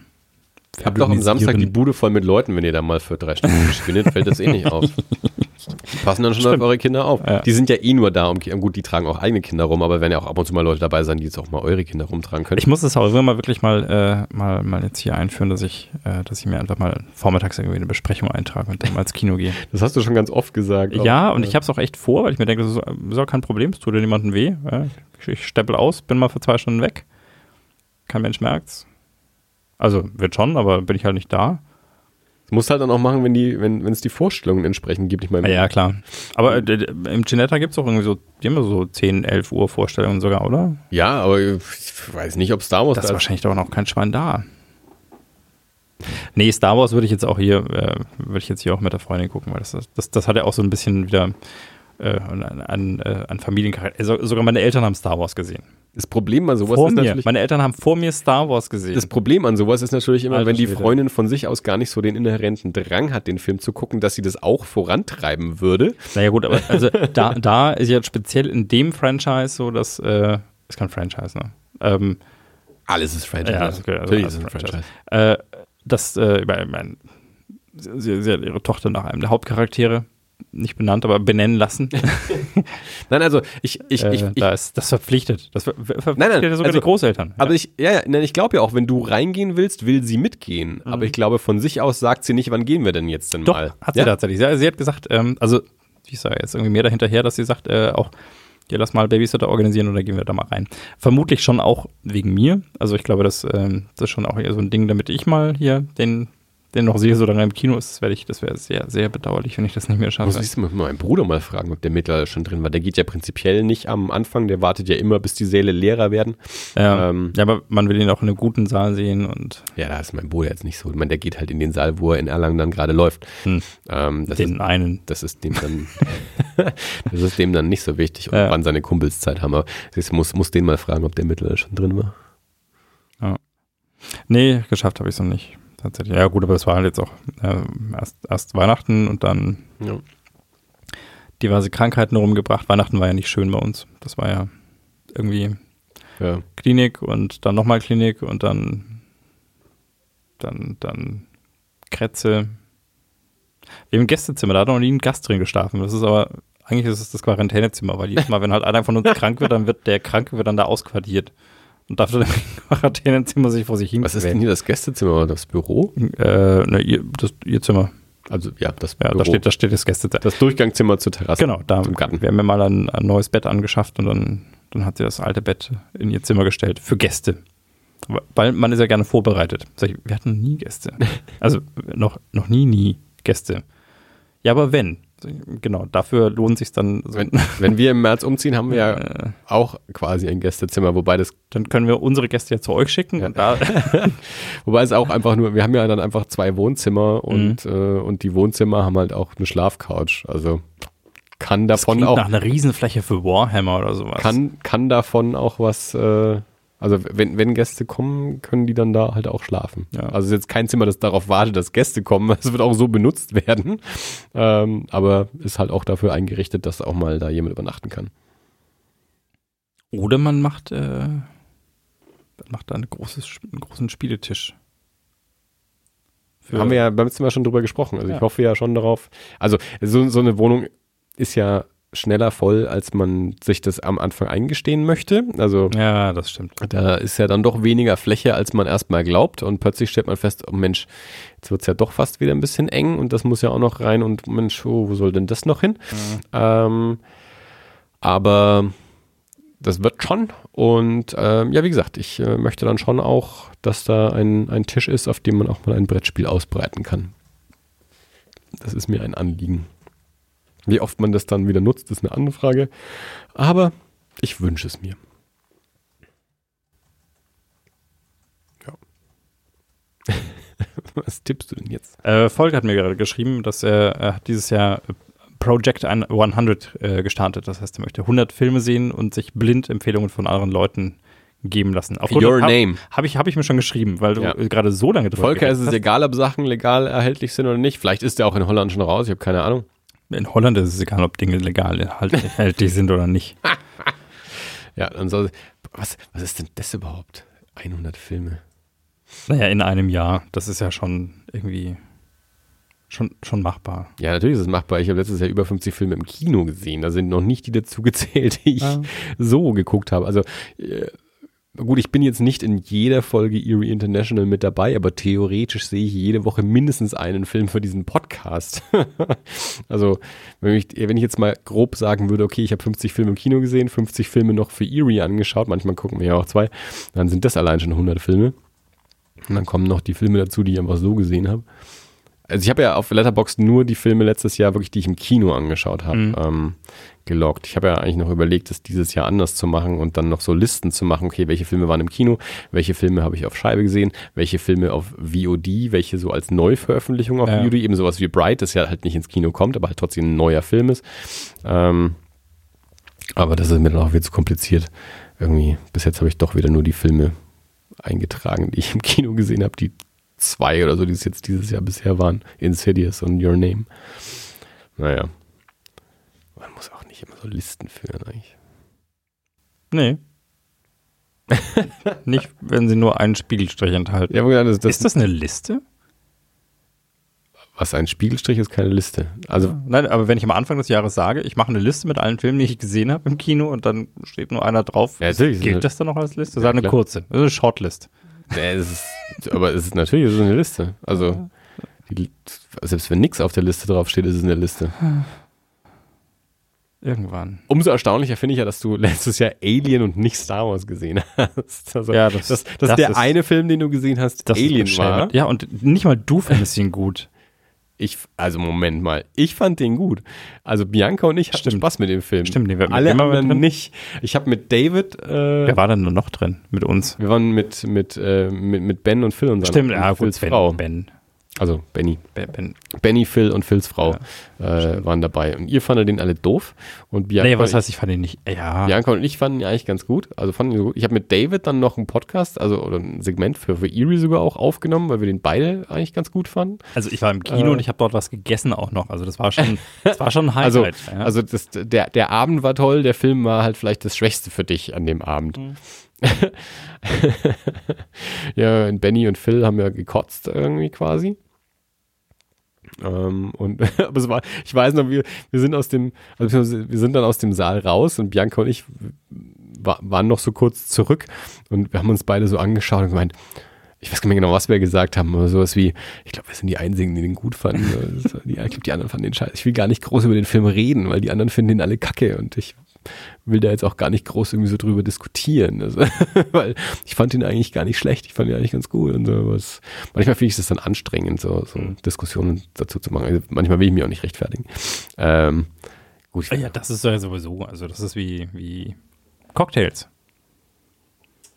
Habt doch am Samstag die Bude voll mit Leuten, wenn ihr da mal für drei Stunden spinnet, fällt das eh nicht auf. Die passen dann schon Stimmt. auf eure Kinder auf. Ja. Die sind ja eh nur da, um, gut, die tragen auch eigene Kinder rum, aber werden ja auch ab und zu mal Leute dabei sein, die jetzt auch mal eure Kinder rumtragen können. Ich muss das auch mal wirklich mal, äh, mal, mal jetzt hier einführen, dass ich, äh, dass ich mir einfach mal vormittags irgendwie eine Besprechung eintrage und dann mal ins Kino gehe. Das hast du schon ganz oft gesagt. Ja, auch, und äh, ich habe es auch echt vor, weil ich mir denke, das ist auch kein Problem, es tut dir niemandem weh. Ja? Ich, ich steppel aus, bin mal für zwei Stunden weg. Kein Mensch merkt's. Also wird schon, aber bin ich halt nicht da. Das musst halt dann auch machen, wenn die, wenn es die Vorstellungen entsprechend gibt. Ich meine, ja, klar. Aber äh, im Ginetta gibt es auch irgendwie so, die haben so 10, 11 Uhr Vorstellungen sogar, oder? Ja, aber ich weiß nicht, ob Star Wars. Das ist wahrscheinlich doch noch kein Schwein da. Nee, Star Wars würde ich jetzt auch hier, äh, würde ich jetzt hier auch mit der Freundin gucken, weil das, das, das hat ja auch so ein bisschen wieder äh, an, an, äh, an Familiencharakter. Also sogar meine Eltern haben Star Wars gesehen. Das Problem an sowas vor ist mir. natürlich. Meine Eltern haben vor mir Star Wars gesehen. Das Problem an sowas ist natürlich immer, Alter, wenn die Freundin von sich aus gar nicht so den inhärenten Drang hat, den Film zu gucken, dass sie das auch vorantreiben würde. Naja, gut, aber also da, da ist ja speziell in dem Franchise so, dass. Äh, ist kein Franchise, ne? Ähm, alles ist Franchise. Ja, okay, also Natürlich ist ein Franchise. Franchise. Äh, das, äh, ich mein, sie, sie hat ihre Tochter nach einem der Hauptcharaktere nicht benannt, aber benennen lassen. nein, also ich, ich, äh, ich, da ist das verpflichtet. Das verpflichtet nein, nein, ja sogar also, die Großeltern. Aber ich, ja, ja, nein, ich glaube ja auch, wenn du reingehen willst, will sie mitgehen. Mhm. Aber ich glaube, von sich aus sagt sie nicht, wann gehen wir denn jetzt denn Doch, mal? Hat sie ja? tatsächlich. Sie, sie, hat gesagt, ähm, also ich sage jetzt irgendwie mehr dahinterher, dass sie sagt, äh, auch ja, lass mal Babysitter organisieren oder gehen wir da mal rein. Vermutlich schon auch wegen mir. Also ich glaube, das, ähm, das ist schon auch eher so ein Ding, damit ich mal hier den noch sehe, solange er im Kino ist, werde ich, das wäre sehr, sehr bedauerlich, wenn ich das nicht mehr schaffe. Muss ich meinen Bruder mal fragen, ob der mittlerweile schon drin war. Der geht ja prinzipiell nicht am Anfang, der wartet ja immer, bis die Säle leerer werden. Ja, ähm, ja aber man will ihn auch in einem guten Saal sehen und. Ja, da ist mein Bruder jetzt nicht so. Ich meine, der geht halt in den Saal, wo er in Erlangen dann gerade läuft. Hm. Ähm, den ist, einen. Das ist dem dann, das ist dem dann nicht so wichtig, ja. wann seine Kumpels Zeit haben. Aber ich muss, muss den mal fragen, ob der mittlerweile schon drin war. Ja. Nee, geschafft habe ich es noch nicht tatsächlich. Ja, gut, aber es war halt jetzt auch äh, erst, erst Weihnachten und dann ja. diverse Krankheiten rumgebracht. Weihnachten war ja nicht schön bei uns. Das war ja irgendwie ja. Klinik und dann nochmal Klinik und dann, dann, dann Krätze. Wir haben ein Gästezimmer, da hat noch nie ein Gast drin geschlafen. Das ist aber, eigentlich ist es das Quarantänezimmer, weil jedes Mal, wenn halt einer von uns krank wird, dann wird der Kranke wird dann da ausquartiert und darf dann im Quarantänezimmer sich vor sich hin. Was ist denn hier das Gästezimmer oder das Büro? Äh, ne, ihr, das, ihr Zimmer. Also ja, das Büro. Ja, da steht, da steht das Gästezimmer. Das Durchgangszimmer zur Terrasse. Genau, da zum Garten. Wir haben mir mal ein, ein, neues Bett angeschafft und dann, dann hat sie das alte Bett in ihr Zimmer gestellt für Gäste. Weil man ist ja gerne vorbereitet. Sag ich, wir hatten nie Gäste. Also noch, noch nie, nie Gäste. Ja, aber wenn. Genau, dafür lohnt sich dann. So wenn, wenn, wir im März umziehen, haben wir ja äh, auch quasi ein Gästezimmer, wobei das. Dann können wir unsere Gäste ja zu euch schicken. Ja. Da wobei es auch einfach nur, wir haben ja dann einfach zwei Wohnzimmer und, mhm. äh, und die Wohnzimmer haben halt auch eine Schlafcouch. Also kann davon das auch. nach einer Riesenfläche für Warhammer oder sowas. Kann, kann davon auch was. Äh, also wenn, wenn Gäste kommen, können die dann da halt auch schlafen. Ja. Also es ist jetzt kein Zimmer, das darauf wartet, dass Gäste kommen. Es wird auch so benutzt werden. Ähm, aber ist halt auch dafür eingerichtet, dass auch mal da jemand übernachten kann. Oder man macht, äh, macht da ein großes, einen großen Spieletisch. Haben wir ja beim letzten Mal schon drüber gesprochen. Also ja. ich hoffe ja schon darauf. Also so, so eine Wohnung ist ja schneller voll, als man sich das am Anfang eingestehen möchte. Also ja, das stimmt. Da ist ja dann doch weniger Fläche, als man erstmal glaubt. Und plötzlich stellt man fest, oh Mensch, jetzt wird es ja doch fast wieder ein bisschen eng und das muss ja auch noch rein und Mensch, oh, wo soll denn das noch hin? Mhm. Ähm, aber das wird schon. Und ähm, ja, wie gesagt, ich äh, möchte dann schon auch, dass da ein, ein Tisch ist, auf dem man auch mal ein Brettspiel ausbreiten kann. Das ist mir ein Anliegen. Wie oft man das dann wieder nutzt, ist eine andere Frage. Aber ich wünsche es mir. Ja. Was tippst du denn jetzt? Äh, Volker hat mir gerade geschrieben, dass er, er hat dieses Jahr Project 100 äh, gestartet. Das heißt, er möchte 100 Filme sehen und sich blind Empfehlungen von anderen Leuten geben lassen. Auf Your hab, Name. Habe ich, hab ich mir schon geschrieben, weil du ja. gerade so lange drüber Volker, ist es egal, ob Sachen legal erhältlich sind oder nicht. Vielleicht ist der auch in Holland schon raus, ich habe keine Ahnung. In Holland ist es egal, ob Dinge legal erhältlich sind oder nicht. ja, dann soll, was, was ist denn das überhaupt? 100 Filme. Naja, in einem Jahr. Das ist ja schon irgendwie schon, schon machbar. Ja, natürlich ist es machbar. Ich habe letztes Jahr über 50 Filme im Kino gesehen. Da sind noch nicht die dazu gezählt, die ich ja. so geguckt habe. Also äh, Gut, ich bin jetzt nicht in jeder Folge Erie International mit dabei, aber theoretisch sehe ich jede Woche mindestens einen Film für diesen Podcast. also, wenn ich, wenn ich jetzt mal grob sagen würde, okay, ich habe 50 Filme im Kino gesehen, 50 Filme noch für Erie angeschaut, manchmal gucken wir ja auch zwei, dann sind das allein schon 100 Filme. Und dann kommen noch die Filme dazu, die ich einfach so gesehen habe. Also ich habe ja auf Letterboxd nur die Filme letztes Jahr wirklich, die ich im Kino angeschaut habe. Mhm. Ähm, gelockt. Ich habe ja eigentlich noch überlegt, das dieses Jahr anders zu machen und dann noch so Listen zu machen. Okay, welche Filme waren im Kino, welche Filme habe ich auf Scheibe gesehen, welche Filme auf VOD, welche so als Neuveröffentlichung auf ja. VOD, eben sowas wie Bright, das ja halt nicht ins Kino kommt, aber halt trotzdem ein neuer Film ist. Ähm, aber das ist mir dann auch wieder zu kompliziert. Irgendwie, bis jetzt habe ich doch wieder nur die Filme eingetragen, die ich im Kino gesehen habe, die zwei oder so, die es jetzt dieses Jahr bisher waren. Insidious und Your Name. Naja. Man muss auch nicht immer so Listen führen eigentlich. Nee. nicht, wenn sie nur einen Spiegelstrich enthalten. Ja, das, das ist das eine Liste? Was ein Spiegelstrich ist keine Liste. Also ja. nein, aber wenn ich am Anfang des Jahres sage, ich mache eine Liste mit allen Filmen, die ich gesehen habe im Kino und dann steht nur einer drauf, ja, gilt das dann noch als Liste? Das ist eine klar. kurze, das ist eine Shortlist. Ja, es ist, aber es ist natürlich es ist eine Liste. Also die, selbst wenn nichts auf der Liste draufsteht, ist es eine Liste. Irgendwann. Umso erstaunlicher finde ich ja, dass du letztes Jahr Alien und nicht Star Wars gesehen hast. Also, ja, das, das, das, das der ist, eine Film, den du gesehen hast, Alien war. Ja, und nicht mal du findest ihn gut. Ich, also Moment mal, ich fand den gut. Also Bianca und ich hatten Stimmt. Spaß mit dem Film. Stimmt, den wir alle anderen nicht. Ich habe mit David. Äh, Wer war denn nur noch drin mit uns? Wir waren mit mit äh, mit, mit Ben und Phil und seiner Stimmt, ja, gut, ben, Frau. Ben. Also Benny. Ben. Benny, Phil und Phils Frau ja, äh, waren dabei. Und ihr fandet den alle doof. Und Bianca. Nee, was heißt, ich fand ihn nicht. Ja. Bianca und ich fanden ihn eigentlich ganz gut. Also fanden ihn so gut. Ich habe mit David dann noch einen Podcast, also oder ein Segment für, für Erie sogar auch aufgenommen, weil wir den beide eigentlich ganz gut fanden. Also ich war im Kino äh, und ich habe dort was gegessen auch noch. Also das war schon, das war schon ein also, Highlight. Also, ja. also das, der, der Abend war toll, der Film war halt vielleicht das Schwächste für dich an dem Abend. Mhm. ja, Benny und Phil haben ja gekotzt irgendwie quasi. Ähm, und aber es war, ich weiß noch, wir, wir sind aus dem, also wir sind dann aus dem Saal raus und Bianca und ich war, waren noch so kurz zurück und wir haben uns beide so angeschaut und gemeint, ich weiß gar nicht genau, was wir gesagt haben, aber sowas wie, ich glaube, wir sind die Einzigen, die den gut fanden. die, ich glaube, die anderen fanden den scheiße. Ich will gar nicht groß über den Film reden, weil die anderen finden den alle kacke und ich will da jetzt auch gar nicht groß irgendwie so drüber diskutieren. Also, weil ich fand ihn eigentlich gar nicht schlecht, ich fand ihn eigentlich ganz gut und so. Was. Manchmal finde ich es dann anstrengend, so, so Diskussionen dazu zu machen. Also manchmal will ich mich auch nicht rechtfertigen. Ähm, gut. Ja, das ist ja sowieso, also das ist wie, wie Cocktails.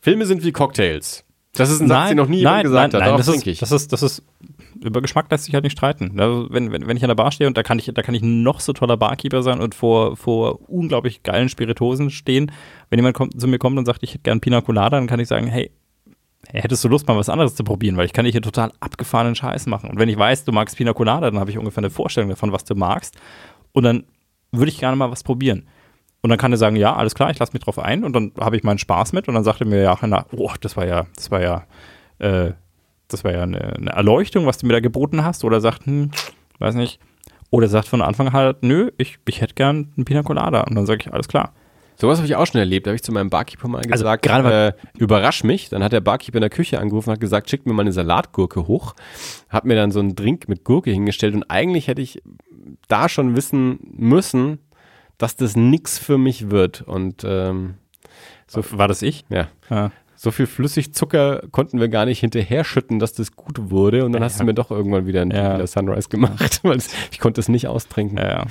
Filme sind wie Cocktails. Das ist ein Satz, den noch nie jemand nein, gesagt nein, hat. nein, das ist, ich. das ist, das ist, über Geschmack lässt sich halt nicht streiten. Also wenn, wenn, wenn ich an der Bar stehe und da kann ich, da kann ich noch so toller Barkeeper sein und vor, vor unglaublich geilen Spiritosen stehen. Wenn jemand kommt, zu mir kommt und sagt, ich hätte gern Pina Colada, dann kann ich sagen, hey, hättest du Lust, mal was anderes zu probieren, weil ich kann dich hier total abgefahrenen Scheiß machen. Und wenn ich weiß, du magst Pina Colada, dann habe ich ungefähr eine Vorstellung davon, was du magst. Und dann würde ich gerne mal was probieren. Und dann kann er sagen, ja, alles klar, ich lasse mich drauf ein und dann habe ich meinen Spaß mit und dann sagt er mir ja, na, oh, das war ja, das war ja, äh, das war ja eine, eine Erleuchtung, was du mir da geboten hast. Oder sagt, hm, weiß nicht. Oder sagt von Anfang halt, nö, ich, ich hätte gern einen Pina Colada. Und dann sage ich, alles klar. Sowas habe ich auch schon erlebt. Da habe ich zu meinem Barkeeper mal Also gesagt, gerade weil- äh, überrasch mich. Dann hat der Barkeeper in der Küche angerufen und hat gesagt, schickt mir mal eine Salatgurke hoch. Hat mir dann so einen Drink mit Gurke hingestellt und eigentlich hätte ich da schon wissen müssen, dass das nix für mich wird. Und ähm, so, War das ich? ja, Ja. So viel Flüssigzucker konnten wir gar nicht hinterher schütten, dass das gut wurde. Und dann Ja. hast du mir doch irgendwann wieder einen Ja. Sunrise gemacht, weil ich konnte es nicht austrinken. Ja, ja.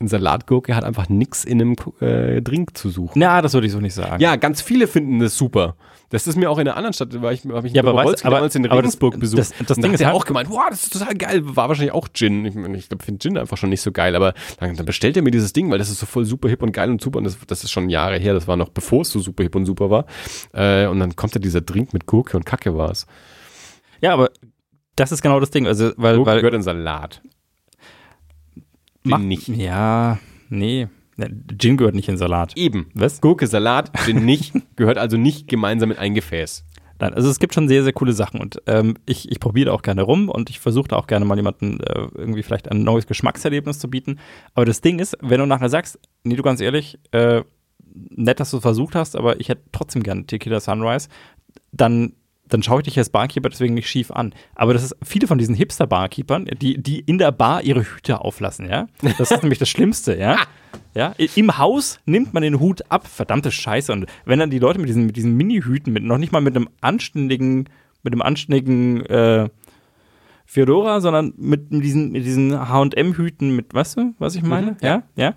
Eine Salatgurke hat einfach nix in einem äh, Drink zu suchen. Na, das würde ich so nicht sagen. Ja, ganz viele finden das super. Das ist mir auch in einer anderen Stadt, weil ich, habe ich Ja, aber weißt- aber- damals in aber das- Regensburg besucht. das- das Ding ist er halt- auch gemeint, wow, das ist total geil. War wahrscheinlich auch Gin. Ich, ich glaube, finde Gin einfach schon nicht so geil, aber dann, dann bestellt er mir dieses Ding, weil das ist so voll super hip und geil und super und das, das ist schon Jahre her, das war noch bevor es so super hip und super war. Äh, und dann kommt da dieser Drink mit Gurke und Kacke war es. Ja, aber das ist genau das Ding. Also, weil, Gurke weil gehört in Salat. Gin macht- nicht. Ja, nee. Gin gehört nicht in Salat. Eben. Was? Gurke, Salat, Gin nicht, gehört also nicht gemeinsam in ein Gefäß. Nein, also es gibt schon sehr, sehr coole Sachen und ähm, ich, ich probiere da auch gerne rum und ich versuche da auch gerne mal jemanden äh, irgendwie vielleicht ein neues Geschmackserlebnis zu bieten. Aber das Ding ist, wenn du nachher sagst, nee, du ganz ehrlich, äh, nett, dass du es versucht hast, aber ich hätte trotzdem gerne Tequila Sunrise, dann, dann schaue ich dich als Barkeeper deswegen nicht schief an. Aber das ist viele von diesen Hipster-Barkeepern, die, die in der Bar ihre Hüte auflassen, ja. Das ist nämlich das Schlimmste, ja. Ja, im Haus nimmt man den Hut ab, verdammte Scheiße. Und wenn dann die Leute mit diesen, mit diesen Mini-Hüten, mit, noch nicht mal mit einem anständigen, mit einem anständigen äh, Feodora, sondern mit diesen, mit diesen H&M-Hüten, mit, weißt du, was ich meine? ja. ja,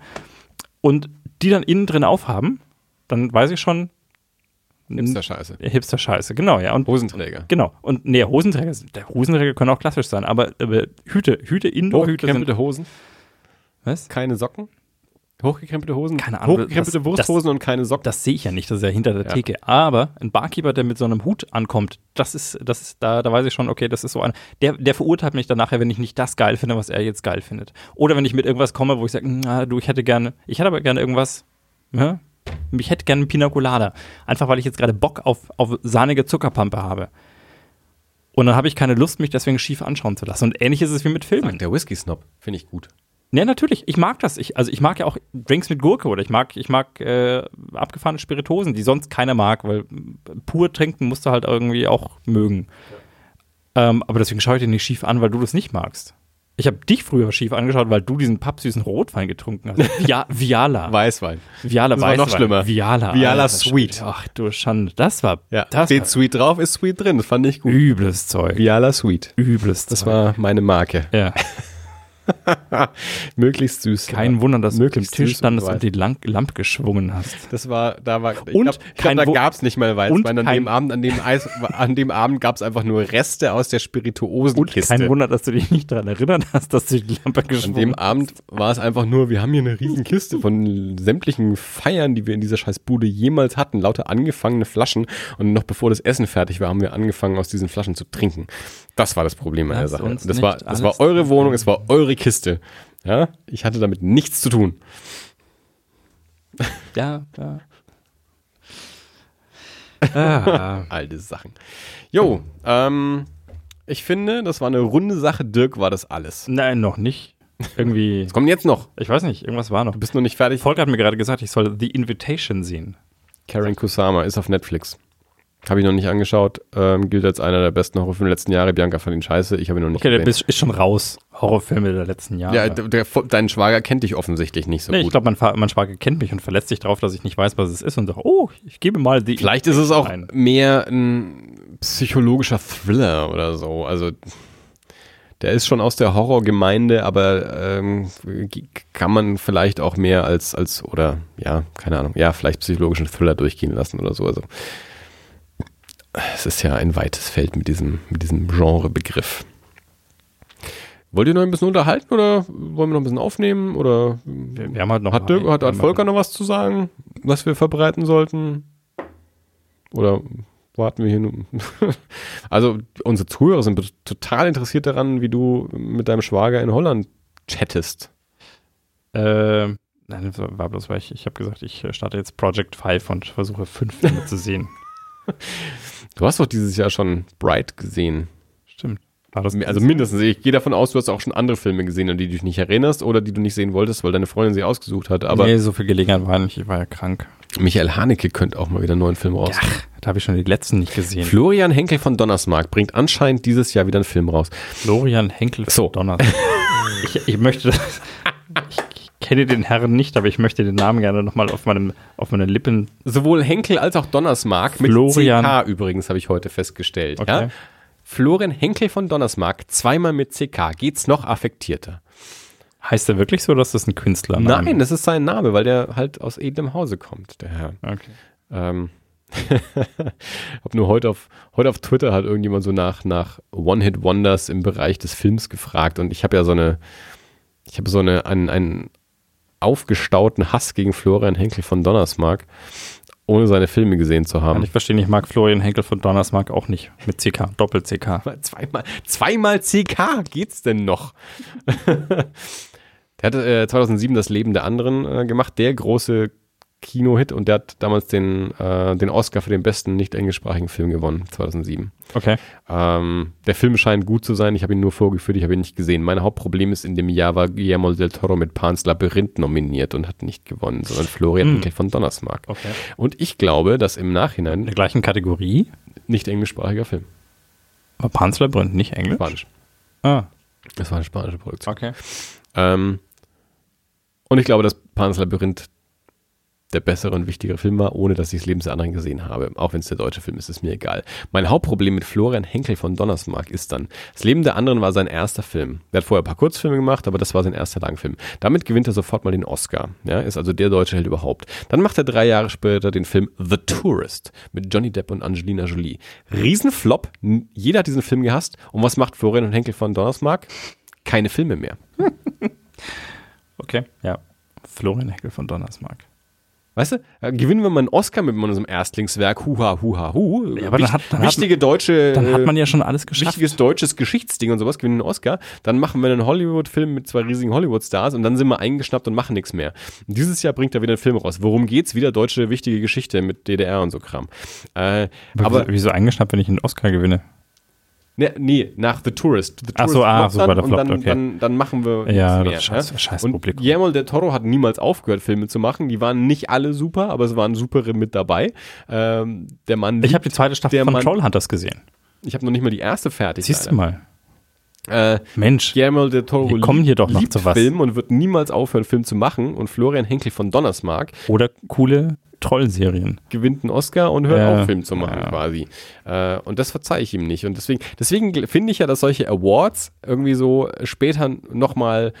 Und die dann innen drin aufhaben, dann weiß ich schon, Hipster-Scheiße. Hipster-Scheiße, genau, ja. Und Hosenträger. Genau. Und nee, Hosenträger, Hosenträger können auch klassisch sein, aber, aber Hüte, Hüte, Indoor-Hüte sind. Hochgekrempelte Hosen, Was? keine Socken. Hochgekrempelte Hosen, Keine Ahnung, hochgekrempelte das- Wursthosen und keine Socken. Das sehe ich ja nicht, das ist ja hinter der Ja. Theke. Aber ein Barkeeper, der mit so einem Hut ankommt, das ist, das ist, da, da weiß ich schon, okay, das ist so ein, der, der verurteilt mich dann nachher, wenn ich nicht das geil finde, was er jetzt geil findet. Oder wenn ich mit irgendwas komme, wo ich sage, na, du, ich hätte gerne, ich hätte aber gerne irgendwas, ja, ich hätte gerne einen Pina Colada. Einfach, weil ich jetzt gerade Bock auf, auf sahnige Zuckerpampe habe. Und dann habe ich keine Lust, mich deswegen schief anschauen zu lassen. Und ähnlich ist es wie mit Filmen. Der Whisky-Snob, finde ich gut. Ja, natürlich. Ich mag das. Ich, also ich mag ja auch Drinks mit Gurke oder ich mag, ich mag äh, abgefahrene Spiritosen, die sonst keiner mag, weil pur trinken musst du halt irgendwie auch mögen. Ähm, aber deswegen schaue ich dir nicht schief an, weil du das nicht magst. Ich habe dich früher schief angeschaut, weil du diesen pappsüßen Rotwein getrunken hast. Via, Viala. Weißwein. Viala Das war noch Weißwein. schlimmer. Viala. Viala Alter Sweet. Ach du Schande. Das war, Ja, das steht war Sweet drauf, ist Sweet drin. Das fand ich gut. übles Zeug. Viala Sweet. Übles Das Zeug. war meine Marke. ja. Möglichst süß. Kein Wunder, dass du am Tisch standest und und die Lamp Lampe geschwungen hast. Das war, da war, ich Und glaub, ich glaub, da gab's nicht mal Weißwein. und An dem Abend, an dem Eis, an dem Abend gab's einfach nur Reste aus der Und Spirituosenkiste. kein Wunder, dass du dich nicht daran erinnert hast, dass du die Lampe An geschwungen dem hast. Abend war es einfach nur, wir haben hier eine riesen Kiste von sämtlichen Feiern, die wir in dieser Scheißbude jemals hatten. Lauter angefangene Flaschen. Und noch bevor das Essen fertig war, haben wir angefangen, aus diesen Flaschen zu trinken. Das war das Problem an der Sache. Das war, das war eure Wohnung, es war eure Kiste. Ja, ich hatte damit nichts zu tun. Ja, ja. Ah, Alte Sachen. Jo, ähm, ich finde, das war eine runde Sache. Dirk war das alles. nein, noch nicht. Irgendwie, Was kommt jetzt noch? ich weiß nicht, irgendwas war noch. Du bist noch nicht fertig. Volker hat mir gerade gesagt, ich soll The Invitation sehen. Karen Kusama ist auf Netflix. Habe ich noch nicht angeschaut. Ähm, gilt als einer der besten Horrorfilme der letzten Jahre. Bianca fand ihn scheiße. Ich habe ihn noch nicht Okay, der gesehen. ist schon raus. Horrorfilme der letzten Jahre. Ja, der, der, dein Schwager kennt dich offensichtlich nicht so nee, ich gut. glaube, mein, Fa- mein Schwager kennt mich und verletzt sich darauf, dass ich nicht weiß, was es ist und sagt, oh, ich gebe mal die. Vielleicht ist es auch ein. mehr ein psychologischer Thriller oder so. Also der ist schon aus der Horrorgemeinde, aber ähm, kann man vielleicht auch mehr als, als, oder ja, keine Ahnung, ja, vielleicht psychologischen Thriller durchgehen lassen oder so. Also es ist ja ein weites Feld mit diesem, mit diesem Genrebegriff. Wollt ihr noch ein bisschen unterhalten oder wollen wir noch ein bisschen aufnehmen? Oder Wir, wir haben halt noch. hat, Dirk, hat, hat Volker noch was zu sagen, was wir verbreiten sollten? Oder warten wir hier nur? also, unsere Zuhörer sind total interessiert daran, wie du mit deinem Schwager in Holland chattest. Äh, nein, das war bloß, weil ich, ich habe gesagt, ich starte jetzt Project 5 und versuche fünf Filme zu sehen. Du hast doch dieses Jahr schon Bright gesehen. Stimmt. War das Also mindestens. Ich gehe davon aus, du hast auch schon andere Filme gesehen, an die du dich nicht erinnerst oder die du nicht sehen wolltest, weil deine Freundin sie ausgesucht hat. Aber nee, so viel Gelegenheit war nicht. Ich war ja krank. Michael Haneke könnte auch mal wieder einen neuen Film raus. Da habe ich schon die letzten nicht gesehen. Florian Henkel von Donnersmarck bringt anscheinend dieses Jahr wieder einen Film raus. Florian Henkel So. Donners. ich, ich möchte, ich, ich kenne den Herrn nicht, aber ich möchte den Namen gerne nochmal auf, meinem, auf meine Lippen. Sowohl Henkel als auch Donnersmarck mit Florian- CK übrigens, habe ich heute festgestellt. Okay. Ja? Florian Henkel von Donnersmarck, zweimal mit CK. Geht's noch affektierter? Heißt der wirklich so, dass das ein Künstler Nein, das ist sein Name, weil der halt aus edlem Hause kommt, der Herr. Okay. Ähm, hab nur heute auf, heute auf Twitter hat irgendjemand so nach, nach One-Hit-Wonders im Bereich des Films gefragt und ich habe ja so eine, ich habe so eine, einen, einen aufgestauten Hass gegen Florian Henkel von Donnersmarck, ohne seine Filme gesehen zu Kann haben. ich verstehen, ich mag Florian Henkel von Donnersmarck auch nicht. Mit CK, Doppel-CK. Zweimal, zweimal CK geht's denn noch? der hat äh, 2007 das Leben der anderen äh, gemacht, der große Kino-Hit und der hat damals den, äh, den Oscar für den besten nicht englischsprachigen Film gewonnen, 2007. Okay. Ähm, der Film scheint gut zu sein, ich habe ihn nur vorgeführt, ich habe ihn nicht gesehen. Mein Hauptproblem ist, in dem Jahr war Guillermo del Toro mit Pan's Labyrinth nominiert und hat nicht gewonnen, sondern Florian. Henkel von Donnersmarck. Okay. Und ich glaube, dass im In Nachhinein der gleichen Kategorie. nicht englischsprachiger Film, Aber Pan's Labyrinth, nicht Englisch? Spanisch. Ah, Das war eine spanische Produktion. okay. Ähm, und ich glaube, dass Pan's Labyrinth der bessere und wichtigere Film war, ohne dass ich das Leben der anderen gesehen habe. Auch wenn es der deutsche Film ist, ist mir egal. Mein Hauptproblem mit Florian Henkel von Donnersmarck ist dann, das Leben der anderen war sein erster Film. Er hat vorher ein paar Kurzfilme gemacht, aber das war sein erster Langfilm. Damit gewinnt er sofort mal den Oscar. Ja, ist also der deutsche Held überhaupt. Dann macht er drei Jahre später den Film The Tourist mit Johnny Depp und Angelina Jolie. Riesenflop. Jeder hat diesen Film gehasst. Und was macht Florian und Henkel von Donnersmarck? Keine Filme mehr. Okay, ja. Florian Henkel von Donnersmarck. Weißt du, äh, gewinnen wir mal einen Oscar mit unserem Erstlingswerk, huha, huha, hu. Ja, aber dann hat- dann hat- wichtige deutsche, Dann hat äh, man ja schon alles geschafft. wichtiges deutsches Geschichtsding und sowas, gewinnen einen Oscar. Dann machen wir einen Hollywood-Film mit zwei riesigen Hollywood-Stars und dann sind wir eingeschnappt und machen nichts mehr. Und dieses Jahr bringt er wieder einen Film raus. Worum geht's? Wieder deutsche wichtige Geschichte mit DDR und so Kram. Äh, Aber, aber wieso eingeschnappt, wenn ich einen Oscar gewinne? Ne, nee, nach The Tourist. The Ach Tourist so, ah, floppt so dann war der und Flop, dann, okay. dann, dann machen wir Ja, nichts das mehr. scheiß- scheiß und Publikum. Guillermo del Toro hat niemals aufgehört, Filme zu machen. Die waren nicht alle super, aber es waren supere mit dabei. Ähm, der Mann, Ich habe die zweite Staffel der von Mann- Trollhunters gesehen. ich habe noch nicht mal die erste fertig. Siehst du mal. Äh, Mensch, Guillermo del Toro Wir kommen hier doch noch liebt zu was. Film und wird niemals aufhören, Film zu machen. Und Florian Henkel von Donnersmarck oder coole Trollserien. gewinnt einen Oscar und hört Ja. auf, Film zu machen Ja. quasi. Äh, und das verzeihe ich ihm nicht. Und deswegen, deswegen finde ich ja, dass solche Awards irgendwie so später nochmal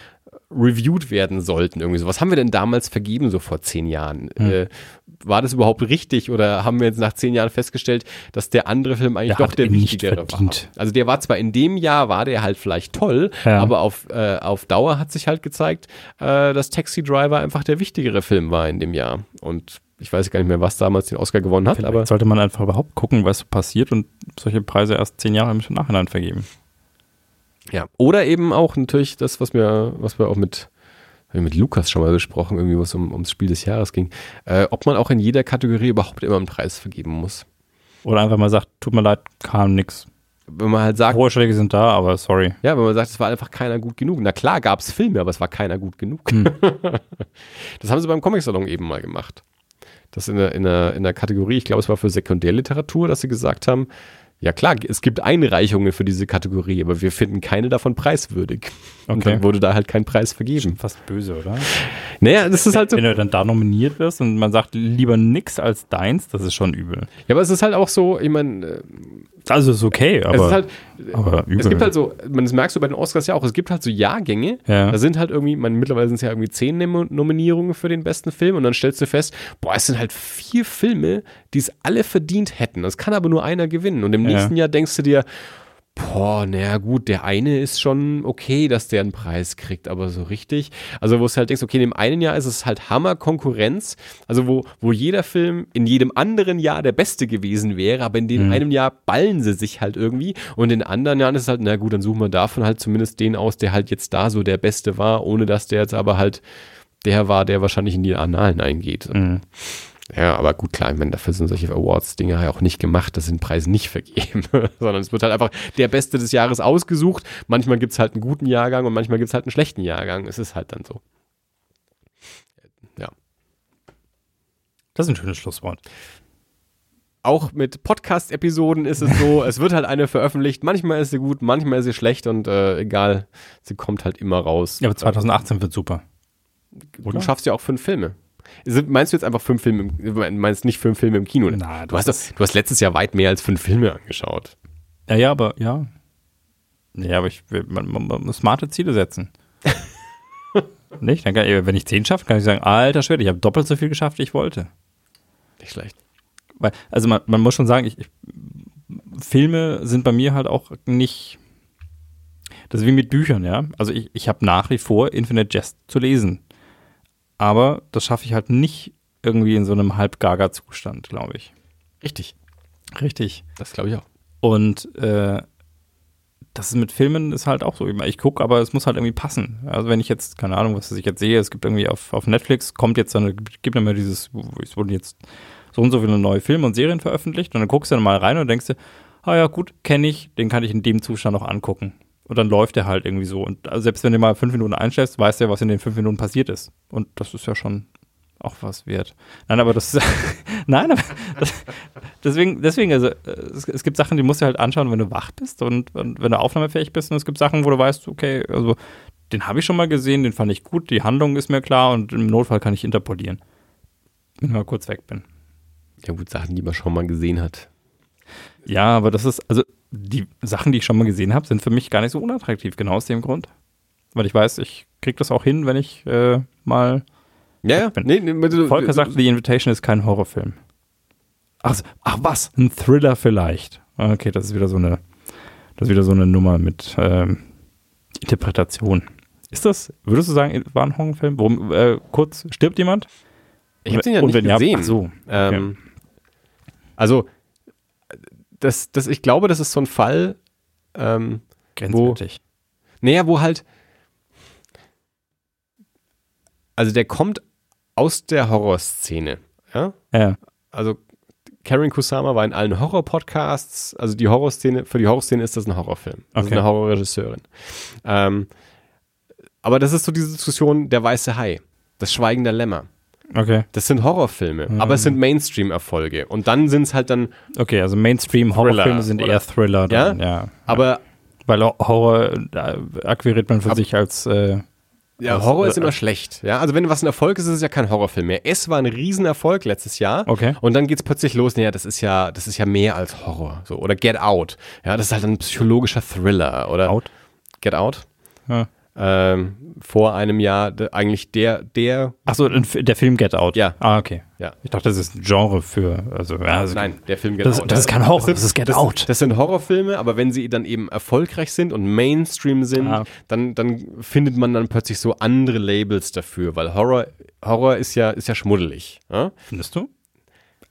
reviewed werden sollten. Irgendwie so. Was haben wir denn damals vergeben, so vor zehn Jahren? Hm. Äh, war das überhaupt richtig oder haben wir jetzt nach zehn Jahren festgestellt, dass der andere Film eigentlich Der doch der wichtigere war? Also der war zwar in dem Jahr, war der halt vielleicht toll, Ja. aber auf, äh, auf Dauer hat sich halt gezeigt, äh, dass Taxi Driver einfach der wichtigere Film war in dem Jahr. Und ich weiß gar nicht mehr, was damals den Oscar gewonnen hat, Vielleicht aber sollte man einfach überhaupt gucken, was passiert und solche Preise erst zehn Jahre im Nachhinein vergeben. ja. Oder eben auch natürlich das, was wir, was wir auch mit, mit Lukas schon mal besprochen, irgendwie, was um, ums Spiel des Jahres ging, äh, ob man auch in jeder Kategorie überhaupt immer einen Preis vergeben muss. Oder einfach mal sagt, tut mir leid, kam nix. Wenn man halt sagt, Vorschläge sind da, aber sorry. ja, wenn man sagt, es war einfach keiner gut genug. Na klar gab es Filme, aber es war keiner gut genug. Hm. das haben sie beim Comic-Salon eben mal gemacht. Dass in der, in, der, in der Kategorie, ich glaube, es war für Sekundärliteratur, dass sie gesagt haben, ja klar, es gibt Einreichungen für diese Kategorie, aber wir finden keine davon preiswürdig. Und Okay. dann wurde da halt kein Preis vergeben. Fast böse, oder? Naja, das ist halt so. Wenn du dann da nominiert wirst und man sagt lieber nix als deins, das ist schon übel. Ja, aber es ist halt auch so, ich meine, äh, Also ist okay, aber, es ist halt, aber es gibt halt so, man, das merkst du bei den Oscars ja auch, es gibt halt so Jahrgänge, Ja. da sind halt irgendwie, man, mittlerweile sind es ja irgendwie zehn Nom- Nominierungen für den besten Film und dann stellst du fest, boah, es sind halt vier Filme, die es alle verdient hätten. Es kann aber nur einer gewinnen. Und im Ja. nächsten Jahr denkst du dir, boah, naja gut, der eine ist schon okay, dass der einen Preis kriegt, aber so richtig. Also wo du halt denkst, okay, in dem einen Jahr ist es halt Hammer Konkurrenz, also wo, wo jeder Film in jedem anderen Jahr der beste gewesen wäre, aber in dem Mhm. einem Jahr ballen sie sich halt irgendwie und in anderen Jahren ist es halt, na gut, dann suchen wir davon halt zumindest den aus, der halt jetzt da so der Beste war, ohne dass der jetzt aber halt der war, der wahrscheinlich in die Annalen eingeht. Mhm. Ja, aber gut, klar, ich meine, dafür sind solche Awards-Dinger ja auch nicht gemacht, dass sie den Preis nicht vergeben, sondern es wird halt einfach der Beste des Jahres ausgesucht. Manchmal gibt es halt einen guten Jahrgang und manchmal gibt es halt einen schlechten Jahrgang. Es ist halt dann so. Ja. Das ist ein schönes Schlusswort. Auch mit Podcast-Episoden ist es so, es wird halt eine veröffentlicht. Manchmal ist sie gut, manchmal ist sie schlecht und äh, egal, sie kommt halt immer raus. Ja, aber 2018 wird super. du schaffst ja auch fünf Filme. Meinst du jetzt einfach fünf Filme, im, meinst nicht fünf Filme im Kino? Na, du, hast doch, du hast letztes Jahr weit mehr als fünf Filme angeschaut. Ja, ja, aber ja. Ja, aber ich man, man, man muss smarte Ziele setzen. Nicht? Kann, wenn ich zehn schaffe, kann ich sagen, alter Schwede, ich habe doppelt so viel geschafft, wie ich wollte. Nicht schlecht. Weil, also man, man muss schon sagen, ich, ich, Filme sind bei mir halt auch nicht. Das ist wie mit Büchern, ja. Also ich, ich habe nach wie vor Infinite Jest zu lesen. Aber das schaffe ich halt nicht irgendwie in so einem Halbgager-Zustand, glaube ich. Richtig. Richtig. Das glaube ich auch. Und äh, das ist mit Filmen ist halt auch so. Ich gucke, aber es muss halt irgendwie passen. Also wenn ich jetzt, keine Ahnung, was ich jetzt sehe, es gibt irgendwie auf, auf Netflix, kommt jetzt dann, gibt immer dieses, es wurden jetzt so und so viele neue Filme und Serien veröffentlicht und dann guckst du dann mal rein und denkst dir, ah ja, gut, kenne ich, den kann ich in dem Zustand auch angucken. Und dann läuft der halt irgendwie so. Und also selbst wenn du mal fünf Minuten einstellst, weißt du ja, was in den fünf Minuten passiert ist. Und das ist ja schon auch was wert. Nein, aber das ist, nein, aber das, deswegen, deswegen, also äh, es, es gibt Sachen, die musst du halt anschauen, wenn du wach bist und, und wenn du aufnahmefähig bist. Und es gibt Sachen, wo du weißt, okay, also den habe ich schon mal gesehen, den fand ich gut, die Handlung ist mir klar und im Notfall kann ich interpolieren. Wenn ich mal kurz weg bin. Ja gut, Sachen, die man schon mal gesehen hat. Ja, aber das ist, also die Sachen, die ich schon mal gesehen habe, sind für mich gar nicht so unattraktiv, genau aus dem Grund. Weil ich weiß, ich krieg das auch hin, wenn ich äh, mal. Ja, ja. Nee, nee, du, Volker sagt, The Invitation ist kein Horrorfilm. Ach, so- ach was? Ein Thriller vielleicht. Okay, das ist wieder so eine, das ist wieder so eine Nummer mit ähm, Interpretation. Ist das, würdest du sagen, war ein Horrorfilm? Worum, äh, kurz, stirbt jemand? ich habe den ja nicht gesehen. ach so. Ähm, also, das, das, ich glaube, das ist so ein Fall, ähm, Grenzwertig. naja, wo halt, also der kommt aus der Horrorszene, ja? Ja. Also, Karen Kusama war in allen Horror-Podcasts, also die Horrorszene, für die Horrorszene ist das ein Horrorfilm. Das Okay. eine Horrorregisseurin. Ähm, aber das ist so diese Diskussion, der weiße Hai, das Schweigen der Lämmer. Okay. Das sind Horrorfilme, Mhm. aber es sind Mainstream-Erfolge. Und dann sind es halt dann, Okay, also Mainstream-Horrorfilme sind eher Thriller. Dann, ja? aber Weil Horror akquiriert man für Ab- sich als. Äh, ja, Horror ist äh, immer schlecht. Ja, also wenn was ein Erfolg ist, ist es ja kein Horrorfilm mehr. Es war ein Riesenerfolg letztes Jahr. okay. Und dann geht's plötzlich los, naja, das ist ja, das ist ja mehr als Horror. So, oder Get Out. Ja, das ist halt ein psychologischer Thriller. Oder Out. Get Out. Ja. Ähm, vor einem Jahr eigentlich der, der, Achso, der Film Get Out. Ja. Ah, okay. Ja. Ich dachte, das ist ein Genre für. Also, ja, also nein, der Film Get Das, Out. das ist kein Horror, sind- das ist Get das, Out. Das sind Horrorfilme, aber wenn sie dann eben erfolgreich sind und Mainstream sind, Ah. dann, dann findet man dann plötzlich so andere Labels dafür, weil Horror, Horror ist ja, ist ja schmuddelig. Ja, Findest du?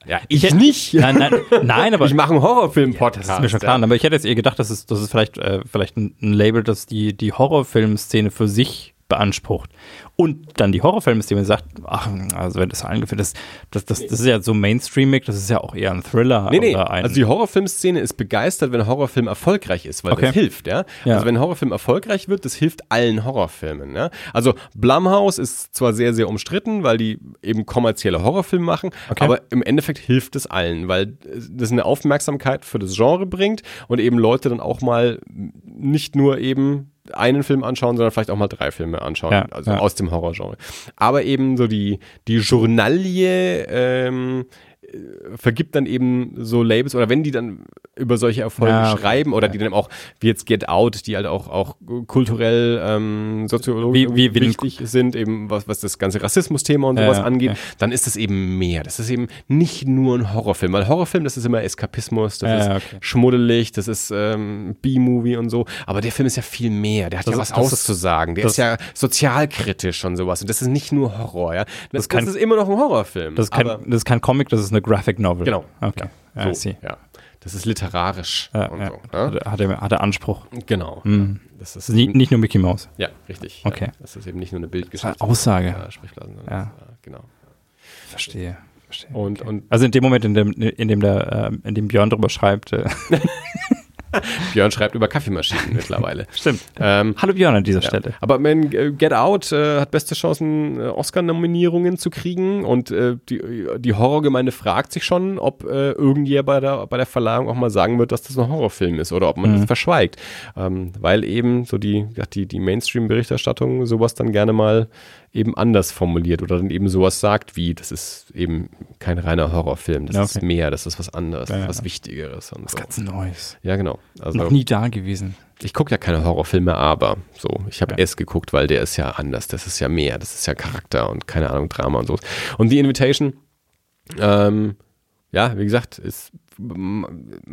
Ja Ich ich, hätte- nicht. Nein, nein, nein, aber. ich mache einen Horrorfilm-Podcast. das ist mir schon klar, aber ich hätte jetzt eher gedacht, dass es, das ist vielleicht, äh, vielleicht ein, ein Label, das die, die Horrorfilmszene für sich beansprucht und dann die Horrorfilme, sagt, ach, also wenn das angeführt ist, das, das, das ist ja so mainstreamig, das ist ja auch eher ein Thriller. Nee, nee, also die Horrorfilmszene ist begeistert, wenn ein Horrorfilm erfolgreich ist, weil okay. das hilft, ja? ja. Also wenn ein Horrorfilm erfolgreich wird, das hilft allen Horrorfilmen, ja? Also Blumhouse ist zwar sehr, sehr umstritten, weil die eben kommerzielle Horrorfilme machen, okay. aber im Endeffekt hilft es allen, weil das eine Aufmerksamkeit für das Genre bringt und eben Leute dann auch mal nicht nur eben einen Film anschauen, sondern vielleicht auch mal drei Filme anschauen, ja, also ja. aus dem Horrorgenre. Aber eben so die, die Journalie ähm, vergibt dann eben so Labels oder wenn die dann über solche Erfolge ja, schreiben oder die dann auch, wie jetzt Get Out, die halt auch, auch kulturell, ähm, soziologisch wie, wie, wichtig sind, eben was, was das ganze Rassismus-Thema und sowas ja, angeht, dann ist das eben mehr. Das ist eben nicht nur ein Horrorfilm, weil Horrorfilm, das ist immer Eskapismus, das ja, ist okay. schmuddelig, das ist ähm, B-Movie und so, aber der Film ist ja viel mehr, der hat das ja was auszusagen, der ist ja sozialkritisch und sowas und das ist nicht nur Horror, ja. Das, das, kann, das ist immer noch ein Horrorfilm. Das ist kein, das ist kein Comic, das ist eine Graphic Novel. Genau. Okay. Ja, so, ja. Das ist literarisch ja, und ja. so. Ne? Hat, er, hat er Anspruch. Genau. Mhm. Das ist nicht, nicht nur Mickey Mouse. Ja, richtig. Okay. Das ist eben nicht nur eine Bildgeschichte. Aussage. Ja, ja. genau. Verstehe. Verstehe. Und, okay. und also in dem Moment, in dem, in dem, der, äh, in dem Björn drüber schreibt, äh, Björn schreibt über Kaffeemaschinen mittlerweile. Stimmt. Ähm, Hallo Björn an dieser ja. Stelle. Aber man, äh, Get Out äh, hat beste Chancen, äh, Oscar-Nominierungen zu kriegen und äh, die, die Horrorgemeinde fragt sich schon, ob äh, irgendjemand bei der, bei der Verleihung auch mal sagen wird, dass das ein Horrorfilm ist oder ob man mhm. das verschweigt. Ähm, weil eben so die, die, die Mainstream-Berichterstattung sowas dann gerne mal eben anders formuliert oder dann eben sowas sagt wie, das ist eben kein reiner Horrorfilm, das ja, okay. ist mehr, das ist was anderes, ja, was Wichtigeres. Und was so. ganz Neues. Ja, genau. Also, Noch nie da gewesen. Ich gucke ja keine Horrorfilme, aber so, ich habe ja. es geguckt, weil der ist ja anders, das ist ja mehr, das ist ja Charakter und keine Ahnung, Drama und so. Und die Invitation, ähm, ja, wie gesagt, es,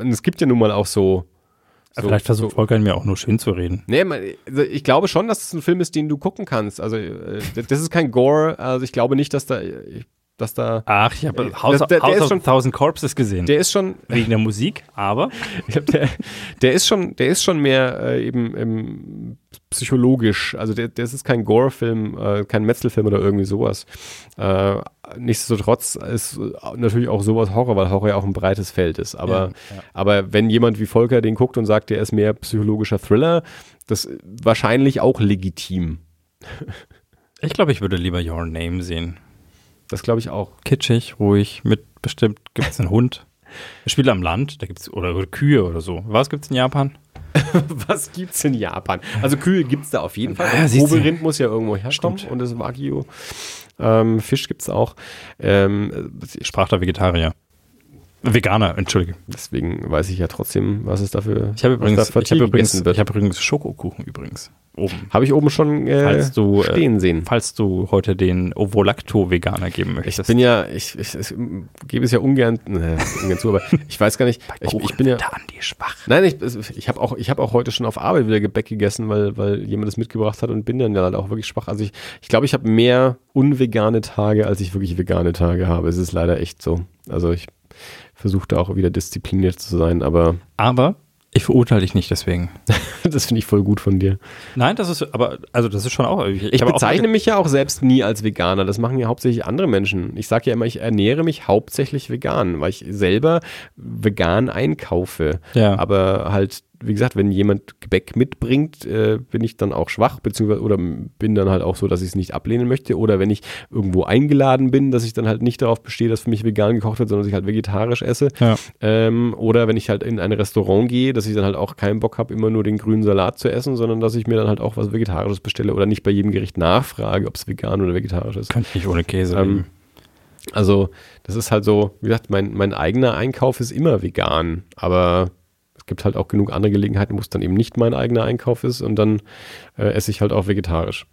es gibt ja nun mal auch so so, Vielleicht versucht so. Volker mir auch nur schön zu reden. Nee, also ich glaube schon, dass es ein Film ist, den du gucken kannst. Also äh, das ist kein Gore. Also ich glaube nicht, dass da dass da. Ach, ich habe House, der, der House of schon, Thousand Corpses gesehen. Der ist schon wegen der Musik, aber der, der ist schon, der ist schon mehr äh, eben ähm, psychologisch. Also der, der ist kein Gore-Film, äh, kein Metzelfilm oder irgendwie sowas. Äh, nichtsdestotrotz ist natürlich auch sowas Horror, weil Horror ja auch ein breites Feld ist. Aber, ja, ja. aber wenn jemand wie Volker den guckt und sagt, der ist mehr psychologischer Thriller, das ist wahrscheinlich auch legitim. Ich glaube, ich würde lieber Your Name sehen. Das glaube ich auch. Kitschig, ruhig, mit bestimmt gibt es einen Hund. Er spielt am Land, da gibt's oder, oder Kühe oder so. Was gibt es in Japan? Was gibt es in Japan? Also Kühe gibt es da auf jeden Fall. Ja, Oberrind muss ja irgendwo herkommen Stimmt. und das Wagyu. Ähm, Fisch gibt es auch. Ähm, Sprach der Vegetarier. Veganer, entschuldige. Deswegen weiß ich ja trotzdem, was es dafür Ich habe übrigens, ich übrigens, ich hab übrigens Schokokuchen übrigens oben. Habe ich oben schon äh, falls du, äh, stehen sehen. Falls du heute den Ovolacto-Veganer geben möchtest. Ich bin ja, ich, ich, ich gebe es ja ungern, ne, ungern zu, aber ich weiß gar nicht. ich, ich bin ja. die schwach. Nein, ich, ich habe auch, ich auch heute schon auf Arbeit wieder Gebäck gegessen, weil, weil jemand das mitgebracht hat und bin dann ja halt auch wirklich schwach. Also ich, ich glaube, ich habe mehr unvegane Tage, als ich wirklich vegane Tage habe. Es ist leider echt so. Also ich versuche da auch wieder diszipliniert zu sein, aber. Aber ich verurteile dich nicht deswegen. das finde ich voll gut von dir. Nein, das ist, aber, also das ist schon auch. Ich, ich bezeichne auch, mich ja auch selbst nie als Veganer. Das machen ja hauptsächlich andere Menschen. Ich sage ja immer, ich ernähre mich hauptsächlich vegan, weil ich selber vegan einkaufe. Ja. Aber halt wie gesagt, wenn jemand Gebäck mitbringt, äh, bin ich dann auch schwach, beziehungsweise oder bin dann halt auch so, dass ich es nicht ablehnen möchte. Oder wenn ich irgendwo eingeladen bin, dass ich dann halt nicht darauf bestehe, dass für mich vegan gekocht wird, sondern dass ich halt vegetarisch esse. Ja. Ähm, oder wenn ich halt in ein Restaurant gehe, dass ich dann halt auch keinen Bock habe, immer nur den grünen Salat zu essen, sondern dass ich mir dann halt auch was Vegetarisches bestelle oder nicht bei jedem Gericht nachfrage, ob es vegan oder vegetarisch ist. Könnte nicht ohne Käse. Ähm, also, das ist halt so, wie gesagt, mein, mein eigener Einkauf ist immer vegan, aber gibt halt auch genug andere Gelegenheiten, wo es dann eben nicht mein eigener Einkauf ist und dann äh, esse ich halt auch vegetarisch.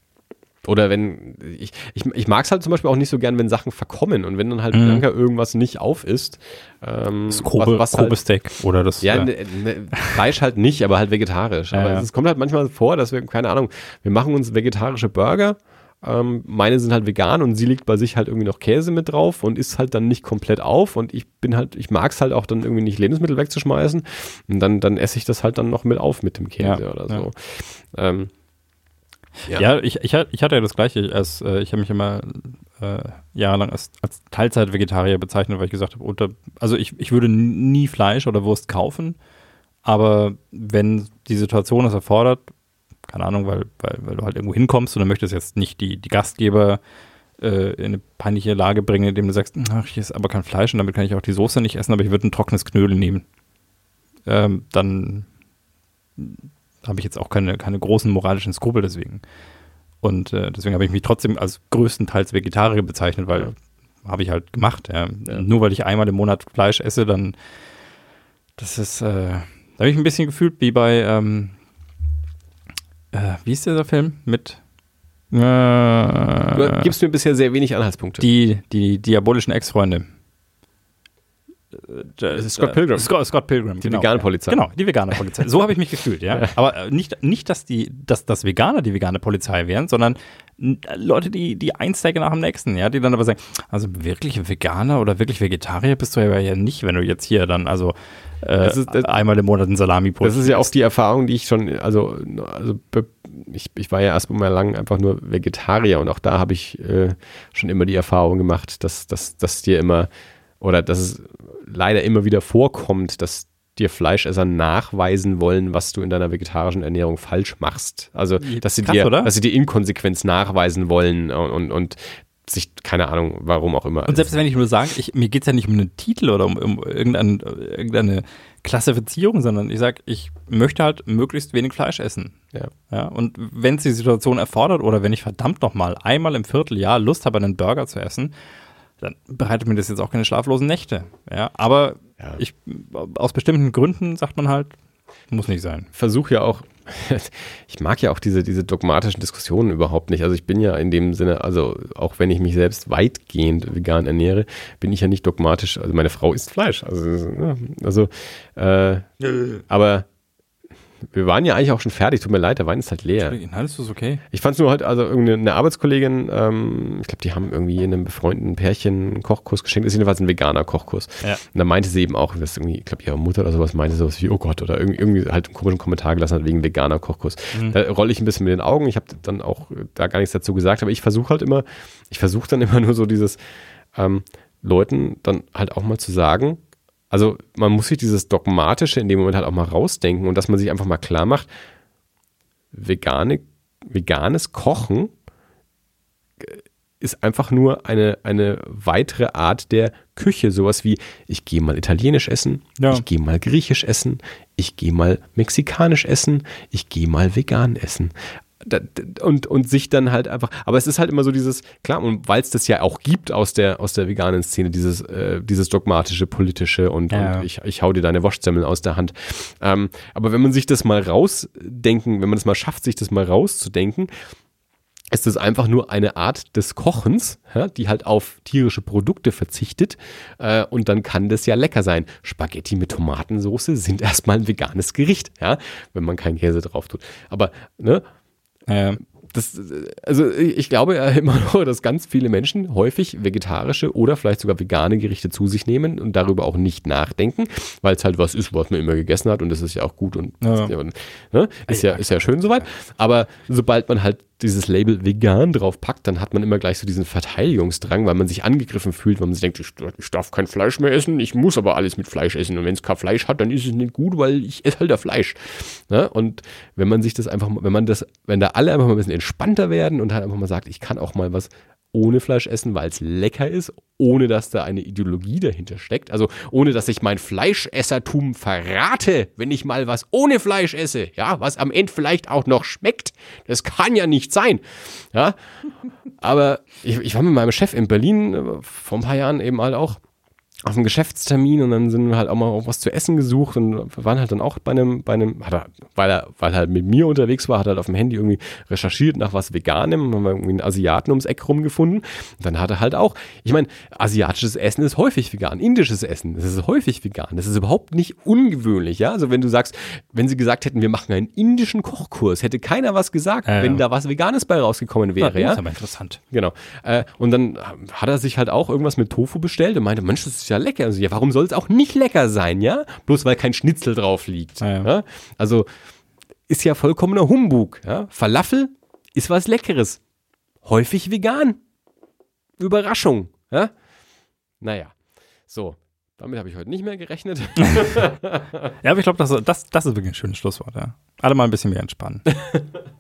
Oder wenn, ich, ich, ich mag es halt zum Beispiel auch nicht so gern, wenn Sachen verkommen und wenn dann halt mhm. Irgendwas nicht auf ist. Ähm, das Kobe, was, was Kobe halt, Steak oder das. Ja, ja. Ne, ne, Fleisch halt nicht, aber halt vegetarisch. Aber ja, es kommt halt manchmal vor, dass wir, keine Ahnung, wir machen uns vegetarische Burger ähm, meine sind halt vegan und sie legt bei sich halt irgendwie noch Käse mit drauf und isst halt dann nicht komplett auf und ich bin halt, ich mag es halt auch dann irgendwie nicht Lebensmittel wegzuschmeißen und dann, dann esse ich das halt dann noch mit auf mit dem Käse ja, oder so. Ja. Ähm, Ja, ja ich, ich, ich, hatte ja das Gleiche. Als, äh, ich habe mich immer äh, jahrelang als, als Teilzeit-Vegetarier bezeichnet, weil ich gesagt habe, unter, also ich, ich würde nie Fleisch oder Wurst kaufen, aber wenn die Situation das erfordert, keine Ahnung, weil, weil, weil du halt irgendwo hinkommst und du möchtest jetzt nicht die, die Gastgeber äh, in eine peinliche Lage bringen, indem du sagst, ach, ich esse aber kein Fleisch und damit kann ich auch die Soße nicht essen, aber ich würde ein trockenes Knödel nehmen. Ähm, dann habe ich jetzt auch keine, keine großen moralischen Skrupel deswegen. Und äh, deswegen habe ich mich trotzdem als größtenteils Vegetarier bezeichnet, weil ja. habe ich halt gemacht. Ja. Ja. Nur weil ich einmal im Monat Fleisch esse, dann das ist, äh, da habe ich ein bisschen gefühlt wie bei, ähm, äh, wie ist dieser Film mit äh, du gibst mir bisher sehr wenig Anhaltspunkte. Die, die diabolischen Ex-Freunde. Ist Scott Pilgrim. Scott, Scott Pilgrim, die genau. vegane Polizei. Genau, die vegane Polizei. So habe ich mich gefühlt, ja. Aber äh, nicht, nicht dass, die, dass, dass Veganer die vegane Polizei wären, sondern Leute, die, die ein Steak nach dem nächsten, ja, die dann aber sagen, also wirklich Veganer oder wirklich Vegetarier bist du ja nicht, wenn du jetzt hier dann, also äh, ist, das, einmal im Monat ein salami Das ist ja auch die Erfahrung, die ich schon, also, also ich, ich war ja erstmal lang einfach nur Vegetarier und auch da habe ich äh, schon immer die Erfahrung gemacht, dass, dass, dass dir immer oder dass es leider immer wieder vorkommt, dass dir Fleischesser nachweisen wollen, was du in deiner vegetarischen Ernährung falsch machst. Also, dass sie, Krass, dir, dass sie dir Inkonsequenz nachweisen wollen und, und, und sich, keine Ahnung, warum auch immer. Und selbst wenn ich nur sage, ich, mir geht es ja nicht um einen Titel oder um, um irgendein, irgendeine Klassifizierung, sondern ich sage, ich möchte halt möglichst wenig Fleisch essen. Ja. ja und wenn es die Situation erfordert oder wenn ich verdammt nochmal einmal im Vierteljahr Lust habe, einen Burger zu essen, dann bereitet mir das jetzt auch keine schlaflosen Nächte. Ja, aber ja. ich, aus bestimmten Gründen sagt man halt, muss nicht sein. Versuch ja auch, ich mag ja auch diese, diese dogmatischen Diskussionen überhaupt nicht. Also ich bin ja in dem Sinne, also auch wenn ich mich selbst weitgehend vegan ernähre, bin ich ja nicht dogmatisch. Also meine Frau isst Fleisch. Also, also äh, aber wir waren ja eigentlich auch schon fertig. Tut mir leid, der Wein ist halt leer. Nein, ist das okay. Ich fand es nur halt, also irgendeine Arbeitskollegin, ähm, ich glaube, die haben irgendwie einem befreundeten Pärchen einen Kochkurs geschenkt. Ist jedenfalls ein veganer Kochkurs. Ja. Und da meinte sie eben auch, dass irgendwie, ich glaube, ihre Mutter oder sowas meinte sowas wie, oh Gott, oder irgendwie, irgendwie halt einen komischen Kommentar gelassen hat wegen veganer Kochkurs. Mhm. Da rolle ich ein bisschen mit den Augen. Ich habe dann auch da gar nichts dazu gesagt, aber ich versuche halt immer, ich versuche dann immer nur so dieses ähm, Leuten dann halt auch mal zu sagen, also man muss sich dieses Dogmatische in dem Moment halt auch mal rausdenken und dass man sich einfach mal klar macht, vegane, veganes Kochen ist einfach nur eine, eine weitere Art der Küche. Sowas wie, ich gehe mal italienisch essen, ja. ich gehe mal griechisch essen, ich gehe mal mexikanisch essen, ich gehe mal vegan essen und, und sich dann halt einfach, aber es ist halt immer so dieses, klar, und weil es das ja auch gibt aus der, aus der veganen Szene, dieses, äh, dieses dogmatische, politische und, ja. und ich, ich hau dir deine Waschsemmel aus der Hand. Ähm, aber wenn man sich das mal rausdenken, wenn man es mal schafft, sich das mal rauszudenken, ist es einfach nur eine Art des Kochens, ja, die halt auf tierische Produkte verzichtet. Äh, und dann kann das ja lecker sein. Spaghetti mit Tomatensauce sind erstmal ein veganes Gericht, ja, wenn man keinen Käse drauf tut. Aber ne, ja. Das, also ich glaube ja immer noch, dass ganz viele Menschen häufig vegetarische oder vielleicht sogar vegane Gerichte zu sich nehmen und darüber auch nicht nachdenken, weil es halt was ist, was man immer gegessen hat und das ist ja auch gut und ja. ne, ist, ja, ist ja schön soweit. Aber sobald man halt dieses Label vegan drauf packt, dann hat man immer gleich so diesen Verteidigungsdrang, weil man sich angegriffen fühlt, weil man sich denkt, ich, ich darf kein Fleisch mehr essen, ich muss aber alles mit Fleisch essen. Und wenn es kein Fleisch hat, dann ist es nicht gut, weil ich esse halt da Fleisch. Ne? Und wenn man sich das einfach, wenn man das, wenn da alle einfach mal ein bisschen entspannter werden und halt einfach mal sagt, ich kann auch mal was ohne Fleisch essen, weil es lecker ist, ohne dass da eine Ideologie dahinter steckt. Also ohne dass ich mein Fleischessertum verrate, wenn ich mal was ohne Fleisch esse, ja, was am Ende vielleicht auch noch schmeckt. Das kann ja nicht sein. Ja. Aber ich, ich war mit meinem Chef in Berlin äh, vor ein paar Jahren eben halt auch auf einem Geschäftstermin und dann sind wir halt auch mal was zu essen gesucht und waren halt dann auch bei einem, bei einem, er, weil er, weil er halt mit mir unterwegs war, hat er halt auf dem Handy irgendwie recherchiert nach was Veganem, haben wir irgendwie einen Asiaten ums Eck rumgefunden. Und dann hat er halt auch, ich meine, asiatisches Essen ist häufig vegan, indisches Essen, das ist häufig vegan, das ist überhaupt nicht ungewöhnlich, ja. Also wenn du sagst, wenn sie gesagt hätten, wir machen einen indischen Kochkurs, hätte keiner was gesagt, ja, wenn da was Veganes bei rausgekommen wäre, ja. Das ist aber interessant. Genau. Äh, und dann hat er sich halt auch irgendwas mit Tofu bestellt und meinte, Mensch, das ist ja lecker. Also, ja, warum soll es auch nicht lecker sein, ja? Bloß weil kein Schnitzel drauf liegt. Ah, ja. Ja? Also ist ja vollkommener Humbug. Ja? Falafel ist was Leckeres. Häufig vegan. Überraschung. Ja? Naja, so. Damit habe ich heute nicht mehr gerechnet. Ja, aber ich glaube, das, das, das ist wirklich ein schönes Schlusswort. Ja. Alle mal ein bisschen mehr entspannen.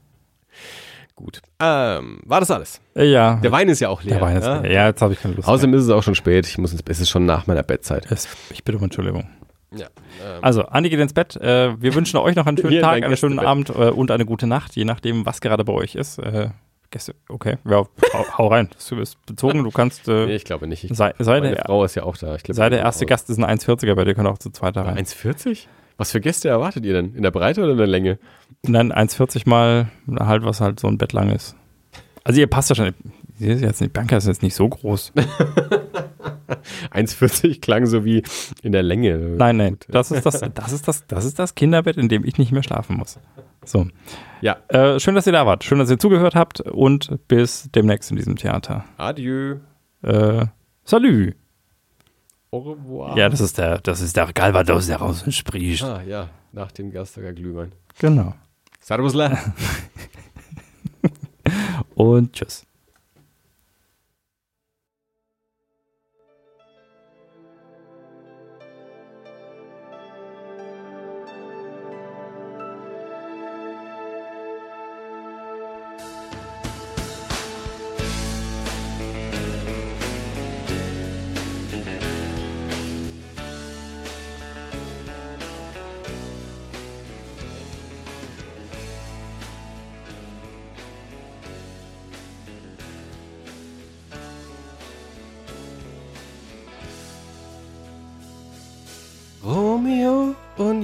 Gut. Ähm, war das alles? Äh, ja, Der Wein ist ja auch leer. der Wein ist ja? leer. Ja, jetzt habe ich keine Lust mehr. Außerdem ist es auch schon spät. Ich muss ins, es ist schon nach meiner Bettzeit. Es, ich bitte um Entschuldigung. Ja. Ähm, Also, Andi geht ins Bett. Äh, wir wünschen euch noch einen schönen Tag, einen schönen. Abend äh, und eine gute Nacht, je nachdem, was gerade bei euch ist. Äh, Gäste, okay, ja, hau, hau rein. Du bist bezogen, du kannst. nee, Äh, ich glaube nicht. Ich, sei, sei, meine der, Frau ist ja auch da. Ich glaube, sei der erste Gast ist ein 1,40er, bei dir können auch zu zweit da rein. 1,40? Was für Gäste erwartet ihr denn? In der Breite oder in der Länge? Nein, 1,40 mal halt, was halt so ein Bett lang ist. Also, ihr passt ja schon. Jetzt nicht, Bianca ist jetzt nicht so groß. 1,40 klang so wie in der Länge. Nein, nein, das ist das, das ist das, das ist das Kinderbett, in dem ich nicht mehr schlafen muss. So. Ja. Äh, schön, dass ihr da wart. Schön, dass ihr zugehört habt und bis demnächst in diesem Theater. Adieu. Äh, salü. Au revoir. Ja, das ist der, das ist der Galvados, der raus spricht. Ah, ja. Nach dem Gastager Glühwein. Genau. Servusla. Und tschüss.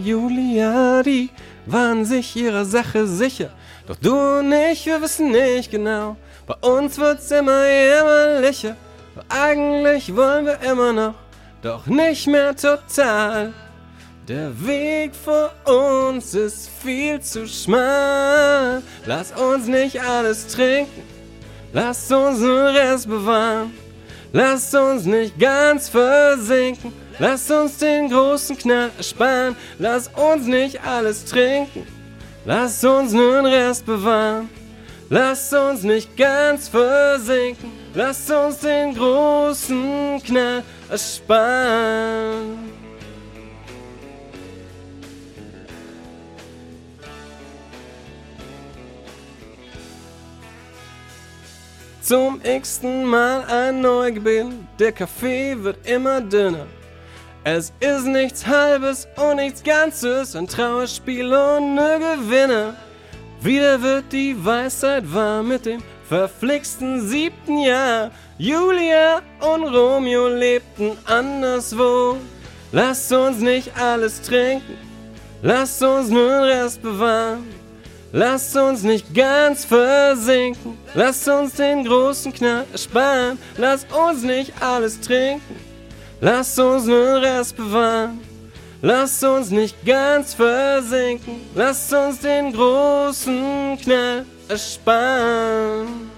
Julia, die waren sich ihrer Sache sicher. Doch du und ich, wir wissen nicht genau. Bei uns wird's immer jämmerlicher. Aber eigentlich wollen wir immer noch, doch nicht mehr total. Der Weg vor uns ist viel zu schmal. Lass uns nicht alles trinken. Lass uns den Rest bewahren. Lass uns nicht ganz versinken. Lass uns den großen Knall ersparen. Lass uns nicht alles trinken. Lass uns nur den Rest bewahren. Lass uns nicht ganz versinken. Lass uns den großen Knall ersparen. Zum x-ten Mal ein Neugewinn. Der Kaffee wird immer dünner. Es ist nichts Halbes und nichts Ganzes, ein Trauerspiel ohne Gewinner. Wieder wird die Weisheit wahr mit dem verflixten siebten Jahr. Julia und Romeo lebten anderswo. Lass uns nicht alles trinken, lass uns nur den Rest bewahren. Lass uns nicht ganz versinken, lass uns den großen Knall ersparen. Lass uns nicht alles trinken, lass uns nur Rest bewahren. Lass uns nicht ganz versinken, lass uns den großen Knall ersparen.